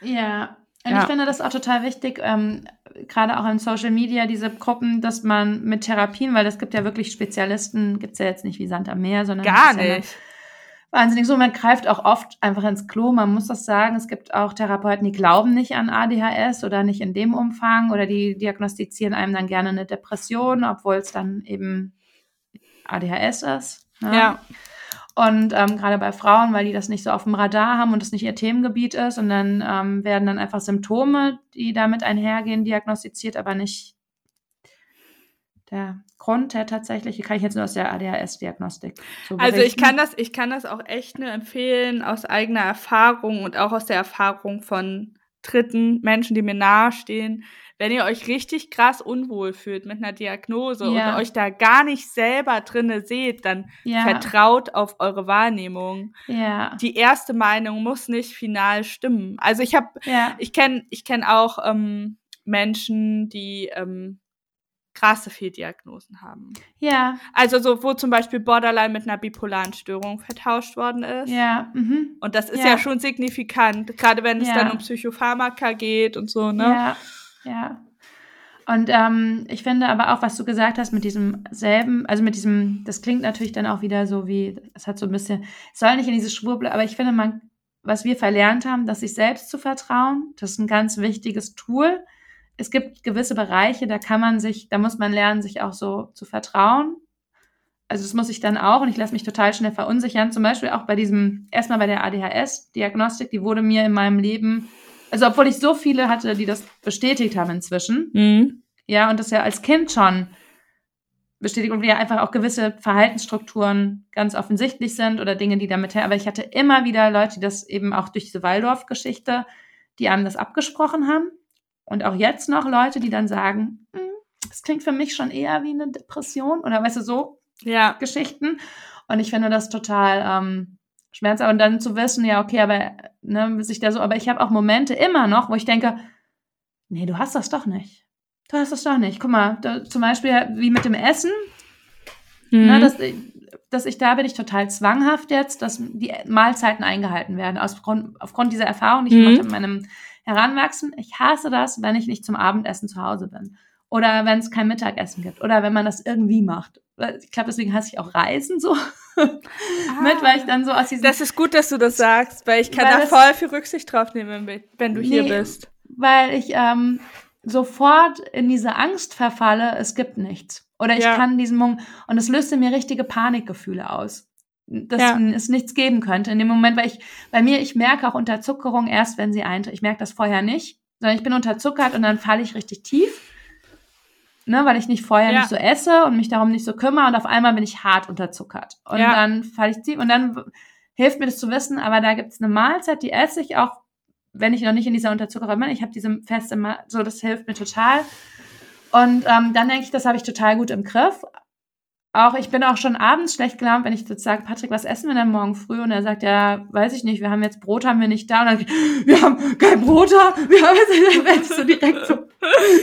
S2: ja. Und ja. ich finde das auch total wichtig, ähm, gerade auch in Social Media, diese Gruppen, dass man mit Therapien, weil es gibt ja wirklich Spezialisten, gibt es ja jetzt nicht wie Sand am Meer, sondern
S1: gar nicht.
S2: Ja wahnsinnig so, man greift auch oft einfach ins Klo, man muss das sagen. Es gibt auch Therapeuten, die glauben nicht an ADHS oder nicht in dem Umfang oder die diagnostizieren einem dann gerne eine Depression, obwohl es dann eben ADHS ist.
S1: Ne? Ja.
S2: Und ähm, gerade bei Frauen, weil die das nicht so auf dem Radar haben und das nicht ihr Themengebiet ist. Und dann ähm, werden dann einfach Symptome, die damit einhergehen, diagnostiziert, aber nicht der Grund, der tatsächliche, kann ich jetzt nur aus der ADHS-Diagnostik.
S1: So also ich kann das, ich kann das auch echt nur empfehlen aus eigener Erfahrung und auch aus der Erfahrung von dritten Menschen, die mir nahestehen wenn ihr euch richtig krass unwohl fühlt mit einer Diagnose ja. und euch da gar nicht selber drinne seht, dann ja. vertraut auf eure Wahrnehmung.
S2: Ja.
S1: Die erste Meinung muss nicht final stimmen. Also ich habe, ja. ich kenne, ich kenne auch ähm, Menschen, die ähm, krasse Fehldiagnosen haben.
S2: Ja.
S1: Also so, wo zum Beispiel Borderline mit einer bipolaren Störung vertauscht worden ist.
S2: Ja. Mhm.
S1: Und das ist ja. ja schon signifikant, gerade wenn es dann um Psychopharmaka geht und so, ne?
S2: Ja. Ja. Und ähm, ich finde aber auch, was du gesagt hast mit diesem selben, also mit diesem, das klingt natürlich dann auch wieder so wie, es hat so ein bisschen, es soll nicht in diese Schwurbel, aber ich finde, man, was wir verlernt haben, dass sich selbst zu vertrauen, das ist ein ganz wichtiges Tool. Es gibt gewisse Bereiche, da kann man sich, da muss man lernen, sich auch so zu vertrauen. Also das muss ich dann auch und ich lasse mich total schnell verunsichern. Zum Beispiel auch bei diesem, erstmal bei der ADHS-Diagnostik, die wurde mir in meinem Leben also obwohl ich so viele hatte, die das bestätigt haben inzwischen.
S1: Mhm.
S2: Ja, und das ja als Kind schon bestätigt und wir einfach auch gewisse Verhaltensstrukturen ganz offensichtlich sind oder Dinge, die damit her. Aber ich hatte immer wieder Leute, die das eben auch durch diese Waldorf-Geschichte, die einem das abgesprochen haben. Und auch jetzt noch Leute, die dann sagen, hm, das klingt für mich schon eher wie eine Depression oder weißt du, so
S1: ja.
S2: Geschichten. Und ich finde das total ähm, schmerzhaft. Und dann zu wissen, ja, okay, aber, ne, sich da so, aber ich habe auch Momente immer noch, wo ich denke, nee, du hast das doch nicht. Du hast das doch nicht. Guck mal, da, zum Beispiel wie mit dem Essen, mhm. ne, dass, dass ich da bin ich total zwanghaft jetzt, dass die Mahlzeiten eingehalten werden, aufgrund, aufgrund dieser Erfahrung, die ich mhm. gemacht habe in meinem Heranwachsen. Ich hasse das, wenn ich nicht zum Abendessen zu Hause bin. Oder wenn es kein Mittagessen gibt. Oder wenn man das irgendwie macht. Ich glaube, deswegen hasse ich auch Reisen so. Ah, mit, weil ich dann so aus diesem.
S1: Das ist gut, dass du das sagst, weil ich kann da voll viel Rücksicht drauf nehmen, wenn du nee, hier bist.
S2: Weil ich ähm, sofort in diese Angst verfalle, es gibt nichts. Oder ich ja. kann diesen Moment, und es löste mir richtige Panikgefühle aus. Dass ja. es nichts geben könnte. In dem Moment, weil ich, bei mir, ich merke auch Unterzuckerung erst, wenn sie eintritt. Ich merke das vorher nicht, sondern ich bin unterzuckert und dann falle ich richtig tief ne, weil ich nicht vorher ja. nicht so esse und mich darum nicht so kümmere und auf einmal bin ich hart unterzuckert. Und ja. dann falle ich tief und dann hilft mir das zu wissen, aber da gibt es eine Mahlzeit, die esse ich auch, wenn ich noch nicht in dieser Unterzuckerung bin. Ich habe diese feste, Ma so das hilft mir total. Und ähm, dann denke ich, das habe ich total gut im Griff. Auch ich bin auch schon abends schlecht gelaunt, wenn ich jetzt sage, Patrick, was essen wir denn morgen früh? Und er sagt, ja, weiß ich nicht, wir haben jetzt Brot, haben wir nicht da. Und dann, wir haben kein Brot da, wir haben jetzt, so direkt so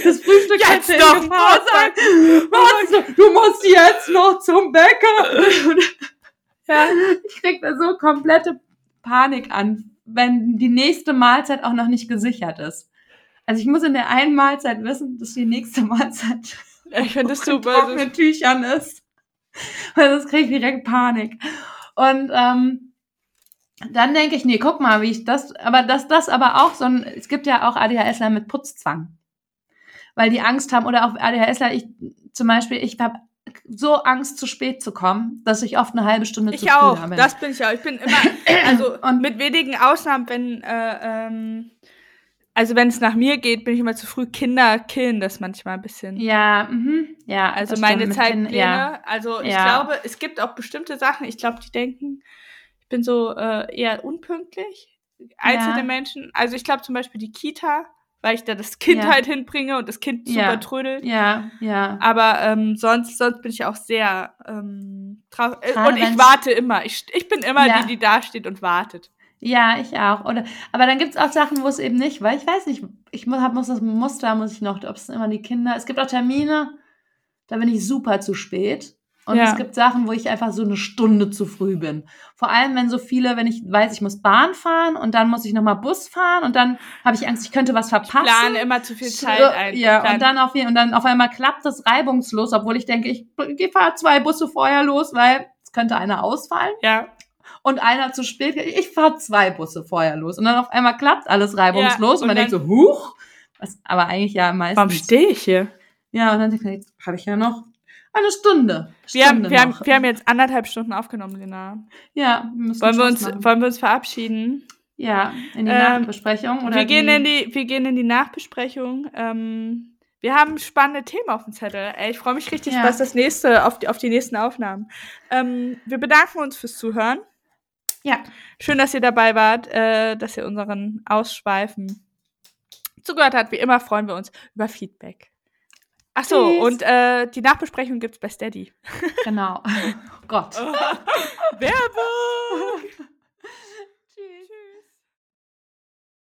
S2: das Frühstück
S1: jetzt doch
S2: gesagt, was, du musst jetzt noch zum Bäcker. ja, ich krieg da so komplette Panik an, wenn die nächste Mahlzeit auch noch nicht gesichert ist. Also ich muss in der einen Mahlzeit wissen, dass die nächste Mahlzeit
S1: ich finde es super.
S2: mit Tüchern ist. Weil das kriege ich direkt Panik. Und ähm, dann denke ich, nee, guck mal, wie ich das, aber dass das aber auch so ein, es gibt ja auch ADHSler mit Putzzwang. Weil die Angst haben, oder auch ADHSler, ich zum Beispiel, ich habe so Angst, zu spät zu kommen, dass ich oft eine halbe Stunde
S1: ich
S2: zu
S1: früh auch. bin. Das bin ich auch. Ich bin immer, also und mit wenigen Ausnahmen, wenn äh, ähm, also wenn es nach mir geht, bin ich immer zu früh. Kinder killen das manchmal ein bisschen.
S2: Ja, mhm. ja.
S1: Also meine Zeitpläne. Ja. Also ich ja. glaube, es gibt auch bestimmte Sachen. Ich glaube, die denken, ich bin so äh, eher unpünktlich. Einzelne ja. Menschen. Also ich glaube zum Beispiel die Kita, weil ich da das Kind ja. halt hinbringe und das Kind super trödelt.
S2: Ja, ja.
S1: Aber ähm, sonst, sonst bin ich auch sehr ähm, traurig. Äh, und ich warte immer. Ich, ich bin immer die, die da steht und wartet.
S2: Ja, ich auch. Oder, aber dann gibt es auch Sachen, wo es eben nicht, weil ich weiß nicht, ich muss, muss das Muster, muss ich noch, ob es immer die Kinder, es gibt auch Termine, da bin ich super zu spät. Und
S1: Ja.
S2: es gibt Sachen, wo ich einfach so eine Stunde zu früh bin. Vor allem, wenn so viele, wenn ich weiß, ich muss Bahn fahren und dann muss ich nochmal Bus fahren und dann habe ich Angst, ich könnte was verpassen.
S1: Plan immer zu viel Zeit ein.
S2: Ja, und dann, auf, und dann auf einmal klappt das reibungslos, obwohl ich denke, ich fahre zwei Busse vorher los, weil es könnte einer ausfallen
S1: ja.
S2: Und einer zu spät. Ich fahre zwei Busse vorher los. Und dann auf einmal klappt alles reibungslos
S1: Ja,
S2: und man denkt so, huch. Was, aber eigentlich ja meistens.
S1: Warum stehe ich hier?
S2: Ja, und dann denke ich, habe ich ja noch eine Stunde.
S1: Wir haben,
S2: Stunde
S1: wir, haben, wir haben jetzt anderthalb Stunden aufgenommen, Lena.
S2: ja, wir müssen
S1: Wollen wir, uns,
S2: machen.
S1: wollen wir uns verabschieden?
S2: Ja, in die
S1: Ähm,
S2: Nachbesprechung. Oder
S1: wir, gehen
S2: die,
S1: in die, wir gehen in die Nachbesprechung. Ähm, wir haben spannende Themen auf dem Zettel. Ey, ich freue mich richtig,
S2: Ja.
S1: was das nächste, auf die, auf die nächsten Aufnahmen. Ähm, wir bedanken uns fürs Zuhören.
S2: Ja,
S1: Schön, dass ihr dabei wart, äh, dass ihr unseren Ausschweifen zugehört habt. Wie immer freuen wir uns über Feedback. Ach so,
S2: Tschüss.
S1: und äh, die Nachbesprechung gibt's bei Steady.
S2: genau. Oh Gott.
S1: Werbung!